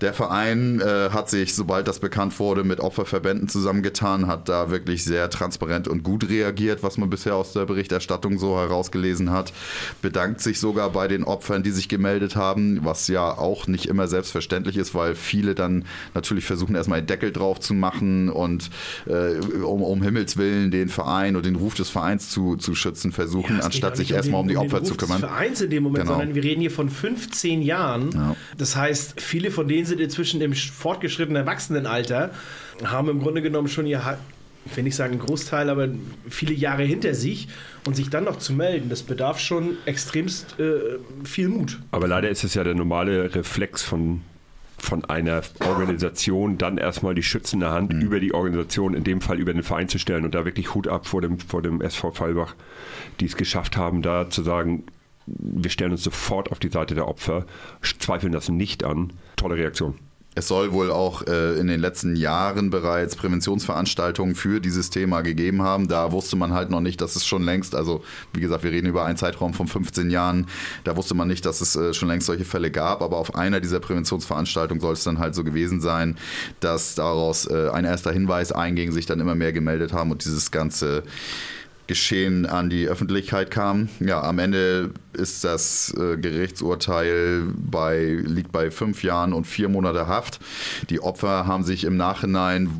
Der Verein äh, hat sich, sobald das bekannt wurde, mit Opferverbänden zusammengetan, hat da wirklich sehr transparent und gut reagiert, was man bisher aus der Berichterstattung so herausgelesen hat. Bedankt sich sogar bei den Opfern, die sich gemeldet haben, was ja auch nicht immer selbstverständlich ist, weil viele dann natürlich versuchen, erstmal einen Deckel drauf zu machen und äh, um, um Himmels Willen den Verein und den Ruf des Vereins zu, zu schützen versuchen, ja, anstatt sich erstmal um die Opfer zu kümmern. Des Vereins in dem Moment, genau. sondern wir reden hier von 15 Jahren. Ja. Das heißt, viele von denen sind inzwischen im fortgeschrittenen Erwachsenenalter, haben im Grunde genommen schon ihr, ich will nicht sagen Großteil, aber viele Jahre hinter sich und sich dann noch zu melden, das bedarf schon extremst äh, viel Mut. Aber leider ist es ja der normale Reflex von von einer Organisation dann erstmal die schützende Hand mhm. über die Organisation, in dem Fall über den Verein zu stellen und da wirklich Hut ab vor dem, vor dem SV Fallbach, die es geschafft haben, da zu sagen, wir stellen uns sofort auf die Seite der Opfer, zweifeln das nicht an. Tolle Reaktion. Es soll wohl auch äh, in den letzten Jahren bereits Präventionsveranstaltungen für dieses Thema gegeben haben. Da wusste man halt noch nicht, dass es schon längst, also wie gesagt, wir reden über einen Zeitraum von 15 Jahren, da wusste man nicht, dass es äh, schon längst solche Fälle gab. Aber auf einer dieser Präventionsveranstaltungen soll es dann halt so gewesen sein, dass daraus äh, ein erster Hinweis einging, sich dann immer mehr gemeldet haben und dieses ganze Geschehen an die Öffentlichkeit kam. Ja, am Ende ist das äh, Gerichtsurteil bei, liegt bei fünf Jahren und vier Monate Haft. Die Opfer haben sich im Nachhinein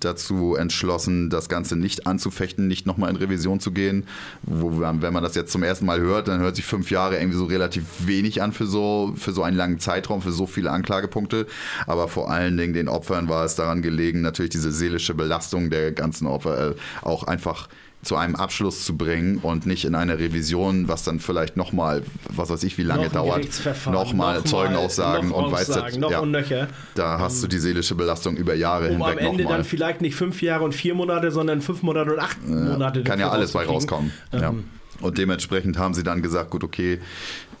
dazu entschlossen, das Ganze nicht anzufechten, nicht nochmal in Revision zu gehen. Wo, wenn man das jetzt zum ersten Mal hört, dann hört sich fünf Jahre irgendwie so relativ wenig an für so, für so einen langen Zeitraum, für so viele Anklagepunkte. Aber vor allen Dingen den Opfern war es daran gelegen, natürlich diese seelische Belastung der ganzen Opfer äh, auch einfach zu einem Abschluss zu bringen und nicht in einer Revision, was dann vielleicht nochmal, was weiß ich, wie lange Noch dauert, nochmal noch Zeugenaussagen noch und weiß Aussagen, noch ja, und nöcher. da hast du die seelische Belastung über Jahre Um am hinweg Ende nochmal. dann vielleicht nicht fünf Jahre und vier Monate, sondern fünf Monate und acht Monate. Kann ja alles bei rauskommen. ja. Ähm, Und dementsprechend haben sie dann gesagt, gut, okay,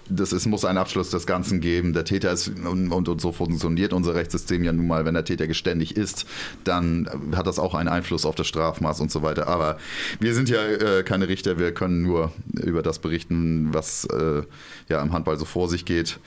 das ist, muss einen Abschluss des Ganzen geben. Der Täter ist, und, und, und so funktioniert unser Rechtssystem ja nun mal, wenn der Täter geständig ist, dann hat das auch einen Einfluss auf das Strafmaß und so weiter. Aber wir sind ja äh, keine Richter, wir können nur über das berichten, was äh, ja im Handball so vor sich geht.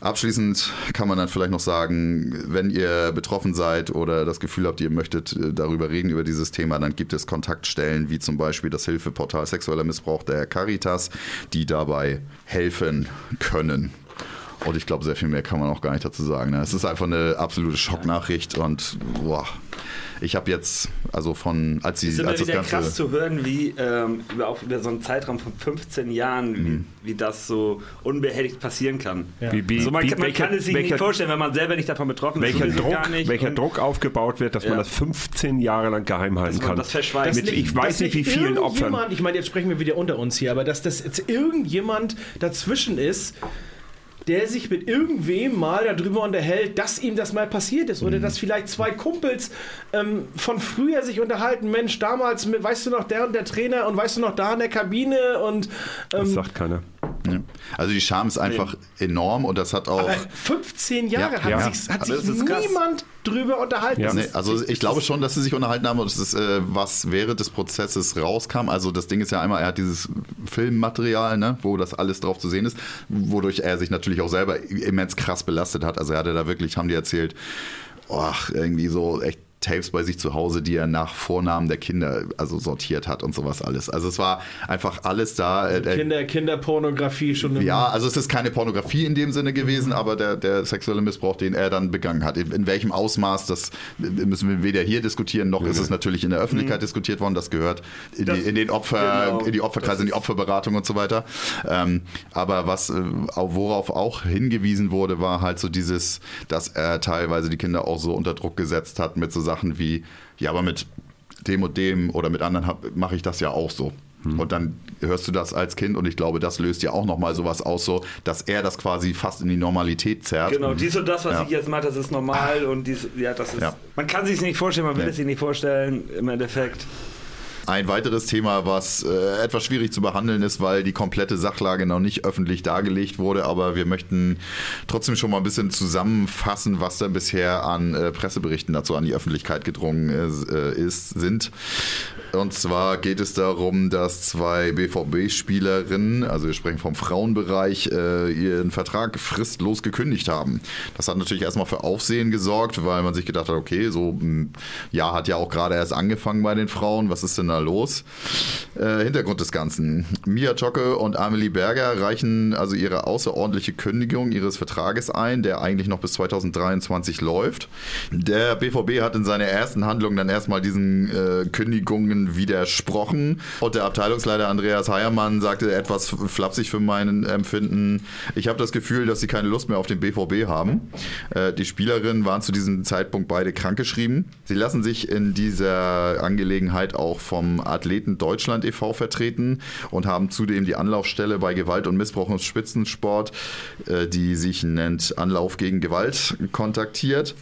Abschließend kann man dann vielleicht noch sagen, wenn ihr betroffen seid oder das Gefühl habt, ihr möchtet äh, darüber reden, über dieses Thema, dann gibt es Kontaktstellen wie zum Beispiel das Hilfeportal Sexueller Missbrauch der Caritas, die dabei helfen können. Und ich glaube, sehr viel mehr kann man auch gar nicht dazu sagen. Ne? Es ist einfach eine absolute Schocknachricht und boah, ich habe jetzt, also von, als sie, Es ist immer als das wieder Ganze. krass zu hören, wie ähm, über, auch über so einen Zeitraum von 15 Jahren, Mhm. wie, wie das so unbehelligt passieren kann. Ja. Wie, wie, Also man, wie, kann, man welcher, kann es sich welcher, nicht vorstellen, wenn man selber nicht davon betroffen ist. welcher, sowieso Druck, gar nicht. welcher Und Druck aufgebaut wird, dass man Ja. das 15 Jahre lang geheim halten dass man kann. das verschweigt. Mit, ich weiß nicht, wie vielen Opfern. Ich meine, jetzt sprechen wir wieder unter uns hier, aber dass das jetzt irgendjemand dazwischen ist, der sich mit irgendwem mal darüber unterhält, dass ihm das mal passiert ist. Mhm. Oder dass vielleicht zwei Kumpels ähm, von früher sich unterhalten, Mensch, damals, weißt du noch, der und der Trainer und weißt du noch, da in der Kabine und Das ähm, sagt keiner. Ja. Also die Scham ist einfach enorm und das hat auch. aber 15 Jahre Ja, hat, ja. sich, hat sich das ist krass. niemand drüber unterhalten. Ja. Das Nee, also ich glaube schon, dass sie sich unterhalten haben und ist, äh, was während des Prozesses rauskam. Also das Ding ist ja einmal, er hat dieses Filmmaterial, ne, wo das alles drauf zu sehen ist, wodurch er sich natürlich auch selber immens krass belastet hat. Also er hatte da wirklich, haben die erzählt, ach, irgendwie so echt Tapes bei sich zu Hause, die er nach Vornamen der Kinder also sortiert hat und sowas alles. Also es war einfach alles da. Der- Kinder, Kinderpornografie schon ja, also es ist keine Pornografie in dem Sinne gewesen, aber der, der sexuelle Missbrauch, den er dann begangen hat, in, in welchem Ausmaß, das müssen wir weder hier diskutieren, noch ist es natürlich in der Öffentlichkeit diskutiert worden. Das gehört in, die, in den Opfer, genau. in die Opferkreise, in die Opferberatung und so weiter. Ähm, aber was, äh, worauf auch hingewiesen wurde, war halt so dieses, dass er teilweise die Kinder auch so unter Druck gesetzt hat mit so Sachen wie, ja, aber mit dem und dem oder mit anderen mache ich das ja auch so. Und dann hörst du das als Kind und ich glaube, das löst ja auch nochmal sowas aus, so, dass er das quasi fast in die Normalität zerrt. Genau, dies und das, was Ja. ich jetzt mache, das ist normal und dies, ja, das ist. Ja. Man kann sich nicht vorstellen, man will Nee. es sich nicht vorstellen, im Endeffekt. Ein weiteres Thema, was äh, etwas schwierig zu behandeln ist, weil die komplette Sachlage noch nicht öffentlich dargelegt wurde, aber wir möchten trotzdem schon mal ein bisschen zusammenfassen, was da bisher an äh, Presseberichten dazu an die Öffentlichkeit gedrungen ist, äh, ist, sind. Und zwar geht es darum, dass zwei BVB-Spielerinnen, also wir sprechen vom Frauenbereich, äh, ihren Vertrag fristlos gekündigt haben. Das hat natürlich erstmal für Aufsehen gesorgt, weil man sich gedacht hat, okay, so ein Jahr hat ja auch gerade erst angefangen bei den Frauen, was ist denn da los? Äh, Hintergrund des Ganzen. Mia Tocke und Amelie Berger reichen also ihre außerordentliche Kündigung ihres Vertrages ein, der eigentlich noch bis 2023 läuft. Der BVB hat in seiner ersten Handlung dann erstmal diesen äh, Kündigungen widersprochen und der Abteilungsleiter Andreas Heiermann sagte etwas flapsig für meinen Empfinden, ich habe das Gefühl, dass sie keine Lust mehr auf den BVB haben. Äh, die Spielerinnen waren zu diesem Zeitpunkt beide krankgeschrieben. Sie lassen sich in dieser Angelegenheit auch vom Athleten Deutschland e.V. vertreten und haben zudem die Anlaufstelle bei Gewalt und Missbrauch im Spitzensport, äh, die sich nennt Anlauf gegen Gewalt, kontaktiert.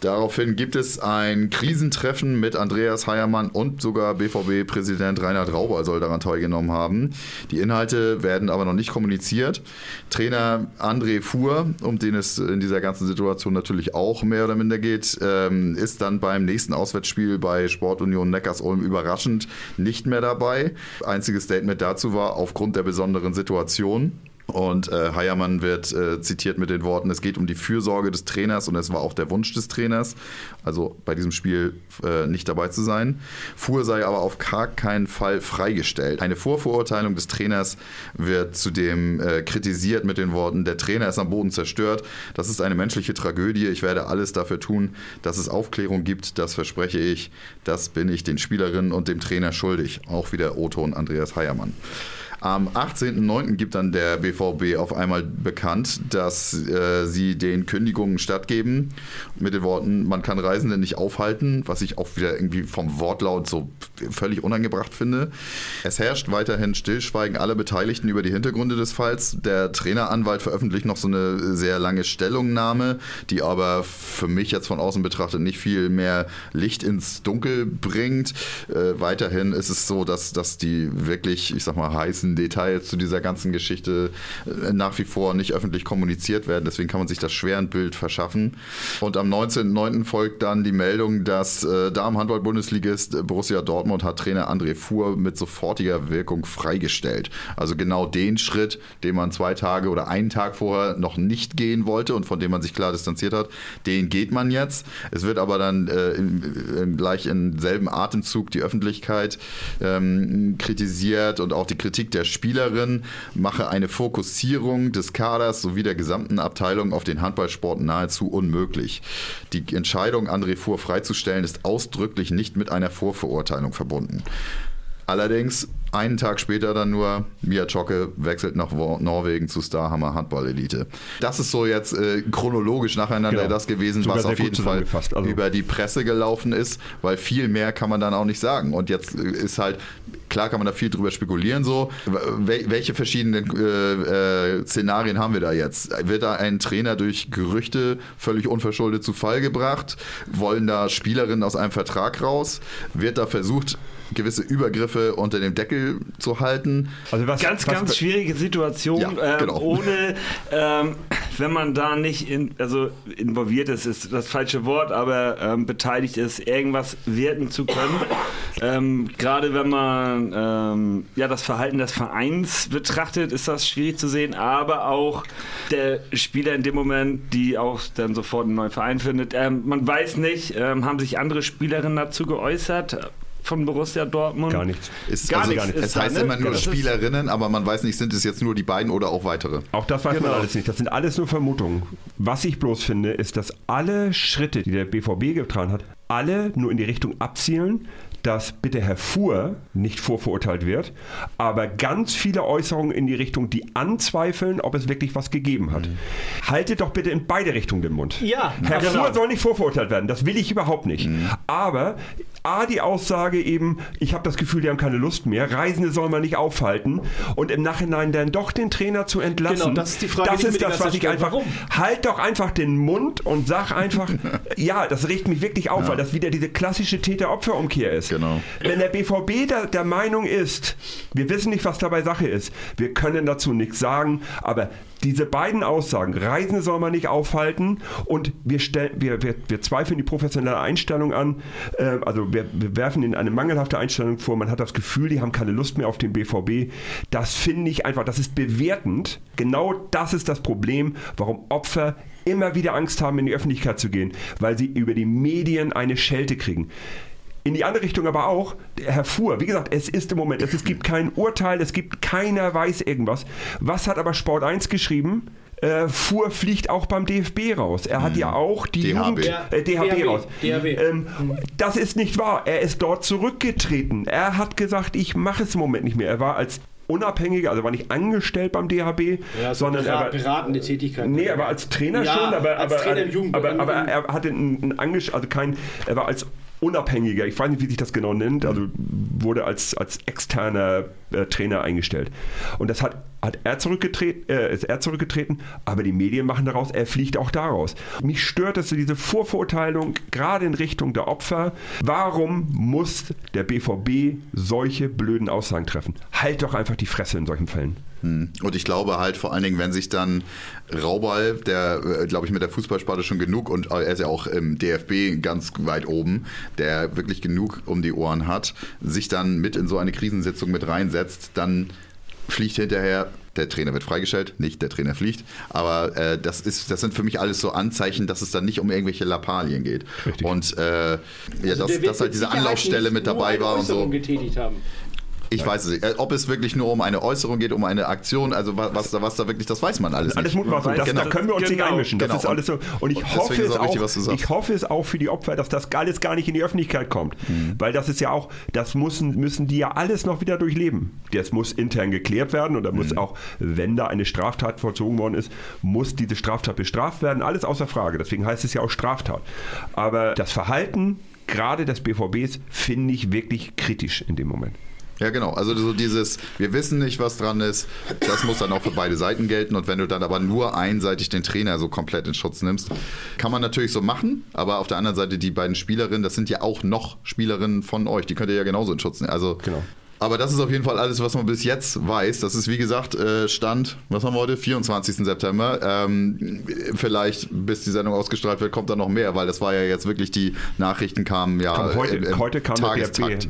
Daraufhin gibt es ein Krisentreffen mit Andreas Heiermann und sogar BVB-Präsident Reinhard Rauber soll daran teilgenommen haben. Die Inhalte werden aber noch nicht kommuniziert. Trainer André Fuhr, um den es in dieser ganzen Situation natürlich auch mehr oder minder geht, ähm, ist dann beim nächsten Auswärtsspiel bei Sportunion Neckars-Ulm überraschend nicht mehr dabei. Einziges Statement dazu war aufgrund der besonderen Situation. Und äh, Heiermann wird äh, zitiert mit den Worten, es geht um die Fürsorge des Trainers und es war auch der Wunsch des Trainers, also bei diesem Spiel äh, nicht dabei zu sein. Fuhr sei aber auf gar keinen Fall freigestellt. Eine Vorverurteilung des Trainers wird zudem äh, kritisiert mit den Worten, der Trainer ist am Boden zerstört, das ist eine menschliche Tragödie, ich werde alles dafür tun, dass es Aufklärung gibt, das verspreche ich, das bin ich den Spielerinnen und dem Trainer schuldig. Auch wieder Otto und Andreas Heiermann. Am 18.09. gibt dann der BVB auf einmal bekannt, dass äh, sie den Kündigungen stattgeben. Mit den Worten, man kann Reisende nicht aufhalten, was ich auch wieder irgendwie vom Wortlaut so völlig unangebracht finde. Es herrscht weiterhin Stillschweigen aller Beteiligten über die Hintergründe des Falls. Der Traineranwalt veröffentlicht noch so eine sehr lange Stellungnahme, die aber für mich jetzt von außen betrachtet nicht viel mehr Licht ins Dunkel bringt. Äh, weiterhin ist es so, dass, dass die wirklich, ich sag mal, heißen Details zu dieser ganzen Geschichte äh, nach wie vor nicht öffentlich kommuniziert werden. Deswegen kann man sich das schwer ein Bild verschaffen. Und am 19.09. folgt dann die Meldung, dass äh, Damen-Handball-Bundesligist Borussia Dortmund hat Trainer André Fuhr mit sofortiger Wirkung freigestellt. Also genau den Schritt, den man zwei Tage oder einen Tag vorher noch nicht gehen wollte und von dem man sich klar distanziert hat, den geht man jetzt. Es wird aber dann äh, im, im, gleich im selben Atemzug die Öffentlichkeit ähm, kritisiert und auch die Kritik der Spielerin mache eine Fokussierung des Kaders sowie der gesamten Abteilung auf den Handballsport nahezu unmöglich. Die Entscheidung, André Fuhr freizustellen, ist ausdrücklich nicht mit einer Vorverurteilung verbunden. Allerdings einen Tag später dann nur, Mia Czocke wechselt nach Norwegen zu Starhammer Handball Elite. Das ist so jetzt äh, chronologisch nacheinander Genau. das gewesen, Sogar was auf jeden Fall. Also- über die Presse gelaufen ist, weil viel mehr kann man dann auch nicht sagen. Und jetzt äh, ist halt, klar kann man da viel drüber spekulieren, so, wel welche verschiedenen äh, äh, Szenarien haben wir da jetzt? Wird da ein Trainer durch Gerüchte völlig unverschuldet zu Fall gebracht? Wollen da Spielerinnen aus einem Vertrag raus? Wird da versucht, gewisse Übergriffe unter dem Deckel zu halten? Also was, Ganz, was, ganz schwierige Situation, Ja, ähm, genau. ohne, ähm, wenn man da nicht in, also involviert ist, ist das falsche Wort, aber ähm, beteiligt ist, irgendwas werten zu können. Ähm, Gerade wenn man ähm, ja, das Verhalten des Vereins betrachtet, ist das schwierig zu sehen, aber auch der Spieler in dem Moment, die auch dann sofort einen neuen Verein findet. Ähm, man weiß nicht, haben sich andere Spielerinnen dazu geäußert von Borussia Dortmund? Gar nichts. Ist, Gar also, nichts ist Es da, heißt ne? immer nur Spielerinnen, aber man weiß nicht, sind es jetzt nur die beiden oder auch weitere. Auch das weiß Genau. man alles nicht. Das sind alles nur Vermutungen. Was ich bloß finde, ist, dass alle Schritte, die der BVB getan hat, alle nur in die Richtung abzielen, dass bitte Herr Fuhr nicht vorverurteilt wird, aber ganz viele Äußerungen in die Richtung, die anzweifeln, ob es wirklich was gegeben hat. Haltet doch bitte in beide Richtungen den Mund. Ja, Herr genau. Fuhr soll nicht vorverurteilt werden, das will ich überhaupt nicht. Aber A, die Aussage eben, ich habe das Gefühl, die haben keine Lust mehr, Reisende soll man nicht aufhalten und im Nachhinein dann doch den Trainer zu entlassen. Genau, das ist die Frage, Das die ist das, was ich einfach. Warum? Halt doch einfach den Mund und sag einfach, ja, das regt mich wirklich auf, weil das wieder diese klassische Täter-Opfer-Umkehr ist. Genau. Wenn der BVB der, der Meinung ist, wir wissen nicht, was dabei Sache ist, wir können dazu nichts sagen, aber diese beiden Aussagen, Reisen soll man nicht aufhalten und wir, stell, wir, wir, wir zweifeln die professionelle Einstellung an, äh, also wir, wir werfen ihnen eine mangelhafte Einstellung vor, man hat das Gefühl, die haben keine Lust mehr auf den BVB. Das finde ich einfach, das ist bewertend. Genau das ist das Problem, warum Opfer immer wieder Angst haben, in die Öffentlichkeit zu gehen, weil sie über die Medien eine Schelte kriegen. In die andere Richtung aber auch, Herr Fuhr, wie gesagt, es ist im Moment, es, es gibt kein Urteil, es gibt keiner weiß irgendwas. Was hat aber Sport 1 geschrieben? Äh, Fuhr fliegt auch beim DFB raus. Er hat ja auch die DHB. Jugend, äh, DHB, DHB, raus. DHB. Ähm, das ist nicht wahr. Er ist dort zurückgetreten. Er hat gesagt, ich mache es im Moment nicht mehr. Er war als Unabhängiger, also war nicht angestellt beim DHB, Ja, so sondern er war, berat- beratende Tätigkeit. Nee, aber als Trainer Ja, schon, aber, als aber, Trainer im aber, aber er hatte einen, einen Angesch also kein, er war als Unabhängiger, ich weiß nicht, wie sich das genau nennt, also wurde als, als externer äh, Trainer eingestellt. Und das hat, hat er zurückgetreten, äh, ist er zurückgetreten, aber die Medien machen daraus, er fliegt auch daraus. Mich stört das so diese Vorverurteilung, gerade in Richtung der Opfer. Warum muss der BVB solche blöden Aussagen treffen? Halt doch einfach die Fresse in solchen Fällen. Hm. Und ich glaube halt vor allen Dingen, wenn sich dann Raubal, der äh, glaube ich mit der Fußballsparte schon genug und er ist ja auch im DFB ganz weit oben, der wirklich genug um die Ohren hat, sich dann mit in so eine Krisensitzung mit reinsetzt, dann fliegt hinterher der Trainer wird freigestellt, nicht der Trainer fliegt, aber äh, das ist, das sind für mich alles so Anzeichen, dass es dann nicht um irgendwelche Lappalien geht. Richtig. Und äh, ja, Also dass, dass halt diese Anlaufstelle mit dabei war und so. Getätigt haben. Ich weiß es nicht. Äh, Ob es wirklich nur um eine Äußerung geht, um eine Aktion, also wa- was da, was da wirklich, das weiß man alles Alles nicht. Mutmaßung. Das, Genau. Da können wir uns nicht Genau. einmischen. Das Genau. ist alles so. Und ich Und hoffe, es auch richtig, auch, was du sagst. ich hoffe es auch für die Opfer, dass das alles gar nicht in die Öffentlichkeit kommt. Mhm. Weil das ist ja auch, das müssen, müssen die ja alles noch wieder durchleben. Das muss intern geklärt werden und da muss Mhm. auch, wenn da eine Straftat vollzogen worden ist, muss diese Straftat bestraft werden. Alles außer Frage. Deswegen heißt es ja auch Straftat. Aber das Verhalten gerade des BVBs finde ich wirklich kritisch in dem Moment. Ja, genau. Also so dieses, wir wissen nicht, was dran ist, das muss dann auch für beide Seiten gelten. Und wenn du dann aber nur einseitig den Trainer so komplett in Schutz nimmst, kann man natürlich so machen. Aber auf der anderen Seite, die beiden Spielerinnen, das sind ja auch noch Spielerinnen von euch. Die könnt ihr ja genauso in Schutz nehmen. Also, Genau. Aber das ist auf jeden Fall alles, was man bis jetzt weiß. Das ist wie gesagt äh, Stand, was haben wir heute? 24. September. Ähm, vielleicht, bis die Sendung ausgestrahlt wird, kommt da noch mehr, weil das war ja jetzt wirklich, die Nachrichten kamen ja Komm, heute- im heute kam der Tagestakt.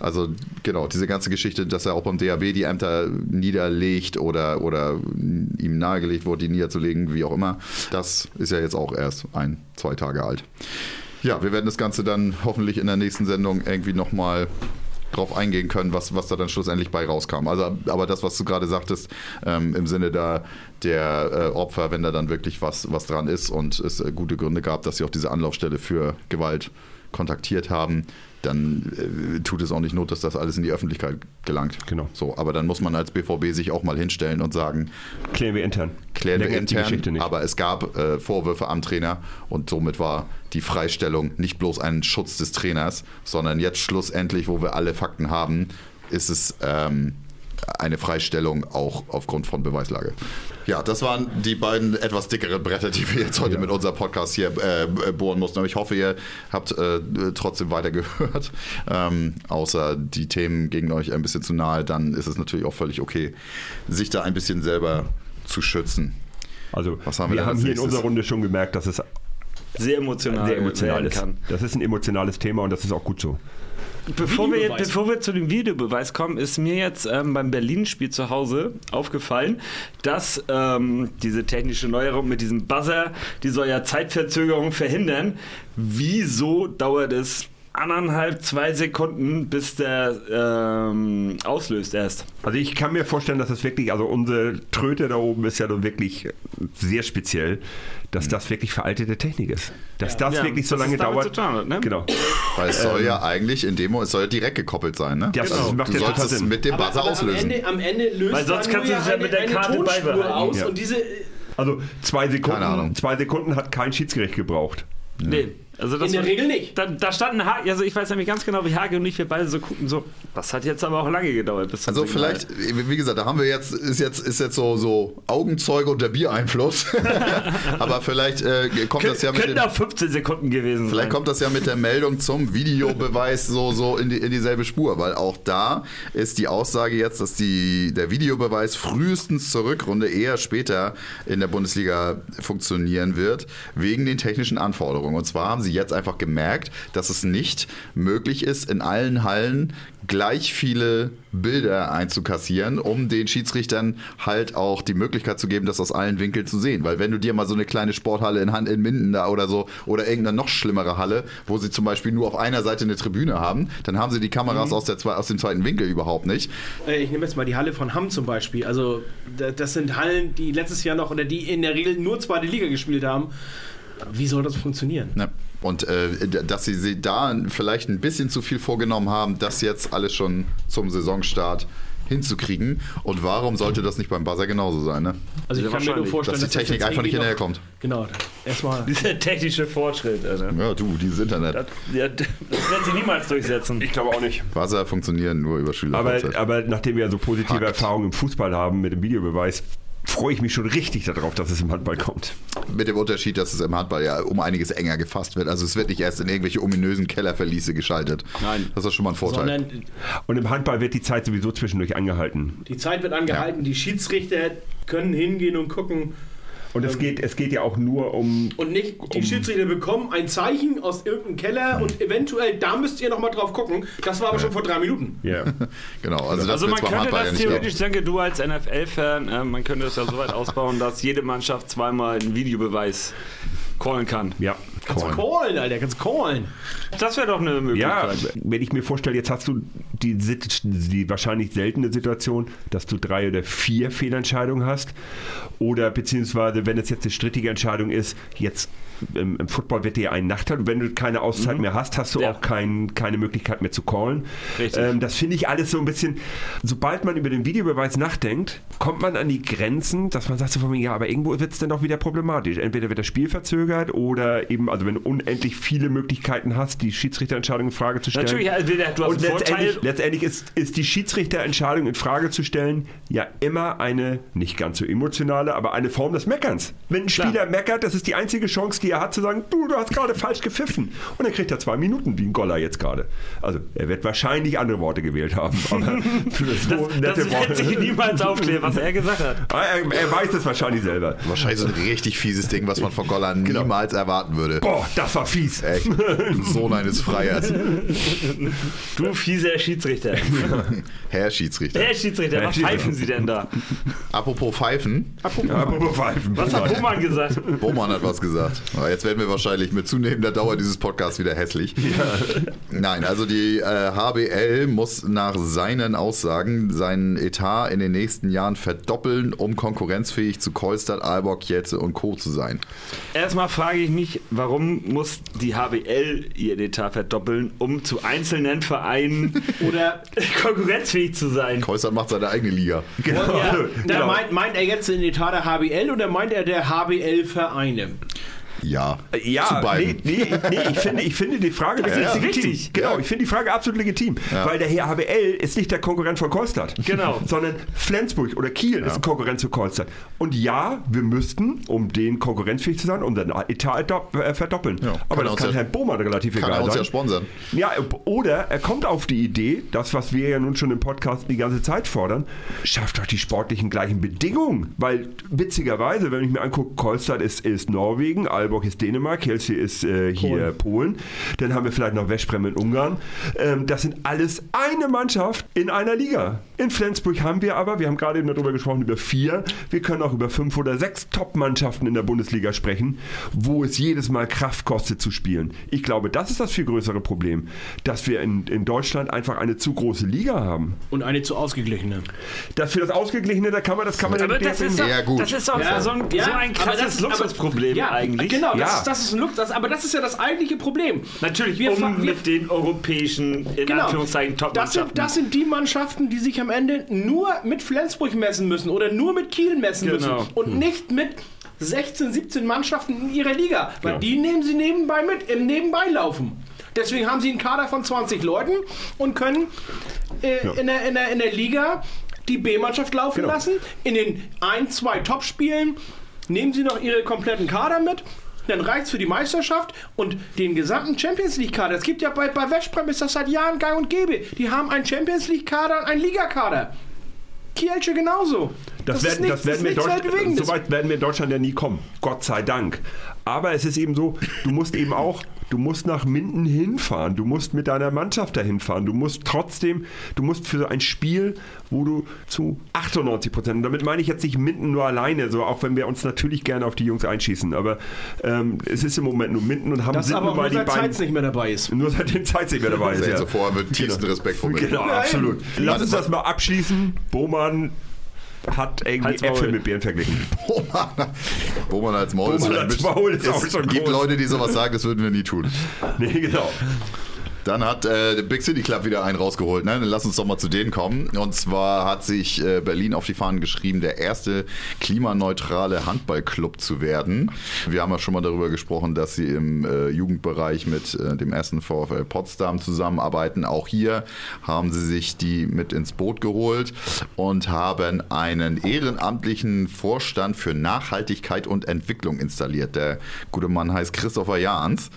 Also genau, diese ganze Geschichte, dass er auch beim DAB die Ämter niederlegt oder, oder ihm nahegelegt wurde, die niederzulegen, wie auch immer, das ist ja jetzt auch erst ein, zwei Tage alt. Ja, wir werden das Ganze dann hoffentlich in der nächsten Sendung irgendwie nochmal drauf eingehen können, was, was da dann schlussendlich bei rauskam. Also, aber das, was du gerade sagtest, ähm, im Sinne da der äh, Opfer, wenn da dann wirklich was, was dran ist und es äh, gute Gründe gab, dass sie auch diese Anlaufstelle für Gewalt kontaktiert haben, dann äh, tut es auch nicht Not, dass das alles in die Öffentlichkeit gelangt. Genau. So, aber dann muss man als BVB sich auch mal hinstellen und sagen, Klären wir intern. klären wir intern, aber es gab äh, Vorwürfe am Trainer und somit war die Freistellung nicht bloß ein Schutz des Trainers, sondern jetzt schlussendlich, wo wir alle Fakten haben, ist es ähm, eine Freistellung auch aufgrund von Beweislage. Ja, das waren die beiden etwas dickeren Bretter, die wir jetzt heute mit unserem Podcast hier äh, bohren mussten. Aber ich hoffe, ihr habt äh, trotzdem weitergehört. Ähm, außer die Themen gegen euch ein bisschen zu nahe, dann ist es natürlich auch völlig okay, sich da ein bisschen selber zu schützen. Also Was haben wir wir haben hier in unserer Runde schon gemerkt, dass es Sehr emotional, sehr emotional ist. kann. Das ist ein emotionales Thema und das ist auch gut so. Bevor wir, Videobeweis. bevor wir zu dem Videobeweis kommen, ist mir jetzt ähm, beim Berlin-Spiel zu Hause aufgefallen, dass ähm, diese technische Neuerung mit diesem Buzzer, die soll ja Zeitverzögerung verhindern. Wieso dauert es anderthalb, zwei Sekunden, bis der ähm, auslöst erst? Also ich kann mir vorstellen, dass es wirklich, also unsere Tröte da oben ist ja nun wirklich sehr speziell, dass das wirklich veraltete Technik ist. Dass das Ja, wirklich so lange dauert. zu tun hat, ne? Genau. Weil es soll ja eigentlich in Demo, es soll ja direkt gekoppelt sein, ne? Das also, macht du ja total sollst es Sinn. mit dem Aber, Buzzer aber am, auslösen. Ende, am Ende löst Weil sonst man kannst du es ja eine, mit der Karte beibehalten. aus Ja. und diese Also zwei Keine Ahnung. Sekunden, zwei Sekunden hat kein Schiedsgericht gebraucht. Nee. Also das in der war- Regel nicht. Da, da standen Hage, also ich weiß nämlich ganz genau, wie Hage und ich, wir beide so gucken, so, das hat jetzt aber auch lange gedauert. Bis Also Signal. vielleicht, wie gesagt, da haben wir jetzt, ist jetzt, ist jetzt so, so Augenzeuge und der Biereinfluss. Aber vielleicht äh, kommt das ja mit Könnten auch 15 Sekunden gewesen Vielleicht sein. kommt das ja mit der Meldung zum Videobeweis so, so in, die, in dieselbe Spur, weil auch da ist die Aussage jetzt, dass die, der Videobeweis frühestens zur Rückrunde eher später in der Bundesliga funktionieren wird, wegen den technischen Anforderungen. Und zwar haben sie jetzt einfach gemerkt, dass es nicht möglich ist, in allen Hallen gleich viele Bilder einzukassieren, um den Schiedsrichtern halt auch die Möglichkeit zu geben, das aus allen Winkeln zu sehen. Weil wenn du dir mal so eine kleine Sporthalle in, Han- in Minden da oder so oder irgendeine noch schlimmere Halle, wo sie zum Beispiel nur auf einer Seite eine Tribüne haben, dann haben sie die Kameras aus, der, aus dem zweiten Winkel überhaupt nicht. Äh, Ich nehme jetzt mal die Halle von Hamm zum Beispiel. Also da- das sind Hallen, die letztes Jahr noch oder die in der Regel nur zweite Liga gespielt haben. Wie soll das funktionieren? Ne? Und äh, dass sie, sie da vielleicht ein bisschen zu viel vorgenommen haben, das jetzt alles schon zum Saisonstart hinzukriegen. Und warum sollte das nicht beim Buzzer genauso sein? Ne? Also ich Ja, kann mir nur vorstellen, dass die Technik jetzt einfach nicht hinterherkommt. Genau. Erstmal. Dieser technische Fortschritt, Alter. Ja, du, dieses Internet. Das, ja, das werden sie niemals durchsetzen. Ich glaube auch nicht. Buzzer funktionieren nur über Schüler. Aber, aber nachdem wir so positive Fakt. Erfahrungen im Fußball haben mit dem Videobeweis, freue ich mich schon richtig darauf, dass es im Handball kommt. Mit dem Unterschied, dass es im Handball ja um einiges enger gefasst wird. Also es wird nicht erst in irgendwelche ominösen Kellerverliese geschaltet. Nein. Das ist schon mal ein Vorteil. Sondern Und im Handball wird die Zeit sowieso zwischendurch angehalten. die Zeit wird angehalten, die Schiedsrichter können hingehen und gucken. Und es geht, es geht ja auch nur um. Und nicht, die Schiedsrichter bekommen ein Zeichen aus irgendeinem Keller und eventuell, da müsst ihr nochmal drauf gucken. Das war aber schon vor drei Minuten. Ja. genau, also das Also man könnte das theoretisch, denke du als NFL-Fan, äh, man könnte es ja so weit ausbauen, dass jede Mannschaft zweimal einen Videobeweis callen kann. ja. Kannst du callen, Alter, kannst du callen. Das wäre doch eine Ja, Möglichkeit. wenn ich mir vorstelle, jetzt hast du die, die wahrscheinlich seltene Situation, dass du drei oder vier Fehlentscheidungen hast. Oder beziehungsweise, wenn es jetzt eine strittige Entscheidung ist, jetzt im, im Football wird dir ein Nachteil. Und wenn du keine Auszeit mehr hast, hast du Ja. auch kein, keine Möglichkeit mehr zu callen. Richtig. Ähm, das finde ich alles so ein bisschen, sobald man über den Videobeweis nachdenkt, kommt man an die Grenzen, dass man sagt so von mir, ja, aber irgendwo wird es dann doch wieder problematisch. Entweder wird das Spiel verzögert oder eben, also wenn du unendlich viele Möglichkeiten hast, die Schiedsrichterentscheidung in Frage zu stellen. Natürlich, also du hast Und letztendlich, letztendlich ist, ist die Schiedsrichterentscheidung in Frage zu stellen ja immer eine, nicht ganz so emotionale, aber eine Form des Meckerns. Wenn ein Klar. Spieler meckert, das ist die einzige Chance, die er hat, zu sagen, du, du hast gerade falsch gepfiffen. Und dann kriegt er zwei Minuten, wie ein Goller jetzt gerade. Also, er wird wahrscheinlich andere Worte gewählt haben. Aber für das, so Das, das wird sich niemals aufklären, was er gesagt hat. Er, er weiß es wahrscheinlich selber. Wahrscheinlich so ein richtig fieses Ding, was man von Goller niemals erwarten würde. Boah, das war fies. Echt, Sohn eines Freiers. Du fieser Schiedsrichter. Herr Schiedsrichter. Herr Schiedsrichter, was Schiedsrichter. pfeifen Sie denn da? Apropos Pfeifen, Ja, aber pfeifen. Was hat Roman gesagt? Bohmann hat was gesagt. Aber jetzt werden wir wahrscheinlich mit zunehmender Dauer dieses Podcasts wieder hässlich. Nein, also die äh, HBL muss nach seinen Aussagen seinen Etat in den nächsten Jahren verdoppeln, um konkurrenzfähig zu Kolstadt, Aalborg, Jetze und Co. zu sein. Erstmal frage ich mich, warum muss die HBL ihr Etat verdoppeln, um zu einzelnen Vereinen Oder konkurrenzfähig zu sein? Kolstadt macht seine eigene Liga. Genau. ja, da genau. meint, meint er jetzt den Etat der HBL oder meint er der HBL-Vereine? Ja, Ja, zu beiden. Nee, nee, nee ich, finde, ich finde die Frage Das ist legitim. wichtig. Genau, ich finde die Frage absolut legitim. Ja. Weil der Herr HBL ist nicht der Konkurrent von Kolstadt. Genau. Sondern Flensburg oder Kiel ist ein Konkurrent zu Kolstadt. Und ja, wir müssten, um den konkurrenzfähig zu sein, unseren Etat adop- äh, verdoppeln. Ja, Aber kann das kann ja- Herrn Bohmann relativ Kann egal er uns sein. ja sponsern. Ja, oder er kommt auf die Idee, das, was wir ja nun schon im Podcast die ganze Zeit fordern, schafft doch die sportlichen gleichen Bedingungen. Weil witzigerweise, wenn ich mir angucke, Kolstadt ist, ist Norwegen, Aalborg ist Dänemark, Kielce ist äh, hier Polen. dann haben wir vielleicht noch Westbrem in Ungarn. Ähm, das sind alles eine Mannschaft in einer Liga. In Flensburg haben wir aber, wir haben gerade eben darüber gesprochen, über vier, wir können auch über fünf oder sechs Top-Mannschaften in der Bundesliga sprechen, wo es jedes Mal Kraft kostet zu spielen. Ich glaube, das ist das viel größere Problem, dass wir in, in Deutschland einfach eine zu große Liga haben. Und eine zu ausgeglichene. Das für das Ausgeglichene, da kann man das kann man Aber das ist doch, Ja, gut. das ist doch Ja, so, ein, ja, so ein aber krasses das- Luxusproblem ja, eigentlich. Genau, das, Ja. ist, das ist ein Lux, das, aber das ist ja das eigentliche Problem. Natürlich, Wir um wir- mit den europäischen, in Genau. Anführungszeichen, Das Top-Mannschaften. sind, das sind die Mannschaften, die sich am Ende nur mit Flensburg messen müssen oder nur mit Kiel messen Genau. müssen und nicht mit 16, 17 Mannschaften in ihrer Liga, weil Ja. die nehmen sie nebenbei mit, im Nebenbeilaufen. Deswegen haben sie einen Kader von 20 Leuten und können äh, in, der, in, der, in der Liga die B-Mannschaft laufen Genau. lassen. In den ein, zwei Topspielen nehmen sie noch ihre kompletten Kader mit. Dann reicht es für die Meisterschaft und den gesamten Champions League-Kader. Es gibt ja bei, bei Westbrem ist das seit Jahren gang und gäbe. Die haben einen Champions League-Kader und einen Ligakader. Kielce genauso. Das, ist werden, nichts- das werden wir in Deutschland, so weit werden wir in Deutschland ja nie kommen. Gott sei Dank. Aber es ist eben so, du musst eben auch, du musst nach Minden hinfahren, du musst mit deiner Mannschaft dahin fahren, du musst trotzdem, du musst für ein Spiel, wo du zu 98 Prozent, und damit meine ich jetzt nicht Minden nur alleine, so auch wenn wir uns natürlich gerne auf die Jungs einschießen, aber ähm, es ist im Moment nur Minden und haben das sind aber auch mal nur die seit beiden, Zeit nicht mehr dabei ist. nur seitdem Zeit nicht mehr dabei ist. Seht Ja. so vor mit tiefsten Respekt vor mir. Genau, Nein. absolut. Lass uns das mal abschließen. Bohmann hat irgendwie Halt's Maul. Äpfel mit Birnen verglichen. Bohmann, Bohmann als Maul. Bohmann ist als Maul ist auch es schon gibt groß. Leute, die sowas sagen, das würden wir nie tun. Nee, genau. Dann hat äh, Big City Club wieder einen rausgeholt. Ne? Dann lass uns doch mal zu denen kommen. Und zwar hat sich äh, Berlin auf die Fahnen geschrieben, der erste klimaneutrale Handballclub zu werden. Wir haben ja schon mal darüber gesprochen, dass sie im äh, Jugendbereich mit äh, dem ersten VfL Potsdam zusammenarbeiten. Auch hier haben sie sich die mit ins Boot geholt und haben einen ehrenamtlichen Vorstand für Nachhaltigkeit und Entwicklung installiert. Der gute Mann heißt Christopher Jahns.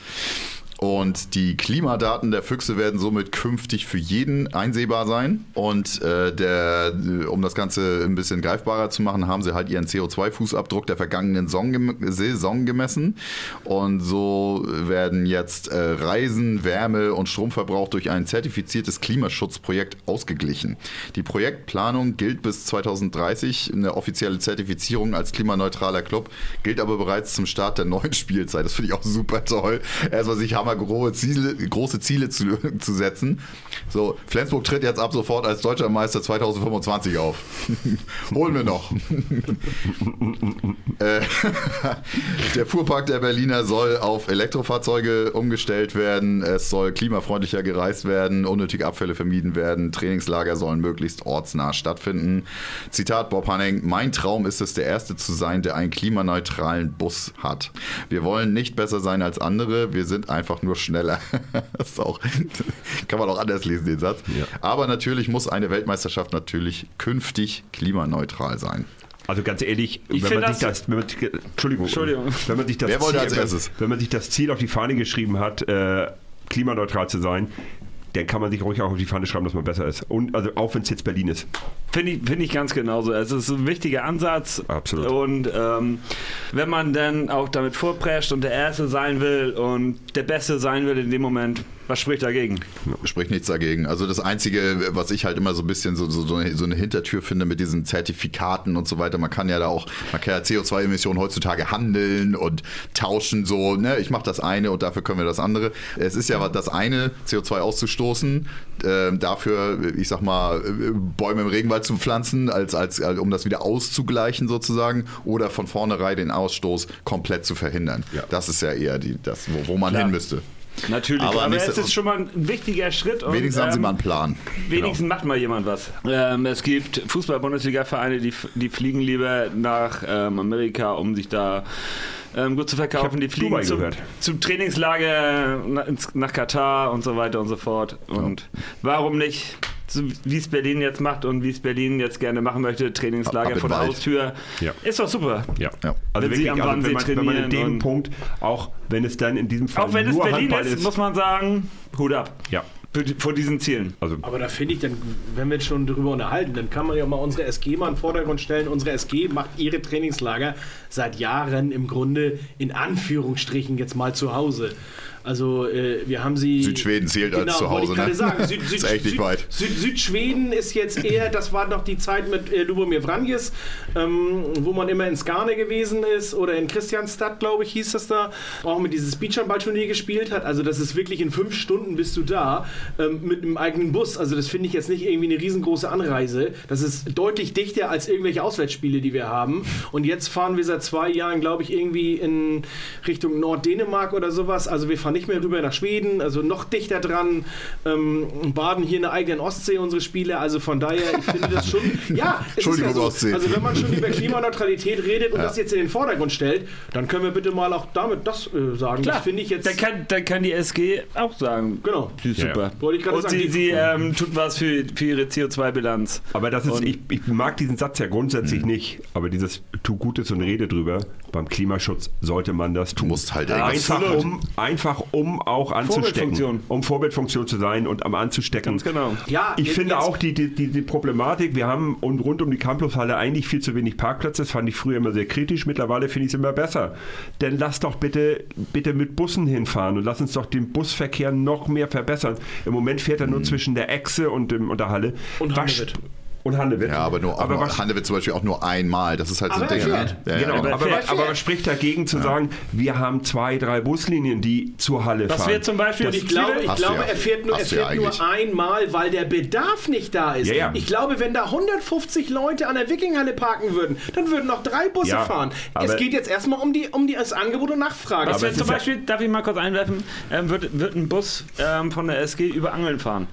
Und die Klimadaten der Füchse werden somit künftig für jeden einsehbar sein. Und äh, der, um das Ganze ein bisschen greifbarer zu machen, haben sie halt ihren CO2-Fußabdruck der vergangenen Saison gemessen. Und so werden jetzt äh, Reisen, Wärme und Stromverbrauch durch ein zertifiziertes Klimaschutzprojekt ausgeglichen. Die Projektplanung gilt bis 2030. Eine offizielle Zertifizierung als klimaneutraler Club gilt aber bereits zum Start der neuen Spielzeit. Das finde ich auch super toll. Erstmal sich hammergroße Ziele, große Ziele zu, zu setzen. So, Flensburg tritt jetzt ab sofort als Deutscher Meister 2025 auf. Holen wir noch. Äh, der Fuhrpark der Berliner soll auf Elektrofahrzeuge umgestellt werden. Es soll klimafreundlicher gereist werden, unnötige Abfälle vermieden werden. Trainingslager sollen möglichst ortsnah stattfinden. Zitat Bob Hanning: Mein Traum ist es, der Erste zu sein, der einen klimaneutralen Bus hat. Wir wollen nicht besser sein als andere, wir sind einfach nur schneller. das ist auch, kann man auch anders lesen, den Satz. Ja. Aber natürlich muss eine Weltmeisterschaft natürlich künftig klimaneutral sein. Also ganz ehrlich, ich wenn, man sich das, wenn man, Entschuldigung, Entschuldigung, wenn man sich das Wer Ziel, als erstes? wenn man sich das Ziel auf die Fahne geschrieben hat, äh, klimaneutral zu sein, dann kann man sich ruhig auch auf die Fahne schreiben, dass man besser ist. Und also auch wenn es jetzt Berlin ist. Finde ich, find ich ganz genauso. Es ist ein wichtiger Ansatz. Absolut. Und ähm, wenn man dann auch damit vorprescht und der Erste sein will und der Beste sein will in dem Moment, was spricht dagegen? Spricht nichts dagegen. Also das Einzige, was ich halt immer so ein bisschen so, so, so, eine, Hintertür finde mit diesen Zertifikaten und so weiter, man kann ja da auch, man kann ja CO2-Emissionen heutzutage handeln und tauschen so, ne, ich mache das eine und dafür können wir das andere. Es ist ja das eine, CO2 auszustoßen, äh, dafür, ich sag mal, Bäume im Regenwald zu pflanzen, als, als, als, um das wieder auszugleichen sozusagen, oder von vornherein den Ausstoß komplett zu verhindern. Ja. Das ist ja eher die, das, wo, wo man Klar. hin müsste. Natürlich, aber, aber es ist schon mal ein wichtiger Schritt. Und, wenigstens haben sie ähm, mal einen Plan. Wenigstens genau. macht mal jemand was. Ähm, es gibt Fußball-Bundesliga-Vereine, die, die fliegen lieber nach ähm, Amerika, um sich da ähm, gut zu verkaufen. Die fliegen zum, zum, Trainingslager nach, nach, Katar und so weiter und so fort. Und ja. warum nicht so wie es Berlin jetzt macht und wie es Berlin jetzt gerne machen möchte, Trainingslager vor der Haustür. Ja. Ist doch super. Ja. ja. Also wenn, wirklich, am also wenn, man, wenn man in dem Punkt, auch wenn es dann in diesem Fall auch wenn es Berlin ist, ist, muss man sagen, Hut ab. Ja vor diesen Zielen. Also Aber da finde ich dann, wenn wir jetzt schon darüber unterhalten, dann kann man ja mal unsere SG mal in den Vordergrund stellen. Unsere SG macht ihre Trainingslager seit Jahren im Grunde in Anführungsstrichen jetzt mal zu Hause. Also äh, wir haben sie. Südschweden zählt genau, als zu Hause, ne? sagen. Süd, Süd, ist echt nicht weit. Süd, Südschweden ist jetzt eher, das war noch die Zeit mit äh, Lubomir Vranjes, ähm, wo man immer in Skane gewesen ist oder in Christianstadt, glaube ich, hieß das da, auch mit dieses Beachhandballturnier gespielt hat. Also das ist wirklich in fünf Stunden bist du da ähm, mit einem eigenen Bus. Also das finde ich jetzt nicht irgendwie eine riesengroße Anreise. Das ist deutlich dichter als irgendwelche Auswärtsspiele, die wir haben. Und jetzt fahren wir seit zwei Jahren, glaube ich, irgendwie in Richtung Norddänemark oder sowas. Also wir fahren nicht mehr rüber nach Schweden, also noch dichter dran, ähm, baden hier in der eigenen Ostsee unsere Spiele, also von daher, ich finde das schon, ja, Entschuldigung, ja so, Ostsee. also wenn man schon über Klimaneutralität redet und ja. das jetzt in den Vordergrund stellt, dann können wir bitte mal auch damit das äh, sagen. Klar, das finde ich jetzt. Dann kann, dann kann die SG auch sagen. Genau. Die ist super. Ja. ich und sagen, sie, sie ähm, tut was für, für ihre CO2-Bilanz. Aber das ist, ich, ich, mag diesen Satz ja grundsätzlich mhm. nicht, aber dieses tu Gutes und rede drüber, beim Klimaschutz sollte man das tun. Du musst halt einfach um, einfach um auch anzustecken. Um Vorbildfunktion zu sein und am anzustecken. Ganz genau. Ja, ich finde auch die, die, die, die, Problematik, wir haben und rund um die Campushalle eigentlich viel zu wenig Parkplätze. Das fand ich früher immer sehr kritisch. Mittlerweile finde ich es immer besser. Denn lass doch bitte, bitte mit Bussen hinfahren und lass uns doch den Busverkehr noch mehr verbessern. Im Moment fährt er nur mhm. zwischen der Echse und, dem, und der Halle. Und Wasch, und Handewitt. Ja, aber nur aber was, Handewitt zum Beispiel auch nur einmal. Das ist halt aber so ein Ding. Ne? Ja, genau, genau. Aber, aber, was spricht dagegen zu sagen, wir haben zwei, drei Buslinien, die zur Halle das fahren? Das wird zum Beispiel, ich glaube, ich glaube er fährt, nur, er fährt nur einmal, weil der Bedarf nicht da ist. Ich glaube, wenn da 150 Leute an der Wikinghalle parken würden, dann würden noch drei Busse fahren. Es geht jetzt erstmal um, die, um die, das Angebot und Nachfrage. Das wird zum Beispiel, darf ich mal kurz einwerfen, ähm, wird, wird ein Bus ähm, von der SG über Angeln fahren.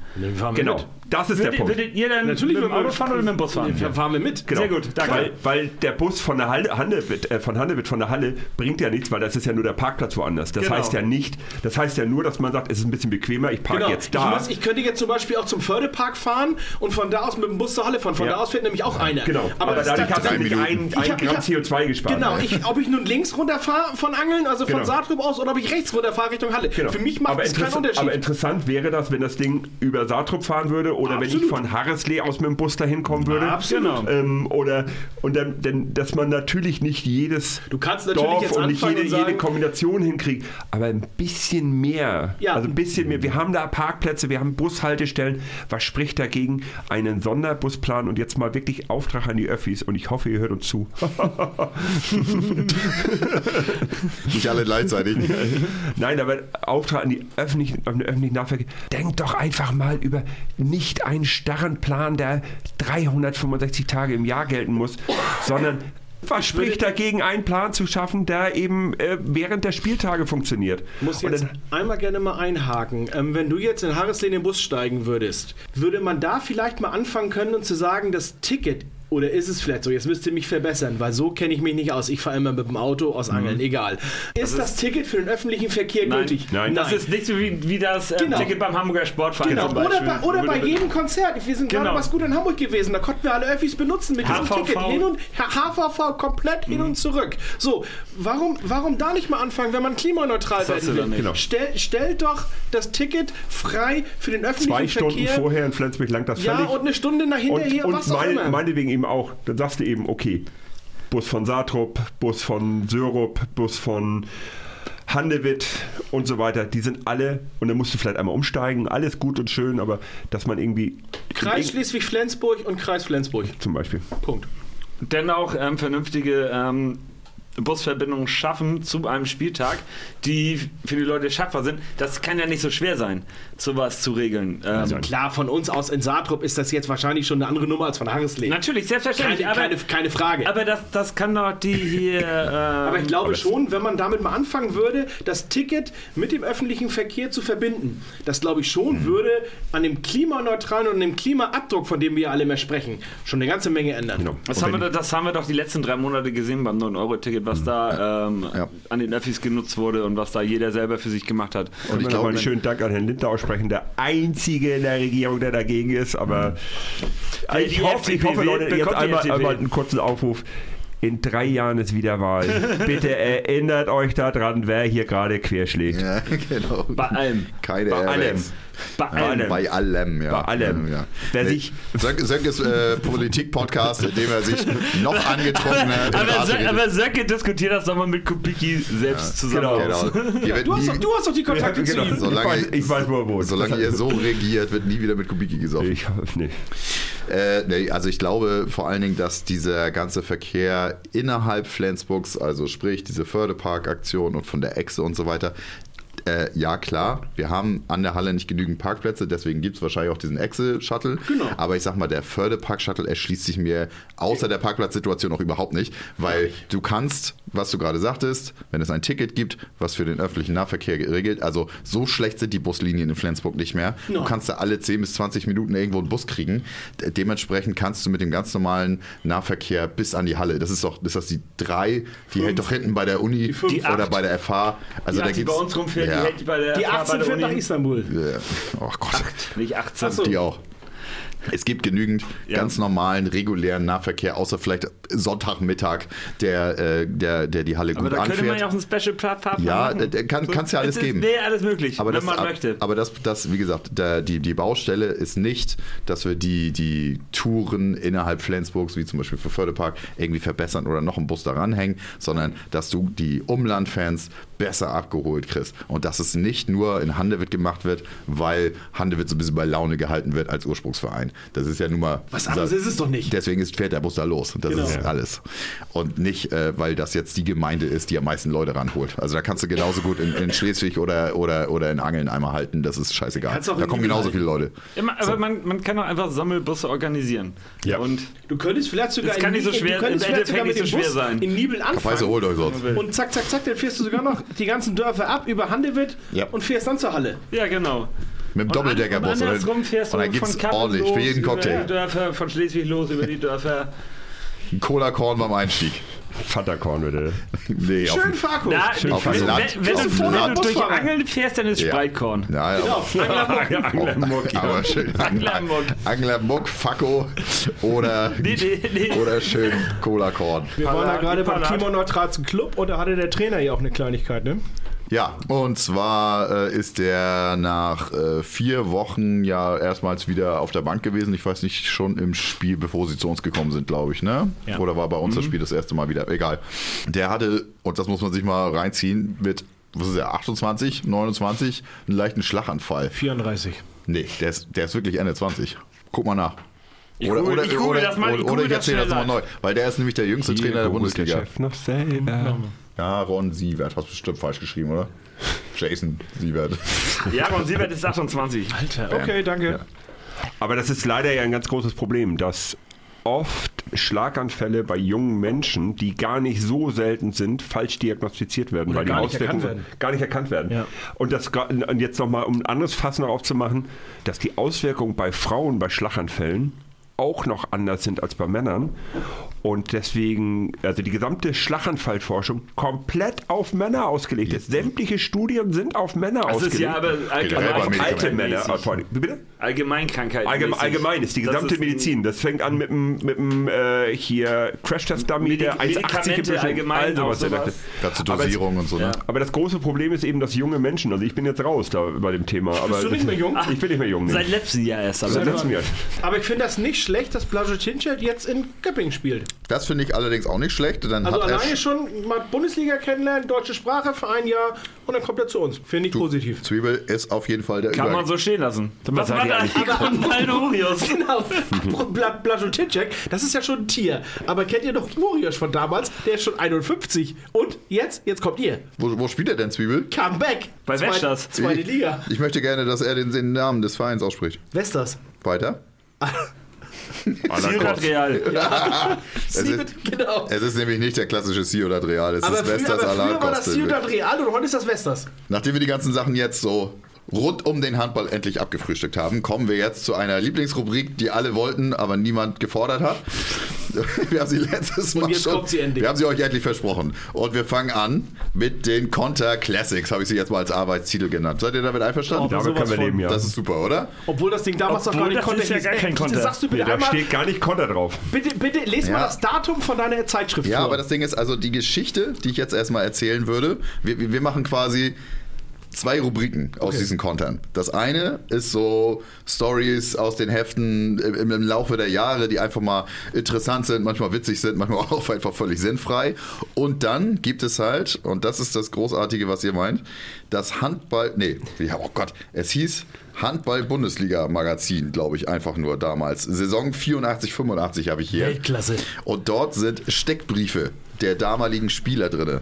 Genau. Das ist der Würdet, Punkt. würdet ihr dann Natürlich mit dem Auto fahren oder mit dem Bus fahren? Ja, fahren wir mit. Genau. Sehr gut, danke. Weil, weil der Bus von der Halle, Handewitt, äh, von Handewitt von der Halle bringt ja nichts, weil das ist ja nur der Parkplatz woanders. Das Genau. heißt ja nicht, das heißt ja nur, dass man sagt, es ist ein bisschen bequemer, ich parke Genau. jetzt Ich, da. muss, ich könnte jetzt zum Beispiel auch zum Fördepark fahren und von da aus mit dem Bus zur Halle fahren. Von Ja. da aus fährt nämlich auch einer. genau. Aber, das dadurch da- hast du nicht ein, ein Ich hab- ich Gramm hab- CO2 gespart. Genau, ich, ob ich nun links runterfahre von Angeln, also von Genau. Saartrüb aus, oder ob ich rechts runterfahre Richtung Halle. Genau. Für mich macht aber es keinen Unterschied. Aber interessant wäre das, wenn das Ding über Saartrup fahren würde oder wenn ich Absolut. von Harresley aus mit dem Bus dahin kommen würde. Absolut. Ähm, oder und dann, denn, dass man natürlich nicht jedes Du kannst natürlich Dorf jetzt und nicht jede, und sagen- jede Kombination hinkriegt, aber ein bisschen mehr. Ja. Also ein bisschen mehr. Wir haben da Parkplätze, wir haben Bushaltestellen. Was spricht dagegen? Einen Sonderbusplan und jetzt mal wirklich Auftrag an die Öffis und ich hoffe, ihr hört uns zu. Nicht alle gleichzeitig. Nein, aber Auftrag an die öffentlichen, an den öffentlichen Nahverkehr. Denkt doch einfach mal über nicht einen starren Plan, der 365 Tage im Jahr gelten muss, sondern was spricht dagegen, einen Plan zu schaffen, der eben äh, während der Spieltage funktioniert? Ich muss jetzt dann- einmal gerne mal einhaken. Ähm, wenn du jetzt in Harresley in den Bus steigen würdest, würde man da vielleicht mal anfangen können und zu sagen, das Ticket oder ist es vielleicht so? Jetzt müsst ihr mich verbessern, weil so kenne ich mich nicht aus. Ich fahre immer mit dem Auto aus Angeln, egal. Ist das, Ticket für den öffentlichen Verkehr Nein. gültig? Nein. Das ist nicht so wie, wie das äh, Genau. Ticket beim Hamburger Sportverein Genau, zum oder bei, oder bei jedem Konzert. Wir sind gerade Genau. was gut in Hamburg gewesen. Da konnten wir alle Öffis benutzen mit diesem HVV. Ticket. Hin und HVV komplett hin und zurück. So, warum, warum da nicht mal anfangen, wenn man klimaneutral werden dann will? Genau. Stell, stellt doch das Ticket frei für den öffentlichen zwei Stunden Verkehr. vorher in Flensburg langt das ja, völlig. und eine Stunde nach hinterher, und, was und auch meine, immer. meinetwegen eben auch, dann sagst du eben, okay, Bus von Saatrup, Bus von Sörup, Bus von Handewitt und so weiter, die sind alle, und dann musst du vielleicht einmal umsteigen, alles gut und schön, aber dass man irgendwie Kreis Schleswig-Flensburg und Kreis Flensburg. zum Beispiel. Punkt. dennoch ähm, vernünftige ähm, Busverbindungen schaffen zu einem Spieltag, die für die Leute schaffbar sind. Das kann ja nicht so schwer sein, sowas zu regeln. Ähm, Also klar, von uns aus in Saartrup ist das jetzt wahrscheinlich schon eine andere Nummer als von Harresley. natürlich, selbstverständlich. Keine, aber keine, keine Frage. aber das, das kann doch die hier. Ähm, Aber ich glaube aber schon, wenn man damit mal anfangen würde, das Ticket mit dem öffentlichen Verkehr zu verbinden, das glaube ich schon würde an dem klimaneutralen und dem Klimaabdruck, von dem wir alle mehr sprechen, schon eine ganze Menge ändern. Genau. Das Und haben, wir, das haben wir doch die letzten drei Monate gesehen beim 9-Euro-Ticket, was da ähm, Ja. an den Öffis genutzt wurde und was da jeder selber für sich gemacht hat. Und ich ich glaube, einen schönen Dank an Herrn Lindner aussprechen, der einzige in der Regierung, der dagegen ist. Aber ich, hoffe, ich hoffe, Leute, jetzt einmal, einmal einen kurzen Aufruf. In drei Jahren ist wieder Wahl. Bitte erinnert euch daran, wer hier gerade querschlägt. ja, genau. Bei allem. Keine Bei allem. Bei Ja, allem. Bei allem, ja. Bei allem. Ja. Wer Nee, sich- Sönke, Sönke ist äh, Politik-Podcast, in dem er sich noch angetrunkener in Aber, Rage Sö redet. aber Söcke diskutiert das doch mal mit Kubicki selbst zusammen. genau. Genau. Du, hast nie, doch, du hast doch die Kontakte Ja, zu genau. ihm. ich, Solange- weiß, ich weiß, wo er wohnt. solange ihr so regiert, wird nie wieder mit Kubicki gesoffen. Ich, nee. Äh, also ich glaube vor allen Dingen, dass dieser ganze Verkehr innerhalb Flensburgs, also sprich diese Förderparkaktion und von der Echse und so weiter, äh, ja klar, wir haben an der Halle nicht genügend Parkplätze, deswegen gibt es wahrscheinlich auch diesen Echse-Shuttle. Genau. Aber ich sag mal, der Förderpark-Shuttle erschließt sich mir außer der Parkplatzsituation auch überhaupt nicht, weil du kannst, was du gerade sagtest, wenn es ein Ticket gibt, was für den öffentlichen Nahverkehr regelt, also so schlecht sind die Buslinien in Flensburg nicht mehr. Du No. kannst da alle 10 bis 20 Minuten irgendwo einen Bus kriegen. De- Dementsprechend kannst du mit dem ganz normalen Nahverkehr bis an die Halle, das ist doch, ist das die 3, die hält doch hinten bei der Uni fünf. Die oder acht. bei der FH. Also Die, da die bei uns rumfährt, ja, die hält bei der Die FH 18 bei fährt nach. Istanbul. äh, Oh Gott. Nicht 18. Ach so. Die auch. Es gibt genügend Ja. ganz normalen, regulären Nahverkehr, außer vielleicht Sonntagmittag, der, äh, der, der die Halle Aber gut da könnte man anfährt. ja auch einen Special Fahrplan Ja, machen. da- kann- kann's ja alles es geben. Wäre alles möglich, aber wenn das, man ab- möchte. aber das, das, wie gesagt, der, die, die Baustelle ist nicht, dass wir die, die Touren innerhalb Flensburgs, wie zum Beispiel für Förderpark, irgendwie verbessern oder noch einen Bus daran hängen, sondern dass du die Umlandfans besser abgeholt kriegst. Und dass es nicht nur in Handewitt gemacht wird, weil Handewitt so ein bisschen bei Laune gehalten wird als Ursprungsverein. Das ist ja nun mal. Was anderes ist es doch nicht. Deswegen ist, fährt der Bus da los. Und das Genau. ist alles. Und nicht, äh, weil das jetzt die Gemeinde ist, die am meisten Leute ranholt. Also da kannst du genauso gut in, in Schleswig oder, oder, oder in Angeln einmal halten. Das ist scheißegal. Da kommen genauso viele Leute. Immer, aber man, man kann auch einfach Sammelbusse organisieren. Ja. Und Du könntest vielleicht sogar Das kann in nicht so schwer- du könntest im vielleicht sogar mit Endeffekt dem nicht so Bus schwer sein. in Nibel anfangen. holt euch sonst. Und zack, zack, zack, dann fährst du sogar noch die ganzen Dörfer ab über Handewitt Ja. und fährst dann zur Halle. ja, genau. Mit dem Doppeldeckerbus. Und andersrum fährst und dann gibt's von ordentlich los, für jeden über Cocktail. die Dörfer, von Schleswig los über die Dörfer. Ein Cola-Korn beim Einstieg. Vaterkorn, bitte. Nee, auf Schön Farko. Na, Auf wenn, wenn, Land. wenn, Auf dem wenn Land. du durch. Angeln fährst, dann ist Ja. Spreitkorn. Ja, ja. Genau. Anglermuck, ja. Aber schön. Anglermuck. Anglermuck, Facko oder, Nee, nee, nee. oder schön Cola-Korn. Wir waren da Parat, gerade beim parat. klimaneutralen Club und da hatte der Trainer ja auch eine Kleinigkeit, ne? Ja, und zwar äh, ist der nach äh, vier Wochen ja erstmals wieder auf der Bank gewesen. Ich weiß nicht, schon im Spiel, bevor sie zu uns gekommen sind, glaube ich, ne? Ja. Oder war bei uns Mhm. das Spiel das erste Mal wieder? Egal. Der hatte, und das muss man sich mal reinziehen, mit, was ist er, 28, 29, einen leichten Schlaganfall. 34. Nee, der ist, der ist wirklich Ende 20. Guck mal nach. Ich google- ich google das mal- ich oder, google oder ich das erzähle das nochmal neu. Weil der ist nämlich der jüngste Trainer der Bundesliga. Chef noch selber. Ja, Ron Sievert. Hast du bestimmt falsch geschrieben, oder? Jason Sievert. Jaron Siebert ist 28. Alter, okay, danke. Aber das ist leider ja ein ganz großes Problem, dass oft Schlaganfälle bei jungen Menschen, die gar nicht so selten sind, falsch diagnostiziert werden, Oder weil gar die nicht Auswirkungen erkannt werden. gar nicht erkannt werden. Ja. Und das und jetzt nochmal, um ein anderes Fass noch aufzumachen, dass die Auswirkungen bei Frauen bei Schlaganfällen auch noch anders sind als bei Männern. Und deswegen, also die gesamte Schlaganfallforschung komplett auf Männer ausgelegt ist. Sämtliche Studien sind auf Männer Das ausgelegt. ist ja aber auf Medikamenten. alte Männer. Bitte? Allgemeinkrankheit. Allgemein, allgemein ist die Das gesamte ist ein- Medizin. Das fängt an mit dem, mit dem äh, hier Crash-Test-Dummy, der 1,80 Medikamente gebrüstet, allgemein, all sowas. sowas. zur Aber es- Dosierung und so, ne? ja. Aber das große Problem ist eben, dass junge Menschen, also ich bin jetzt raus da bei dem Thema. Aber du nicht mehr jung? Ich bin nicht mehr jung. Seit letztem Jahr erst. Aber Seit letztem Jahr. Aber ich finde das nicht schlecht, dass Blaževic jetzt in Göppingen spielt. Das finde ich allerdings auch nicht schlecht. Dann Also hat er alleine schon mal Bundesliga kennenlernen, deutsche Sprache für ein Jahr und dann kommt er zu uns. Finde ich positiv. Zwiebel ist auf jeden Fall der Kann Über- man so stehen lassen. Was seid war da? Marius. Genau. Bla Blaževic, das ist ja schon ein Tier. Aber kennt ihr noch Morios von damals? Der ist schon 51. Und jetzt? Jetzt kommt ihr. Wo, wo spielt er denn, Zwiebel? Comeback. Bei Zweit- Westers. Zweite Liga. Ich möchte gerne, dass er den, den Namen des Vereins ausspricht. Westers. Weiter. Ciudad Real. Es ist, Genau. es ist nämlich nicht der klassische Ciudad Real, es Aber, ist Vestas aber früher war das. Ciudad Real und heute ist das Westers. Nachdem wir die ganzen Sachen jetzt so rund um den Handball endlich abgefrühstückt haben, kommen wir jetzt zu einer Lieblingsrubrik, die alle wollten, aber niemand gefordert hat. Wir haben sie letztes Mal jetzt schon. kommt sie endlich. Wir haben sie euch endlich versprochen. Und wir fangen an mit den Konter Classics, habe ich sie jetzt mal als Arbeitstitel genannt. Seid ihr damit einverstanden? Oh, Damit können wir leben, ja. Das ist super, oder? Obwohl das Ding damals noch Obwohl, gar nicht das konnte. ist ja gar kein Konter. Sagst du Nee, bitte da einmal, steht gar nicht Konter drauf. bitte, bitte lese mal Ja. das Datum von deiner Zeitschrift Ja, vor. aber das Ding ist also die Geschichte, die ich jetzt erstmal erzählen würde. Wir wir machen quasi zwei Rubriken aus diesen Kontern. Das eine ist so Stories aus den Heften im, im Laufe der Jahre, die einfach mal interessant sind, manchmal witzig sind, manchmal auch einfach völlig sinnfrei. Und dann gibt es halt, und das ist das Großartige, was ihr meint, das Handball, nee, oh Gott, es hieß Handball-Bundesliga-Magazin, glaube ich, einfach nur damals. Saison 84, 85 habe ich hier. Weltklasse. Und dort sind Steckbriefe der damaligen Spieler drin.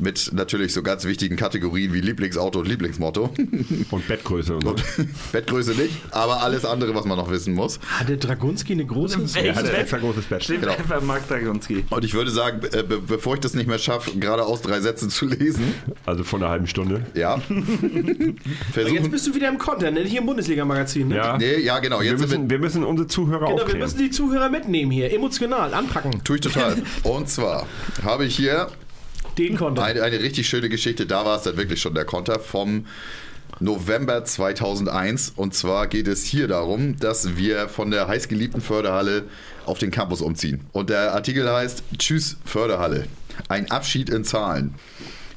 Mit natürlich so ganz wichtigen Kategorien wie Lieblingsauto und Lieblingsmotto. Und Bettgröße und so. Bettgröße nicht, aber alles andere, was man noch wissen muss. Hatte Dragunski eine große? Er hat ein extra großes Bett. Steht Genau. einfach Mark Dragonski. Und ich würde sagen, be be bevor ich das nicht mehr schaffe, geradeaus drei Sätze zu lesen, Also von einer halben Stunde. ja, Jetzt versuchen. bist du wieder im Content, ne? hier im Bundesliga-Magazin. Ne? Ja. Nee, ja, genau. Wir Jetzt wir, müssen, wir müssen unsere Zuhörer Genau, wir aufklären. müssen die Zuhörer mitnehmen hier, emotional, anpacken. tue ich total. Und zwar habe ich hier Den Content. Eine, eine richtig schöne Geschichte, da war es dann wirklich schon der Konter vom November 2001. Und zwar geht es hier darum, dass wir von der heißgeliebten Förderhalle auf den Campus umziehen. Und der Artikel heißt Tschüss Förderhalle. Ein Abschied in Zahlen.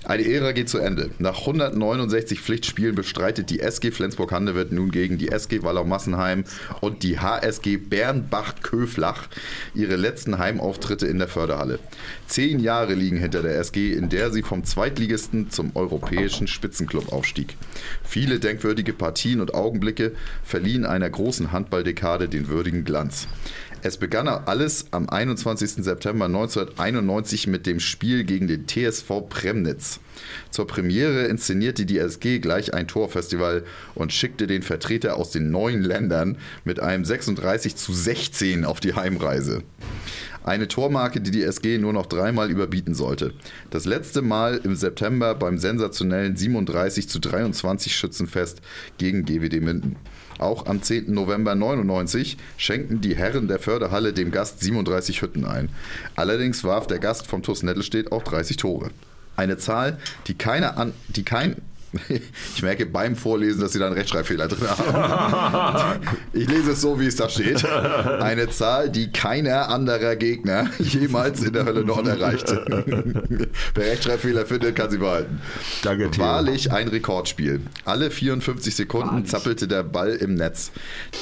Eine Ära geht zu Ende. Nach 169 Pflichtspielen bestreitet die SG Flensburg-Handewitt nun gegen die SG Wallau-Massenheim und die HSG Bernbach-Köflach ihre letzten Heimauftritte in der Förderhalle. Zehn Jahre liegen hinter der SG, in der sie vom Zweitligisten zum europäischen Spitzenclub aufstieg. Viele denkwürdige Partien und Augenblicke verliehen einer großen Handballdekade den würdigen Glanz. Es begann alles am 21. September 1991 mit dem Spiel gegen den TSV Premnitz. Zur Premiere inszenierte die SG gleich ein Torfestival und schickte den Vertreter aus den neuen Ländern mit einem 36 zu 16 auf die Heimreise. Eine Tormarke, die die SG nur noch dreimal überbieten sollte. Das letzte Mal im September beim sensationellen 37 zu 23 Schützenfest gegen GWD Minden. Auch am 10. November 99 schenkten die Herren der Förderhalle dem Gast 37 Hütten ein. Allerdings warf der Gast vom TuS Nettelstedt auch 30 Tore. Eine Zahl, die, keine an, die kein Ich merke beim Vorlesen, dass Sie da einen Rechtschreibfehler drin haben. Ich lese es so, wie es da steht. Eine Zahl, die keiner anderer Gegner jemals in der Hölle Nord erreichte. Wer Rechtschreibfehler findet, kann sie behalten. Danke, Theo. Wahrlich ein Rekordspiel. Alle 54 Sekunden zappelte der Ball im Netz.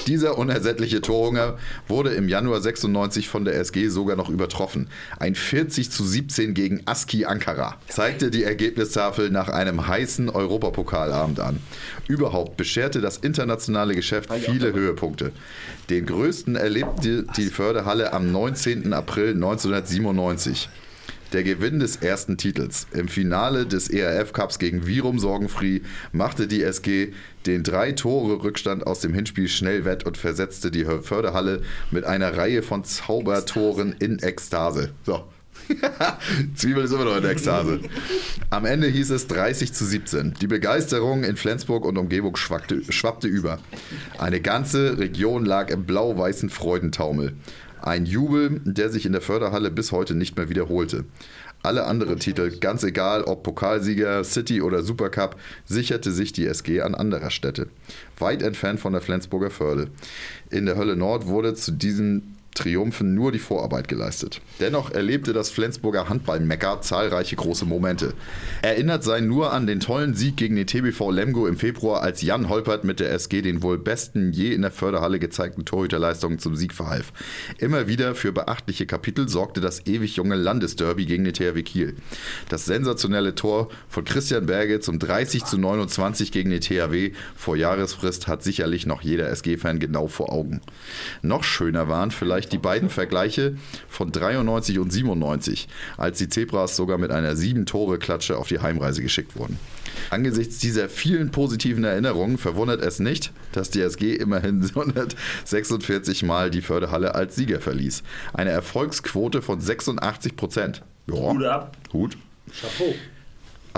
Dieser unersättliche Torhunger wurde im Januar 96 von der SG sogar noch übertroffen. Ein 40 zu 17 gegen Aski Ankara zeigte die Ergebnistafel nach einem heißen Europa Europapokalabend an. Überhaupt bescherte das internationale Geschäft viele Höhepunkte. Den größten erlebte die Förderhalle am 19. April 1997. Der Gewinn des ersten Titels. Im Finale des ERF Cups gegen Virum Sorgenfree machte die SG den drei Tore Rückstand aus dem Hinspiel schnell wett und versetzte die Förderhalle mit einer Reihe von Zaubertoren in Ekstase. So, Zwiebel ist immer noch in der Ekstase. Am Ende hieß es 30 zu 17. Die Begeisterung in Flensburg und Umgebung schwappte, schwappte über. Eine ganze Region lag im blau-weißen Freudentaumel. Ein Jubel, der sich in der Förderhalle bis heute nicht mehr wiederholte. Alle anderen Titel, ganz egal ob Pokalsieger, City oder Supercup, sicherte sich die SG an anderer Stätte. Weit entfernt von der Flensburger Förde. In der Hölle Nord wurde zu diesen Triumphen nur die Vorarbeit geleistet. Dennoch erlebte das Flensburger Handballmecker zahlreiche große Momente. Erinnert sei nur an den tollen Sieg gegen den TBV Lemgo im Februar, als Jan Holpert mit der SG den wohl besten je in der Förderhalle gezeigten Torhüterleistungen zum Sieg verhalf. Immer wieder für beachtliche Kapitel sorgte das ewig junge Landesderby gegen den THW Kiel. Das sensationelle Tor von Christian Berge zum 30 zu 29 gegen den THW vor Jahresfrist hat sicherlich noch jeder SG-Fan genau vor Augen. Noch schöner waren vielleicht die beiden Vergleiche von 93 und 97, als die Zebras sogar mit einer sieben Tore Klatsche auf die Heimreise geschickt wurden. Angesichts dieser vielen positiven Erinnerungen verwundert es nicht, dass die SG immerhin 146 Mal die Förderhalle als Sieger verließ. Eine Erfolgsquote von 86 Prozent. Ja, Hut ab. Hut. Chapeau.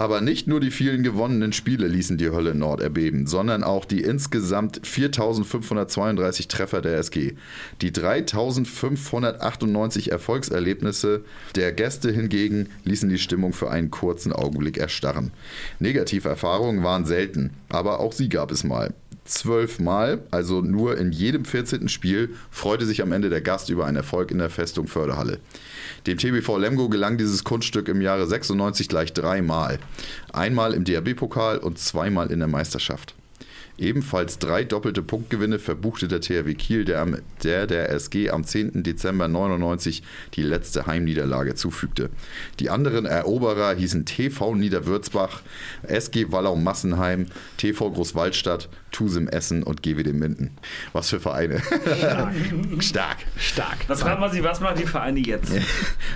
Aber nicht nur die vielen gewonnenen Spiele ließen die Hölle Nord erbeben, sondern auch die insgesamt 4532 Treffer der SG. Die 3598 Erfolgserlebnisse der Gäste hingegen ließen die Stimmung für einen kurzen Augenblick erstarren. Negativerfahrungen waren selten, aber auch sie gab es mal. Zwölfmal, also nur in jedem 14. Spiel, freute sich am Ende der Gast über einen Erfolg in der Festung Förderhalle. Dem TBV Lemgo gelang dieses Kunststück im Jahre 96 gleich dreimal. Einmal im DRB-Pokal und zweimal in der Meisterschaft. Ebenfalls drei doppelte Punktgewinne verbuchte der THW Kiel, der, am, der der SG am 10. Dezember 99 die letzte Heimniederlage zufügte. Die anderen Eroberer hießen TV Niederwürzbach, SG Wallau Massenheim, TV Großwaldstadt, TuSim Essen und GWD Minden. Was für Vereine. Stark. Stark. Was, machen Sie, was machen die Vereine jetzt?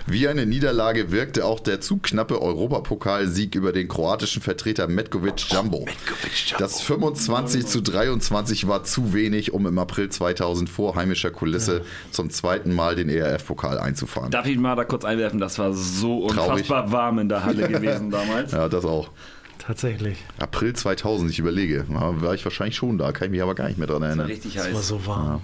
Wie eine Niederlage wirkte auch der zu knappe Europapokalsieg über den kroatischen Vertreter Metkovic Jumbo. Das 25 zu 23 war zu wenig, um im April 2000 vor heimischer Kulisse zum zweiten Mal den ERF-Pokal einzufahren. Darf ich mal da kurz einwerfen? Das war so Traurig. unfassbar warm in der Halle gewesen damals. Ja, das auch. Tatsächlich. April 2000, ich überlege. Ja, war ich wahrscheinlich schon da, kann ich mich aber gar nicht mehr dran Das war erinnern. richtig Es war heiß. so warm.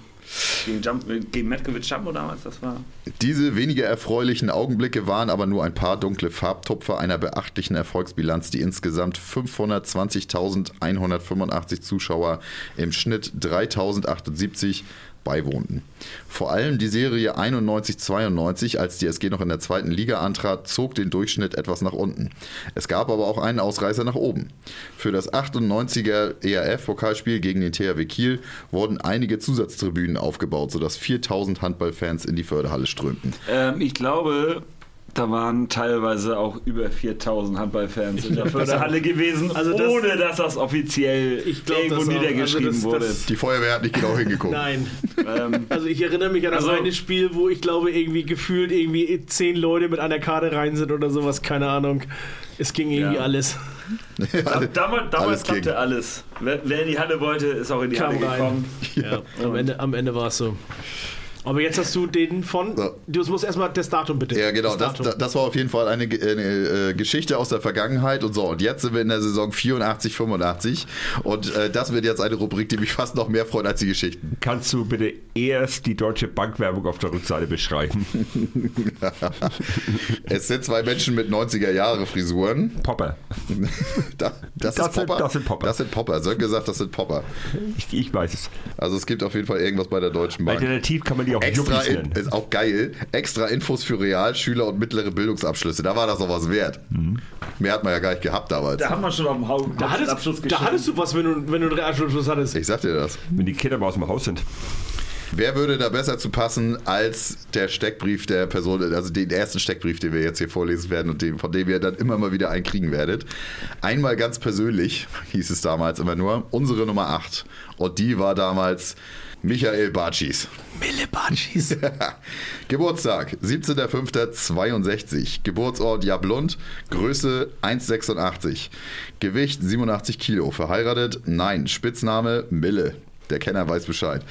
Gegen, Jump, gegen Metkovic Jumbo damals, das war. Diese weniger erfreulichen Augenblicke waren aber nur ein paar dunkle Farbtupfer einer beachtlichen Erfolgsbilanz, die insgesamt 520.185 Zuschauer im Schnitt 3078 beiwohnten. Vor allem die Serie 91-92, als die SG noch in der zweiten Liga antrat, zog den Durchschnitt etwas nach unten. Es gab aber auch einen Ausreißer nach oben. Für das 98er ERF-Pokalspiel gegen den THW Kiel wurden einige Zusatztribünen aufgebaut, sodass 4000 Handballfans in die Förderhalle strömten. Ähm, ich glaube, Da waren teilweise auch über 4000 Handballfans in der Förderhalle gewesen, Also das- ohne dass das offiziell Ich glaub, irgendwo das auch. niedergeschrieben Also das- wurde. das- Die Feuerwehr hat nicht genau hingeguckt. Nein. ähm, Also ich erinnere mich an das Also- eine Spiel, wo ich glaube irgendwie gefühlt irgendwie zehn Leute mit einer Karte rein sind oder sowas, keine Ahnung. Es ging irgendwie Ja. alles. da, damals damals Alles ging. klappte alles. Wer, wer in die Halle wollte, ist auch in die Kam Halle rein. gekommen. Ja, am Ende, am Ende war es so. Aber jetzt hast du den von. So. Du musst erstmal das Datum bitte. Ja, genau. Das, das, das war auf jeden Fall eine, eine äh, Geschichte aus der Vergangenheit und so. Und jetzt sind wir in der Saison 84, 85. Und äh, das wird jetzt eine Rubrik, die mich fast noch mehr freut als die Geschichten. Kannst du bitte erst die deutsche Bankwerbung auf der Rückseite beschreiben? Es sind zwei Menschen mit 90er-Jahre-Frisuren. Popper. Da, das, Das ist sind- Popper. das sind Popper. Das sind Popper. Sönke gesagt, das sind Popper. Ich, ich weiß es. Also es gibt auf jeden Fall irgendwas bei der Deutschen Bank. Alternativ kann man die auch Extra in, ist auch geil. Extra Infos für Realschüler und mittlere Bildungsabschlüsse. Da war das noch was wert. Mehr hat man ja gar nicht gehabt damals. Da haben wir schon auf dem Haupt da, hattest, Abschluss da hattest du was, wenn du, wenn du einen Realschulabschluss hattest. Ich sag dir das. Wenn die Kinder mal aus dem Haus sind. Wer würde da besser zu passen als der Steckbrief der Person, also den ersten Steckbrief, den wir jetzt hier vorlesen werden und den, von dem ihr dann immer mal wieder einen kriegen werdet? Einmal ganz persönlich, hieß es damals immer nur, unsere Nummer 8. Und die war damals Michael Batschis. Mille Batschis. Geburtstag, 17.05.62. Geburtsort Jablund, Größe 1,86. Gewicht 87 Kilo. Verheiratet? Nein. Spitzname Mille. Der Kenner weiß Bescheid.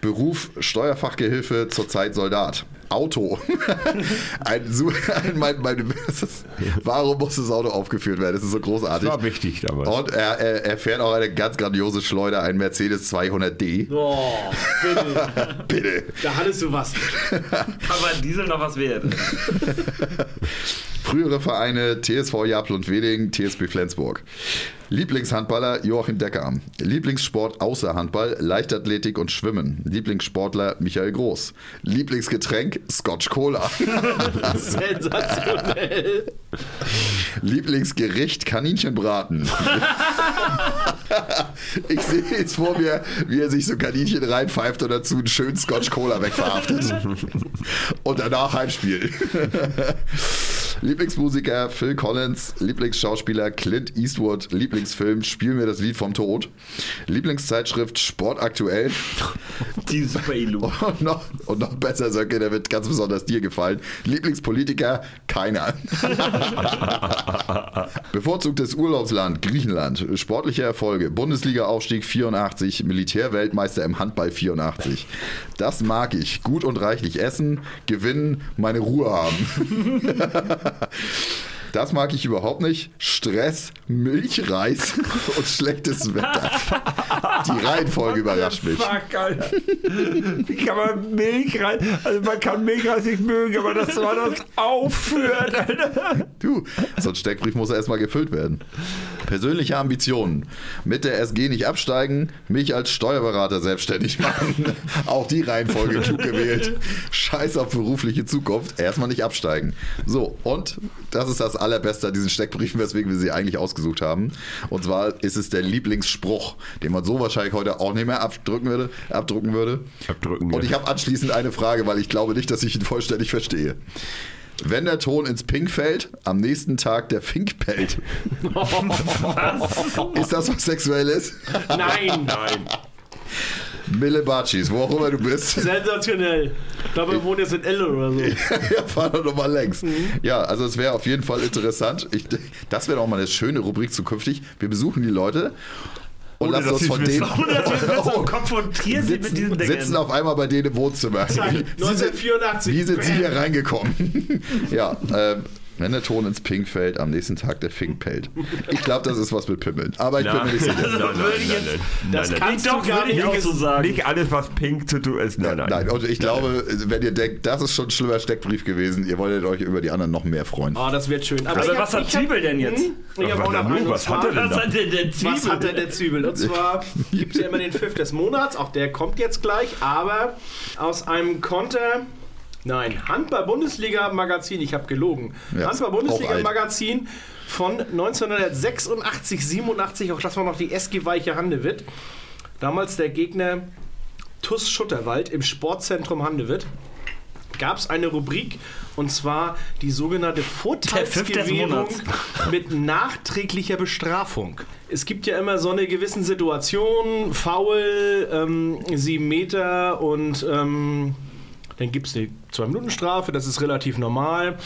Beruf Steuerfachgehilfe, zurzeit Soldat. Auto. ein, ein, mein, mein, das ist, warum muss das Auto aufgeführt werden? Das ist so Das großartig. war wichtig damals. Und er, er, er fährt auch eine ganz grandiose Schleuder, ein Mercedes 200D. Oh, bitte. Bitte. Da hattest du was. Aber Diesel noch was wert. Frühere Vereine TSV Jablund Weding, TSB Flensburg. Lieblingshandballer Joachim Decker. Lieblingssport außer Handball, Leichtathletik und Schwimmen. Lieblingssportler Michael Groß. Lieblingsgetränk Scotch Cola. Sensationell. Lieblingsgericht Kaninchenbraten. ich sehe jetzt vor mir, wie er sich so Kaninchen reinpfeift und dazu einen schönen Scotch Cola wegverhaftet. und danach Heimspiel. Lieblingsmusiker Phil Collins, Lieblingsschauspieler Clint Eastwood, Lieblingsfilm Spiel mir das Lied vom Tod, Lieblingszeitschrift Sport aktuell Die Super Ilu. und noch, und noch besser, Söcke, der wird ganz besonders dir gefallen. Lieblingspolitiker? Keiner. Bevorzugtes Urlaubsland? Griechenland. Sportliche Erfolge? Bundesliga-Aufstieg 84, Militärweltmeister im Handball 84. Das mag ich. Gut und reichlich essen, gewinnen, meine Ruhe haben. Das mag ich überhaupt nicht. Stress, Milchreis und schlechtes Wetter. Die Reihenfolge überrascht mich. Fuck, Alter. Wie kann man Milch rein? Also man kann Milchreis nicht mögen, aber dass man das aufführt, Alter. Du, so ein Steckbrief muss erstmal gefüllt werden. Persönliche Ambitionen. Mit der SG nicht absteigen, mich als Steuerberater selbstständig machen. Auch die Reihenfolge klug gewählt. Scheiß auf berufliche Zukunft, erstmal nicht absteigen. So, und das ist das Allerbeste an diesen Steckbriefen, weswegen wir sie eigentlich ausgesucht haben. Und zwar ist es der Lieblingsspruch, den man so wahrscheinlich heute auch nicht mehr abdrücken würde, abdrucken würde. Abdrücken, Und ich habe anschließend eine Frage, weil ich glaube nicht, dass ich ihn vollständig verstehe. Wenn der Ton ins Pink fällt, am nächsten Tag der Fink pellt. Ist das was Sexuelles? Nein. Nein. Mille Baccis, wo auch immer du bist. Sensationell. Ich glaube, wir wohnen jetzt in Elle oder so. ja, fahr doch nochmal längs. Ja, also es wäre auf jeden Fall interessant. Ich, das wäre auch mal eine schöne Rubrik zukünftig. Wir besuchen die Leute und lassen uns von denen so konfrontieren sie mit sitzen, diesen Dingen. sitzen auf einmal bei denen im Wohnzimmer. Wie, Sie sind, 1984. wie sind Sie hier reingekommen? ja, ähm, wenn der Ton ins Pink fällt, am nächsten Tag der Fink pellt. Ich glaube, das ist was mit Pimmeln. Aber ich bin mir nicht sicher. Nein, nein, nein, Das nein, kannst Doch, du gar nicht. auch so sagen. Nicht alles, was pink zu tun ist. Nein, nein. Nein, und ich glaube, wenn ihr denkt, das ist schon ein schlimmer Steckbrief gewesen, ihr wolltet euch über die anderen noch mehr freuen. Oh, das wird schön. Aber ich was hat Zwiebel denn jetzt? Hm? Ich auch noch was hat er denn Was hat denn der Zwiebel? Was hat denn der Zwiebel? Und zwar gibt es ja immer den Pfiff des Monats, auch der kommt jetzt gleich, aber aus einem Konter, nein, Handball-Bundesliga-Magazin, ich habe gelogen, Ja, Handball-Bundesliga-Magazin von 1986, 87, auch das war noch die SG Weiche Handewitt. Damals der Gegner TUS Schutterwald im Sportzentrum Handewitt. gab es eine Rubrik und zwar die sogenannte Vorteilsgewährung mit nachträglicher Bestrafung. Es gibt ja immer so eine gewisse Situation, Foul, ähm, sieben Meter und ähm, dann gibt es eine Zwei-Minuten-Strafe, das ist relativ normal.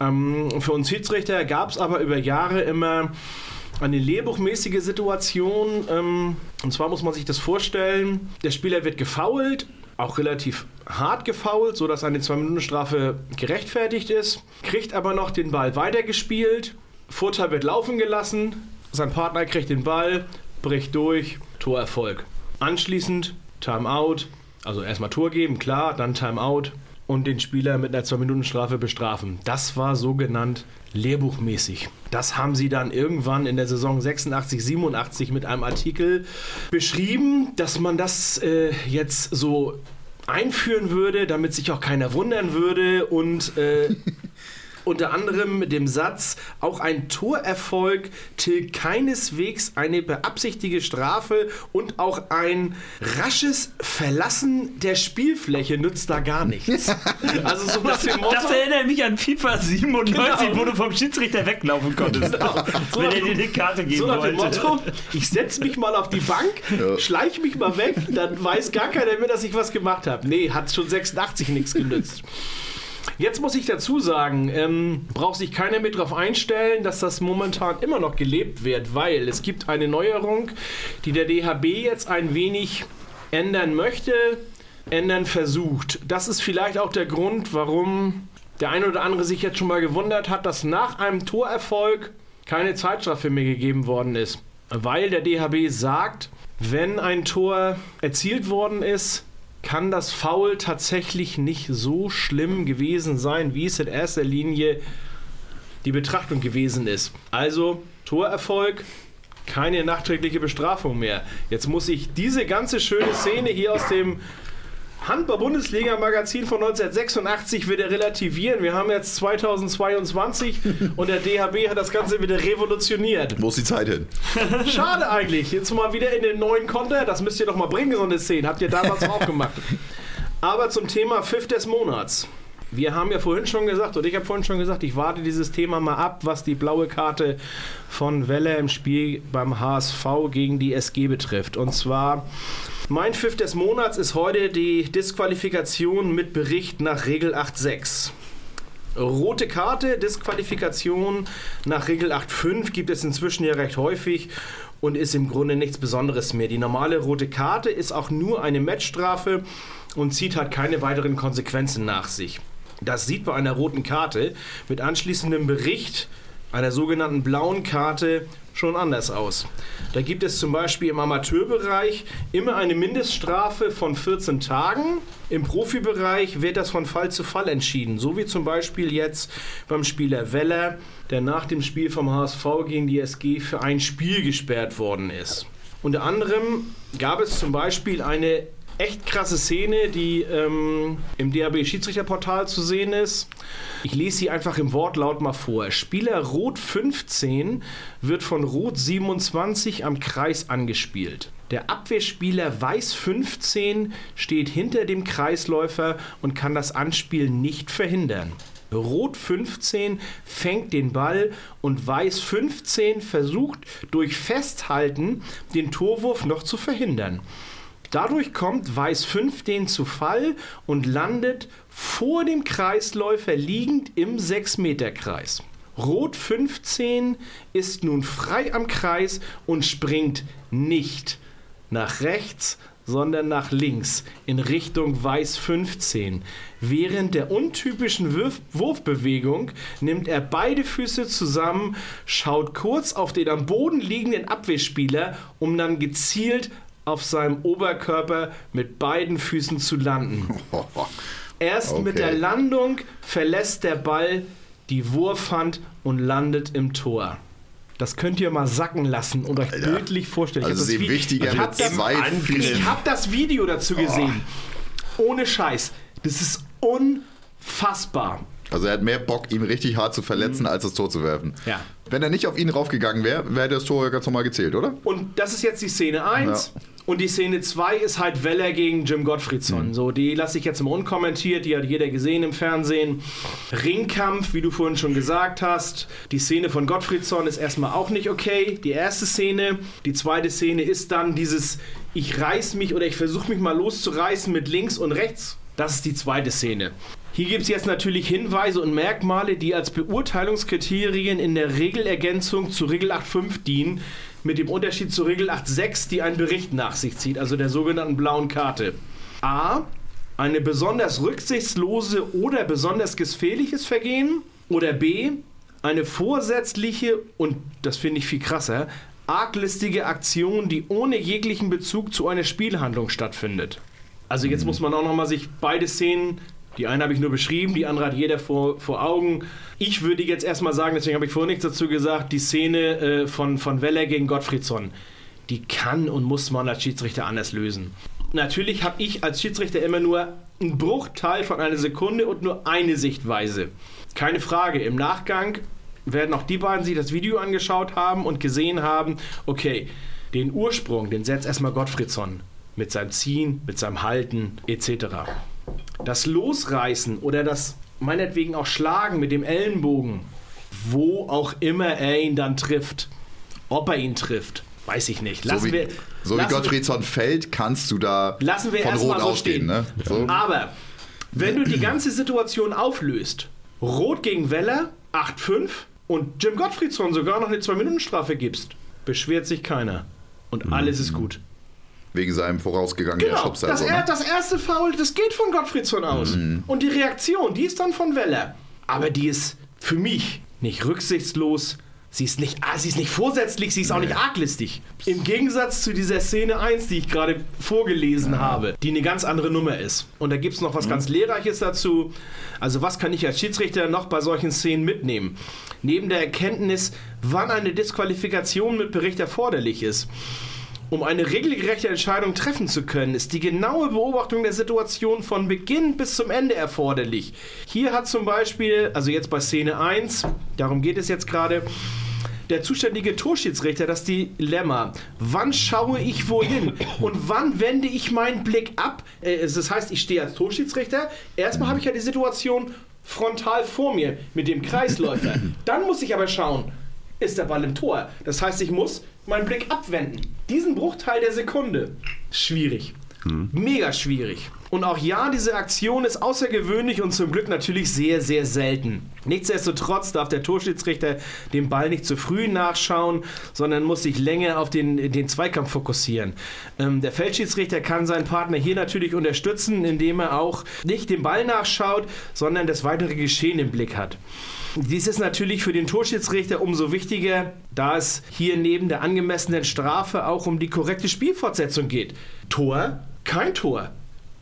Ähm, für uns Schiedsrichter gab es aber über Jahre immer eine lehrbuchmäßige Situation. Ähm, und zwar muss man sich das vorstellen, der Spieler wird gefoult, auch relativ hart gefoult, sodass eine 2-Minuten-Strafe gerechtfertigt ist, kriegt aber noch den Ball weitergespielt, Vorteil wird laufen gelassen, sein Partner kriegt den Ball, bricht durch, Torerfolg. Anschließend Timeout, also erstmal Tor geben, klar, dann Timeout und den Spieler mit einer 2-Minuten-Strafe bestrafen. Das war so genannt lehrbuchmäßig. Das haben sie dann irgendwann in der Saison 86, 87 mit einem Artikel beschrieben, dass man das äh, jetzt so einführen würde, damit sich auch keiner wundern würde und äh, unter anderem mit dem Satz, auch ein Torerfolg tilgt keineswegs eine beabsichtigte Strafe und auch ein rasches Verlassen der Spielfläche nützt da gar nichts. Also so nach dem Motto, das erinnert mich an FIFA 97, genau. wo du vom Schiedsrichter weglaufen konntest, genau. so wenn er dir eine Karte geben so nach dem Motto, ich setze mich mal auf die Bank, ja. schleiche mich mal weg, dann weiß gar keiner mehr, dass ich was gemacht habe. Nee, hat schon 86 nichts genützt. Jetzt muss ich dazu sagen, ähm, braucht sich keiner mit darauf einstellen, dass das momentan immer noch gelebt wird, weil es gibt eine Neuerung, die der DHB jetzt ein wenig ändern möchte, ändern versucht. Das ist vielleicht auch der Grund, warum der eine oder andere sich jetzt schon mal gewundert hat, dass nach einem Torerfolg keine Zeitstrafe mehr gegeben worden ist. Weil der DHB sagt, wenn ein Tor erzielt worden ist, kann das Foul tatsächlich nicht so schlimm gewesen sein, wie es in erster Linie die Betrachtung gewesen ist. Also Torerfolg, keine nachträgliche Bestrafung mehr. Jetzt muss ich diese ganze schöne Szene hier aus dem Handball-Bundesliga-Magazin von 1986 wieder relativieren. Wir haben jetzt 2022 und der DHB hat das Ganze wieder revolutioniert. Wo ist die Zeit hin? Schade eigentlich. Jetzt mal wieder in den neuen Konter. Das müsst ihr doch mal bringen, so eine Szene. Habt ihr damals auch gemacht. Aber zum Thema Pfiff des Monats. Wir haben ja vorhin schon gesagt, und ich habe vorhin schon gesagt, ich warte dieses Thema mal ab, was die blaue Karte von Welle im Spiel beim HSV gegen die SG betrifft. Und zwar mein Pfiff des Monats ist heute die Disqualifikation mit Bericht nach Regel 8.6. Rote Karte, Disqualifikation nach Regel 8.5 gibt es inzwischen ja recht häufig und ist im Grunde nichts Besonderes mehr. Die normale rote Karte ist auch nur eine Matchstrafe und zieht halt keine weiteren Konsequenzen nach sich. Das sieht bei einer roten Karte mit anschließendem Bericht einer sogenannten blauen Karte schon anders aus. Da gibt es zum Beispiel im Amateurbereich immer eine Mindeststrafe von 14 Tagen. Im Profibereich wird das von Fall zu Fall entschieden. So wie zum Beispiel jetzt beim Spieler Weller, der nach dem Spiel vom HSV gegen die SG für ein Spiel gesperrt worden ist. Unter anderem gab es zum Beispiel eine echt krasse Szene, die ähm, im DAB-Schiedsrichterportal zu sehen ist. Ich lese sie einfach im Wortlaut mal vor. Spieler Rot 15 wird von Rot 27 am Kreis angespielt. Der Abwehrspieler Weiß 15 steht hinter dem Kreisläufer und kann das Anspiel nicht verhindern. Rot 15 fängt den Ball und Weiß 15 versucht durch Festhalten den Torwurf noch zu verhindern. Dadurch kommt Weiß 5 den zu Fall und landet vor dem Kreisläufer liegend im 6-Meter-Kreis. Rot 15 ist nun frei am Kreis und springt nicht nach rechts, sondern nach links in Richtung Weiß 15. Während der untypischen Wurf Wurfbewegung nimmt er beide Füße zusammen, schaut kurz auf den am Boden liegenden Abwehrspieler, um dann gezielt auf seinem Oberkörper mit beiden Füßen zu landen. Erst okay. mit der Landung verlässt der Ball die Wurfhand und landet im Tor. Das könnt ihr mal sacken lassen und euch Alter. bildlich vorstellen. Also ich habe das, wichtiger ich hab das, ich hab das Video dazu gesehen. Oh. Ohne Scheiß. Das ist unfassbar. Also er hat mehr Bock, ihn richtig hart zu verletzen, mhm. als das Tor zu werfen. Ja. Wenn er nicht auf ihn raufgegangen wäre, wäre das Tor ganz normal gezählt, oder? Und das ist jetzt die Szene 1. Ja. Und die Szene 2 ist halt Weller gegen Jim Gottfriedson. Mhm. So, die lasse ich jetzt mal unkommentiert, die hat jeder gesehen im Fernsehen. Ringkampf, wie du vorhin schon gesagt hast. Die Szene von Gottfriedson ist erstmal auch nicht okay. Die erste Szene. Die zweite Szene ist dann dieses, ich reiß mich oder ich versuche mich mal loszureißen mit links und rechts. Das ist die zweite Szene. Hier gibt es jetzt natürlich Hinweise und Merkmale, die als Beurteilungskriterien in der Regelergänzung zu Regel 8.5 dienen, mit dem Unterschied zu Regel 8.6, die einen Bericht nach sich zieht, also der sogenannten blauen Karte. A. Eine besonders rücksichtslose oder besonders gefährliches Vergehen. Oder B. Eine vorsätzliche und, das finde ich viel krasser, arglistige Aktion, die ohne jeglichen Bezug zu einer Spielhandlung stattfindet. Also jetzt muss man auch nochmal sich beide Szenen, die eine habe ich nur beschrieben, die andere hat jeder vor, vor Augen. Ich würde jetzt erstmal sagen, deswegen habe ich vorhin nichts dazu gesagt, die Szene äh, von, von Weller gegen Gottfriedson, die kann und muss man als Schiedsrichter anders lösen. Natürlich habe ich als Schiedsrichter immer nur einen Bruchteil von einer Sekunde und nur eine Sichtweise. Keine Frage, im Nachgang werden auch die beiden sich das Video angeschaut haben und gesehen haben, okay, den Ursprung, den setzt erstmal Gottfriedson mit seinem Ziehen, mit seinem Halten etc. Das Losreißen oder das meinetwegen auch Schlagen mit dem Ellenbogen, wo auch immer er ihn dann trifft, ob er ihn trifft, weiß ich nicht. Lassen so wie, wir, so wie Gottfriedson fällt, kannst du da Lassen wir von Rot so ausgehen. Ne? So. Aber wenn du die ganze Situation auflöst, Rot gegen Weller, 8-5 und Jim Gottfriedson sogar noch eine 2-Minuten-Strafe gibst, beschwert sich keiner. Und alles ist gut. Wegen seinem vorausgegangenen Genau, Schubser. das, er, ne? das erste Foul, das geht von Gottfriedson aus. Und die Reaktion, die ist dann von Weller. Aber die ist für mich nicht rücksichtslos. Sie ist nicht, ah, sie ist nicht vorsätzlich, sie ist auch nicht arglistig. Im Gegensatz zu dieser Szene 1, die ich gerade vorgelesen habe, die eine ganz andere Nummer ist. Und da gibt es noch was ganz Lehrreiches dazu. Also was kann ich als Schiedsrichter noch bei solchen Szenen mitnehmen? Neben der Erkenntnis, wann eine Disqualifikation mit Bericht erforderlich ist. Um eine regelgerechte Entscheidung treffen zu können, ist die genaue Beobachtung der Situation von Beginn bis zum Ende erforderlich. Hier hat zum Beispiel, also jetzt bei Szene 1, darum geht es jetzt gerade, der zuständige Torschiedsrichter das Dilemma. Wann schaue ich wohin? Und wann wende ich meinen Blick ab? Äh, Das heißt, ich stehe als Torschiedsrichter. Erstmal habe ich ja die Situation frontal vor mir mit dem Kreisläufer. Dann muss ich aber schauen, ist der Ball im Tor. Das heißt, ich muss meinen Blick abwenden. Diesen Bruchteil der Sekunde. Schwierig. Mega schwierig. Und auch ja, diese Aktion ist außergewöhnlich und zum Glück natürlich sehr, sehr selten. Nichtsdestotrotz darf der Torschiedsrichter den Ball nicht zu früh nachschauen, sondern muss sich länger auf den, den Zweikampf fokussieren. Ähm, der Feldschiedsrichter kann seinen Partner hier natürlich unterstützen, indem er auch nicht den Ball nachschaut, sondern das weitere Geschehen im Blick hat. Dies ist natürlich für den Torschiedsrichter umso wichtiger, da es hier neben der angemessenen Strafe auch um die korrekte Spielfortsetzung geht. Tor, kein Tor.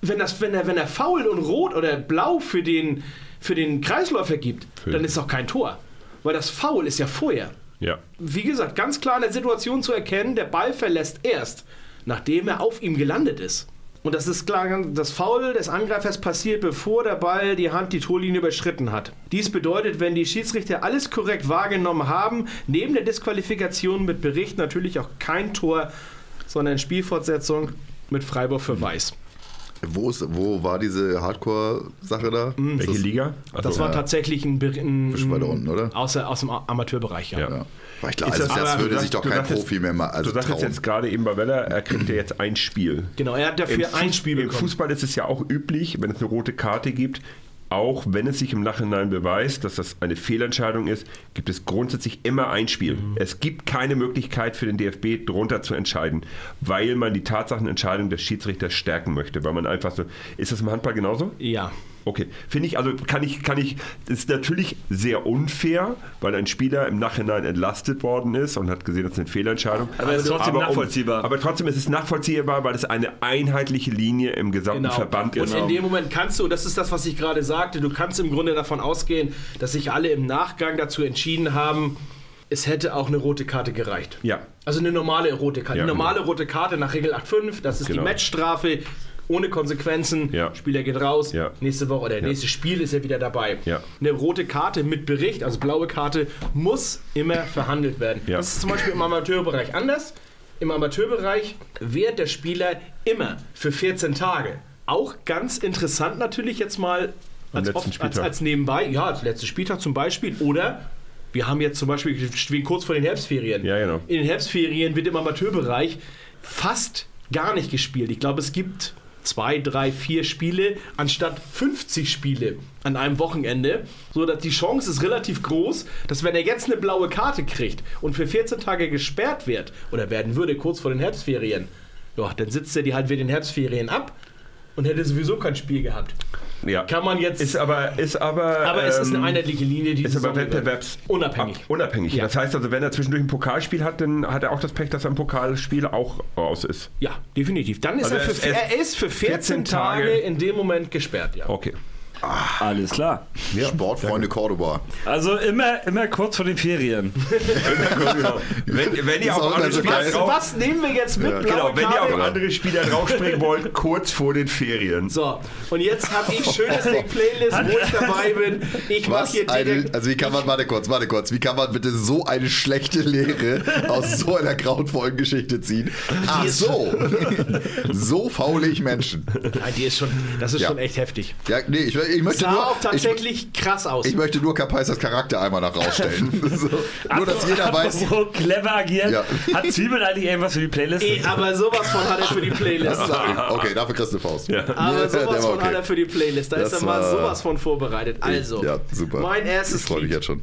Wenn, das, wenn, er, wenn er faul und rot oder blau für den, für den Kreisläufer gibt, dann ist auch kein Tor. Weil das Foul ist ja vorher. Ja. Wie gesagt, ganz klar in der Situation zu erkennen, der Ball verlässt erst, nachdem er auf ihm gelandet ist. Und das ist klar, das Foul des Angreifers passiert, bevor der Ball die Hand die Torlinie überschritten hat. Dies bedeutet, wenn die Schiedsrichter alles korrekt wahrgenommen haben, neben der Disqualifikation mit Bericht natürlich auch kein Tor, sondern Spielfortsetzung mit Freiburg für Weiß. Wo, ist, wo war diese Hardcore-Sache da? Mhm. Welche das, Liga? Also, Das war tatsächlich ein, ein, weiter unten, oder? Außer, aus dem Amateurbereich, ja. Ja. War ich klar, Ist also das- würde sich doch kein Profi mehr mal also du sagst trauen. jetzt gerade eben bei Weller, er kriegt ja jetzt ein Spiel. Genau, er hat dafür Im ein Spiel Im bekommen. Fußball ist es ja auch üblich, wenn es eine rote Karte gibt, auch wenn es sich im Nachhinein beweist, dass das eine Fehlentscheidung ist, gibt es grundsätzlich immer ein Spiel. Mhm. Es gibt keine Möglichkeit für den DFB, drunter zu entscheiden, weil man die Tatsachenentscheidung des Schiedsrichters stärken möchte, weil man einfach so. Ist das im Handball genauso? Ja. Okay, finde ich, also kann ich, kann ich, ist natürlich sehr unfair, weil ein Spieler im Nachhinein entlastet worden ist und hat gesehen, das ist eine Fehlentscheidung. Aber es ist trotzdem um- nachvollziehbar. aber trotzdem ist es nachvollziehbar, weil es eine einheitliche Linie im gesamten Genau. Verband und ist. in dem Moment kannst du, und das ist das, was ich gerade sagte, du kannst im Grunde davon ausgehen, dass sich alle im Nachgang dazu entschieden haben, es hätte auch eine rote Karte gereicht. Ja. Also eine normale rote Karte. Ja, eine normale rote Karte nach Regel 8.5, das ist Genau. die Matchstrafe ohne Konsequenzen. Ja. Spieler geht raus, Ja. nächste Woche oder nächstes Spiel ist er wieder dabei. Ja. Eine rote Karte mit Bericht, also blaue Karte, muss immer verhandelt werden. Ja. Das ist zum Beispiel im Amateurbereich anders. im Amateurbereich wehrt der Spieler immer für 14 Tage. Auch ganz interessant natürlich jetzt mal als, oft, als, als nebenbei, ja, als letzter Spieltag zum Beispiel. Oder wir haben jetzt zum Beispiel, wir stehen kurz vor den Herbstferien. Ja, genau. In den Herbstferien wird im Amateurbereich fast gar nicht gespielt. Ich glaube, es gibt zwei, drei, vier Spiele anstatt 50 Spiele an einem Wochenende, so dass die Chance ist relativ groß, dass wenn er jetzt eine blaue Karte kriegt und für 14 Tage gesperrt wird oder werden würde kurz vor den Herbstferien, ja, dann sitzt er die halt in den Herbstferien ab und hätte sowieso kein Spiel gehabt. Ja. Kann man jetzt Ist aber, ist aber, aber es ist eine ähm, einheitliche Linie, die Ist aber Saison wettbewerbs unabhängig. ab- unabhängig. Ja. Das heißt also, wenn er zwischendurch ein Pokalspiel hat, dann hat er auch das Pech, dass ein Pokalspiel auch raus ist. Ja, definitiv. Dann ist Also er, für, er ist für 14, 14 Tage, Tage in dem Moment gesperrt, ja. Okay. Alles klar. Sportfreunde Cordoba. Also immer, immer kurz vor den Ferien. wenn, wenn ihr auf auch andere Spieler geil. drauf, Was nehmen wir jetzt mit? Ja. Genau, wenn ihr auf andere Spieler draufspringen wollt, kurz vor den Ferien. So, und jetzt habe ich schönes Ding Playlist, wo ich dabei bin. Ich mache Was hier eine, direkt. also wie kann man, warte kurz, warte kurz, wie kann man bitte so eine schlechte Lehre aus so einer grauenvollen Geschichte ziehen? Ach so, so faule ich Menschen. Ja, die ist schon, das ist Ja. schon echt heftig. Ja, nee, ich, ich möchte Sah nur, auch ich, tatsächlich krass aus. ich möchte nur Kapaisers Charakter einmal nach rausstellen. so, nur, dass jeder weiß, Apropos clever agieren. Ja. Hat Zwiebel eigentlich irgendwas für die Playlist? Eh, aber sowas von hat er für die Playlist. ich. Okay, dafür kriegst du eine Faust. Aber der sowas von okay. hat er für die Playlist. Da Das ist er mal sowas von vorbereitet. Also, Ja, super. mein erstes Ich freue mich jetzt schon.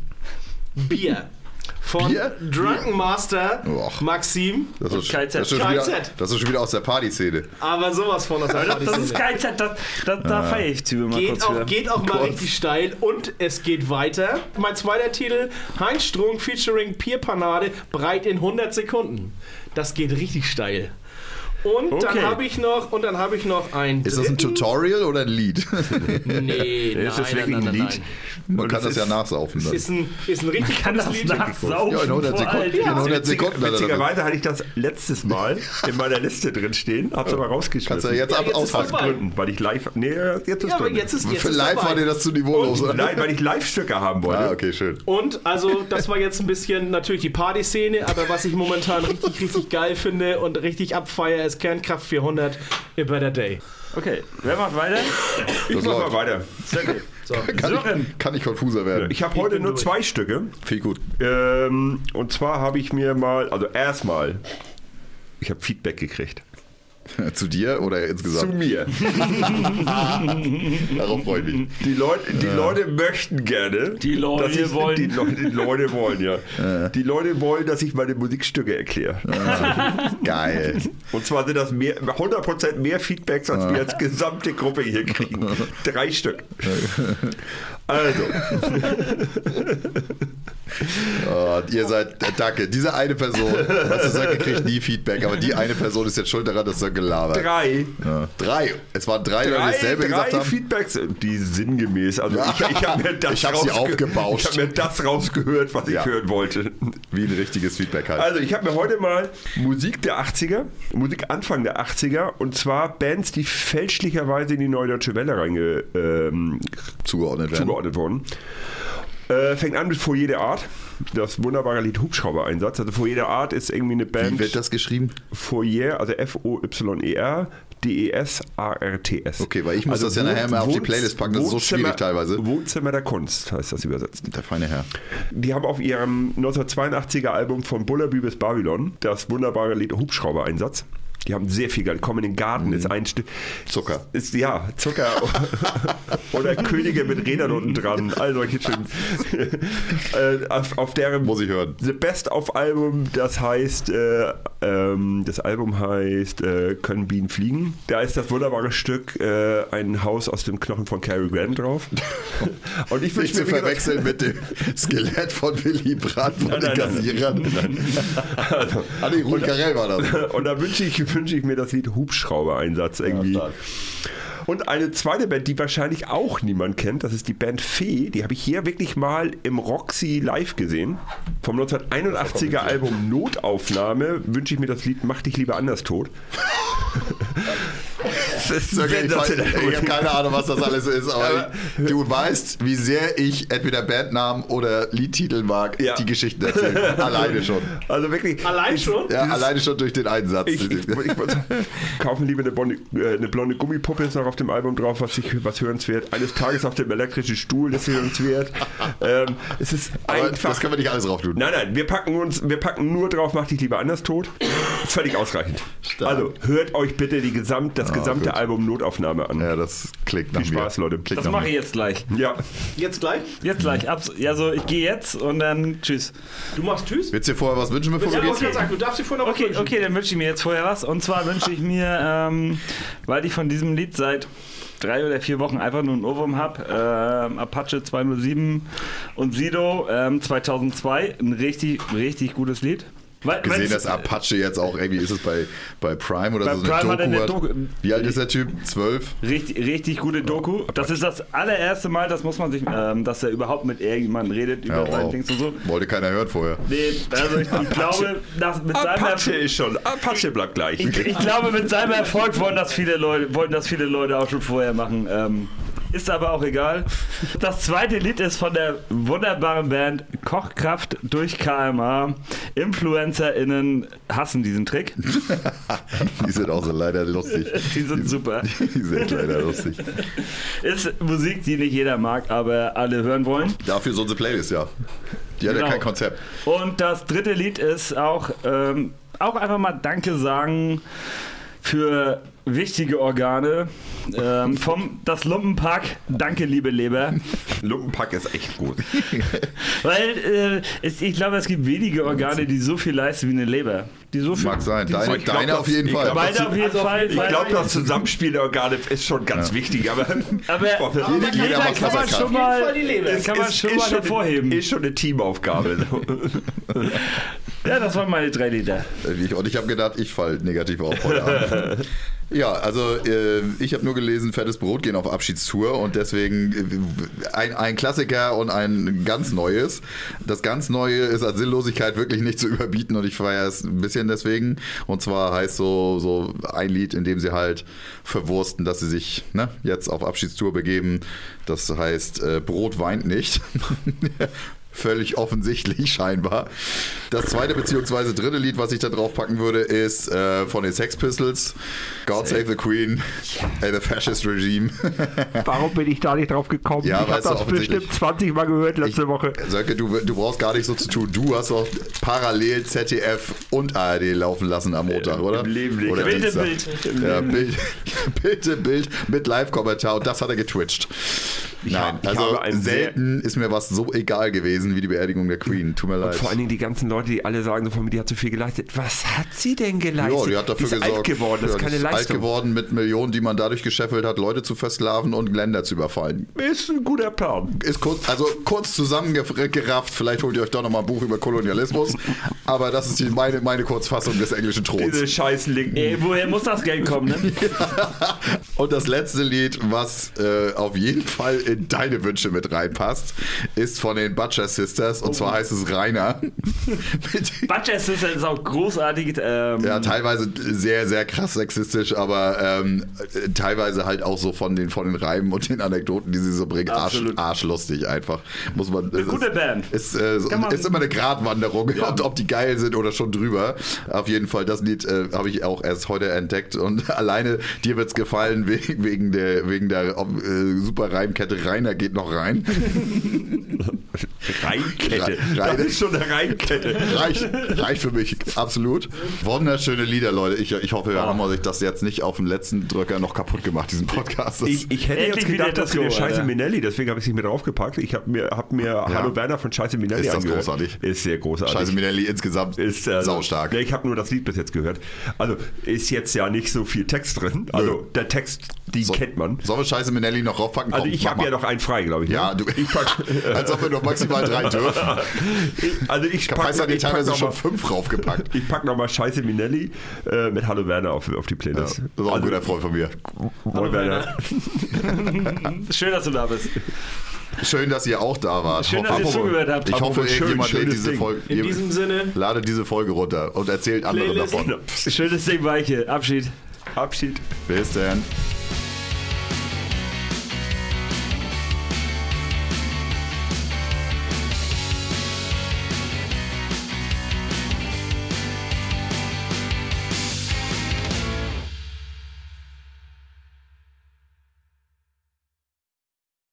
Bier. Von Bier? Drunken Master Och. Maxim. Das ist, KZ. das, ist schon wieder, KZ. das ist schon wieder aus der Partyszene. Aber sowas von aus der Das, das ist Partyszene. geil, das, das, da feiere ich Zwiebel mal Geht kurz auch, geht auch mal Kurz. richtig steil und es geht weiter. Mein zweiter Titel, Heinz Strunk featuring Pierpanade, breit in 100 Sekunden. Das geht richtig steil. Und dann Okay. habe ich noch und dann habe ich noch ein Ist das ein Tutorial oder ein Lied? Nee, nein, Ist das wirklich nein, ein Lied? Man kann das ja nachsaufen. Dann. Ist ein, ist ein richtig Kann das Lied. nachsaufen? Ja, in 100 vor Sekunden. allem. In 100 Sekunden. er. Witzigerweise hatte ich das letztes Mal in meiner Liste drin stehen, hab's aber rausgeschmissen. Kannst du ja jetzt Ja, ab jetzt vorbei. Gründen, weil ich live. Nee, jetzt ist Ja, aber drin. jetzt ist, jetzt Für ist live dabei. war dir das zu niveaulos, oder? Nein, weil ich Live-Stücke haben wollte. Ah, okay, schön. Und also, das war jetzt ein bisschen natürlich die Partyszene, aber was ich momentan richtig, richtig geil finde und richtig abfeier, ist Kernkraft 400 A Better Day. Okay, wer macht weiter? ich mach mal weiter. Sehr gut. So. Kann ich, kann ich konfuser werden. Ich habe heute nur durch. zwei Stücke. Viel gut. Ähm, und zwar habe ich mir mal, also erstmal, ich habe Feedback gekriegt. Zu dir oder Zu insgesamt? mir. Darauf freue ich mich. Die, Leute, die Leute möchten gerne. Die Leute dass ich, wollen. Die, Leute, die Leute wollen, ja. Die Leute wollen, dass ich meine Musikstücke erkläre. Geil. Und zwar sind das mehr, 100% mehr Feedbacks, als wir als gesamte Gruppe hier kriegen. Drei Stück. Also, Oh, ihr seid, äh, danke. Diese eine Person, was du sagst, kriegt nie Feedback, aber die eine Person ist jetzt schuld daran, dass er gelabert. drei. Ja. Drei. Es waren drei, Leute, die Drei, dasselbe gesagt drei haben. Feedbacks, die sinngemäß. Also Ja. ich, ich habe mir das Ich hab sie aufgebauscht. Ich habe mir das rausgehört, was Ja. ich hören wollte. Wie ein richtiges Feedback halt. Also ich habe mir heute mal Musik der 80er, Musik Anfang der 80er und zwar Bands, die fälschlicherweise in die Neue Deutsche Welle reinge, ähm, zugeordnet werden. zugeordnet wurden. Äh, fängt an mit Foyer der Art, das wunderbare Lied Hubschrauber-Einsatz. Also Foyer der Art ist irgendwie eine Band. Wie wird das geschrieben? Foyer, also F-O-Y-E-R, D-E-S-A-R-T-S. Okay, weil ich muss das ja nachher mal auf die Playlist packen, das ist so schwierig teilweise. Wohnzimmer der Kunst heißt das übersetzt. Der feine Herr. Die haben auf ihrem 1982er Album von Bullabü bis Babylon das wunderbare Lied Hubschrauber-Einsatz. Die haben sehr viel Geld. Kommen in den Garten, ist ein Stück. Zucker. Ist, ja, Zucker. Oder Könige mit Rädern unten dran. All solche schönen. äh, auf, auf deren Muss ich hören. The Best of Album, das heißt, äh, ähm, das Album heißt äh, Können Bienen fliegen. Da ist das wunderbare Stück äh, Ein Haus aus dem Knochen von Cary Grant drauf. Und ich Nicht zu verwechseln mit dem Skelett von Willy Brandt von Nein, den nein, nein, Kassierern. also, Ah, Rudi Carell war das. Und da wünsche ich, wünsche ich mir das Lied Hubschrauber-Einsatz irgendwie. stark. und eine zweite Band, die wahrscheinlich auch niemand kennt, das ist die Band Fee. Die habe ich hier wirklich mal im Roxy live gesehen. Vom 1981er Album Notaufnahme wünsche ich mir das Lied Mach dich lieber anders tot. Sergej, ich, habe keine Ahnung, was das alles ist, aber ich, du weißt, wie sehr ich entweder Bandnamen oder Liedtitel mag, Ja. die Geschichten erzählen. alleine schon. Also wirklich. Allein schon? Ja, alleine schon durch den einen Satz. Ich, ich, ich kaufen lieber eine blonde, äh, eine blonde Gummipuppe ist noch auf dem Album drauf, was, ich, was hörenswert. Eines Tages auf dem elektrischen Stuhl, das ist hörenswert. ähm, es ist aber einfach. das können wir nicht alles drauf tun. Nein, nein, wir packen uns, wir packen nur drauf, mach dich lieber anders tot. Völlig ausreichend. Stark. Also hört euch bitte die Gesamt, das gesamte gut. Album Notaufnahme an. Ja, das klingt nach Viel Spaß, mir. Leute. Klingt Das mache ich jetzt gleich. Ja, Jetzt gleich? Jetzt gleich. Abs ja, so, ich gehe jetzt und dann tschüss. Du machst Tschüss? Willst du dir vorher was wünschen, bevor du wollte gehst? sagen, du darfst dir vorher noch was Okay, wünschen. okay, dann wünsche ich mir jetzt vorher was. Und zwar wünsche ich mir, ähm, weil ich von diesem Lied seit drei oder vier Wochen einfach nur ein Ohrwurm habe, ähm, Apache 207 und Sido ähm, 2002, ein richtig, richtig gutes Lied. Weil, gesehen, dass Apache jetzt auch irgendwie, ist es bei, bei Prime oder Bei so Prime hat er eine eine Doku? Doku- hat? Wie alt ist der Typ? Zwölf? Richtig, richtig gute Doku. Das ist das allererste Mal, das muss man sich, ähm, dass er überhaupt mit irgendjemandem redet über Ja, seinen wow. Dings und so. Wollte keiner hören vorher. Nee, also ich, ich glaube, dass mit seinem Apache Erfolg, ist schon. Apache bleibt gleich. ich, ich glaube, mit seinem Erfolg wollen das viele Leute, wollten das viele Leute auch schon vorher machen. Ähm, ist aber auch egal. Das zweite Lied ist von der wunderbaren Band Kochkraft durch KMA. InfluencerInnen hassen diesen Trick. Die sind auch so leider lustig. Die sind super. Die sind leider lustig. Ist Musik, die nicht jeder mag, aber alle hören wollen. Dafür so unsere Playlist, ja. Die hat ja Genau. kein Konzept. Und das dritte Lied ist auch, ähm, auch einfach mal Danke sagen für wichtige Organe. Ähm, vom Das Lumpenpack. Danke, liebe Leber. Lumpenpack ist echt gut. Weil äh, es, ich glaube, es gibt wenige Organe, die so viel leisten wie eine Leber. Die so viel, Mag sein. Deine, so, ich glaub, deine das- auf jeden Fall. glaub, beide auf jeden Fall. Ich glaube, das Zusammenspiel der Organe ist schon ganz wichtig, aber, aber Jeder- die jeder Leber macht, kann was man schon kann. mal, das kann man ist- schon ist mal schon- hervorheben. Ist schon eine Teamaufgabe. Ja, das waren meine drei Lieder. Ich, und ich habe gedacht, ich fall negativ auf heute Abend. Ja, also äh, ich habe nur gelesen, fettes Brot gehen auf Abschiedstour und deswegen äh, ein, ein Klassiker und ein ganz neues. Das ganz Neue ist als Sinnlosigkeit wirklich nicht zu überbieten und ich feiere es ein bisschen deswegen. Und zwar heißt so, so ein Lied, in dem sie halt verwursten, dass sie sich ne, jetzt auf Abschiedstour begeben. Das heißt, äh, Brot weint nicht. Völlig offensichtlich scheinbar. Das zweite beziehungsweise dritte Lied, was ich da drauf packen würde, ist äh, von den Sex Pistols. God Save the Queen and the Fascist Regime. Warum bin ich da nicht drauf gekommen? Ja, ich habe das bestimmt 20 Mal gehört letzte Woche. Sönke, du, du brauchst gar nicht so zu tun. Du hast doch parallel ZDF und ARD laufen lassen am Montag, oder? im Leben nicht. Oder Dienstag. Bild. Ja, Bild, im Bild mit Live-Kommentar und das hat er getwitcht. Nein, hab- ich also selten ist mir was so egal gewesen wie die Beerdigung der Queen. Tut mir leid. Vor allen Dingen die ganzen Leute, die alle sagen, so von mir, die hat so viel geleistet. Was hat sie denn geleistet? Ja, die hat dafür ist gesorgt. alt geworden, das ja, ist keine die alt Leistung. geworden mit Millionen, die man dadurch gescheffelt hat, Leute zu versklaven und Länder zu überfallen. Ist ein guter Plan. Ist kurz, also kurz zusammengerafft, vielleicht holt ihr euch doch nochmal ein Buch über Kolonialismus, aber das ist die, meine, meine Kurzfassung des englischen Throns. Diese scheiß Linken. Ey, woher muss das Geld kommen, ne? Und das letzte Lied, was äh, auf jeden Fall in deine Wünsche mit reinpasst, ist von den Butcher Sisters und zwar heißt es Rainer. Butcher Sister ist auch großartig. Ähm, Ja, teilweise sehr, sehr krass sexistisch, aber ähm, äh, teilweise halt auch so von den, von den Reimen und den Anekdoten, die sie so bringen, Arsch, arschlustig einfach. Muss man, Eine gute Band. Ist, äh, ist immer eine Gratwanderung, ob, ob die geil sind oder schon drüber. Auf jeden Fall, das Lied äh, habe ich auch erst heute entdeckt und alleine dir wird es gefallen wegen, wegen der, wegen der äh, super Reimkette Rainer geht noch rein. Reinkette. Rein- Das ist schon eine Reinkette. Reicht, reicht für mich, absolut. Wunderschöne Lieder, Leute. Ich, ich hoffe, wir haben sich das jetzt nicht auf dem letzten Drücker noch kaputt gemacht, diesen Podcast. Das- Ich, ich hätte Endlich jetzt gedacht, wieder das wäre Disco, Scheiße Alter. Minelli, deswegen habe ich es nicht mit draufgepackt. Ich habe mir, hab mir Hallo Werner von Scheiße Minelli Ist das angehört. großartig? Ist sehr großartig. Scheiße, Minelli insgesamt ist also, saustark. Ja, ich habe nur das Lied bis jetzt gehört. Also ist jetzt ja nicht so viel Text drin. Also der Text, die So- kennt man. Sollen wir Scheiße Minelli noch raufpacken? Also Komm, ich mach habe ja noch einen frei, glaube ich. ne? Ja, du, Ich pack, als ob wir noch maximal drei dürfen. ich, also ich hat die teilweise schon mal, fünf raufgepackt. ich pack noch mal Scheiße Minelli äh, mit Hallo Werner auf, auf die Ja, Playlist. das ist auch ein guter Freund von mir. Hallo Werner. Schön, dass du da bist. Schön, dass ihr auch da wart. Schön, dass ihr zugehört habt. Ich hoffe, schön, irgendjemand lädt diese Ding. Folge. In diesem Sinne, Ladet diese Folge runter und erzählt anderen davon. Schönes Ding, Weiche. Abschied. Abschied. Bis dann.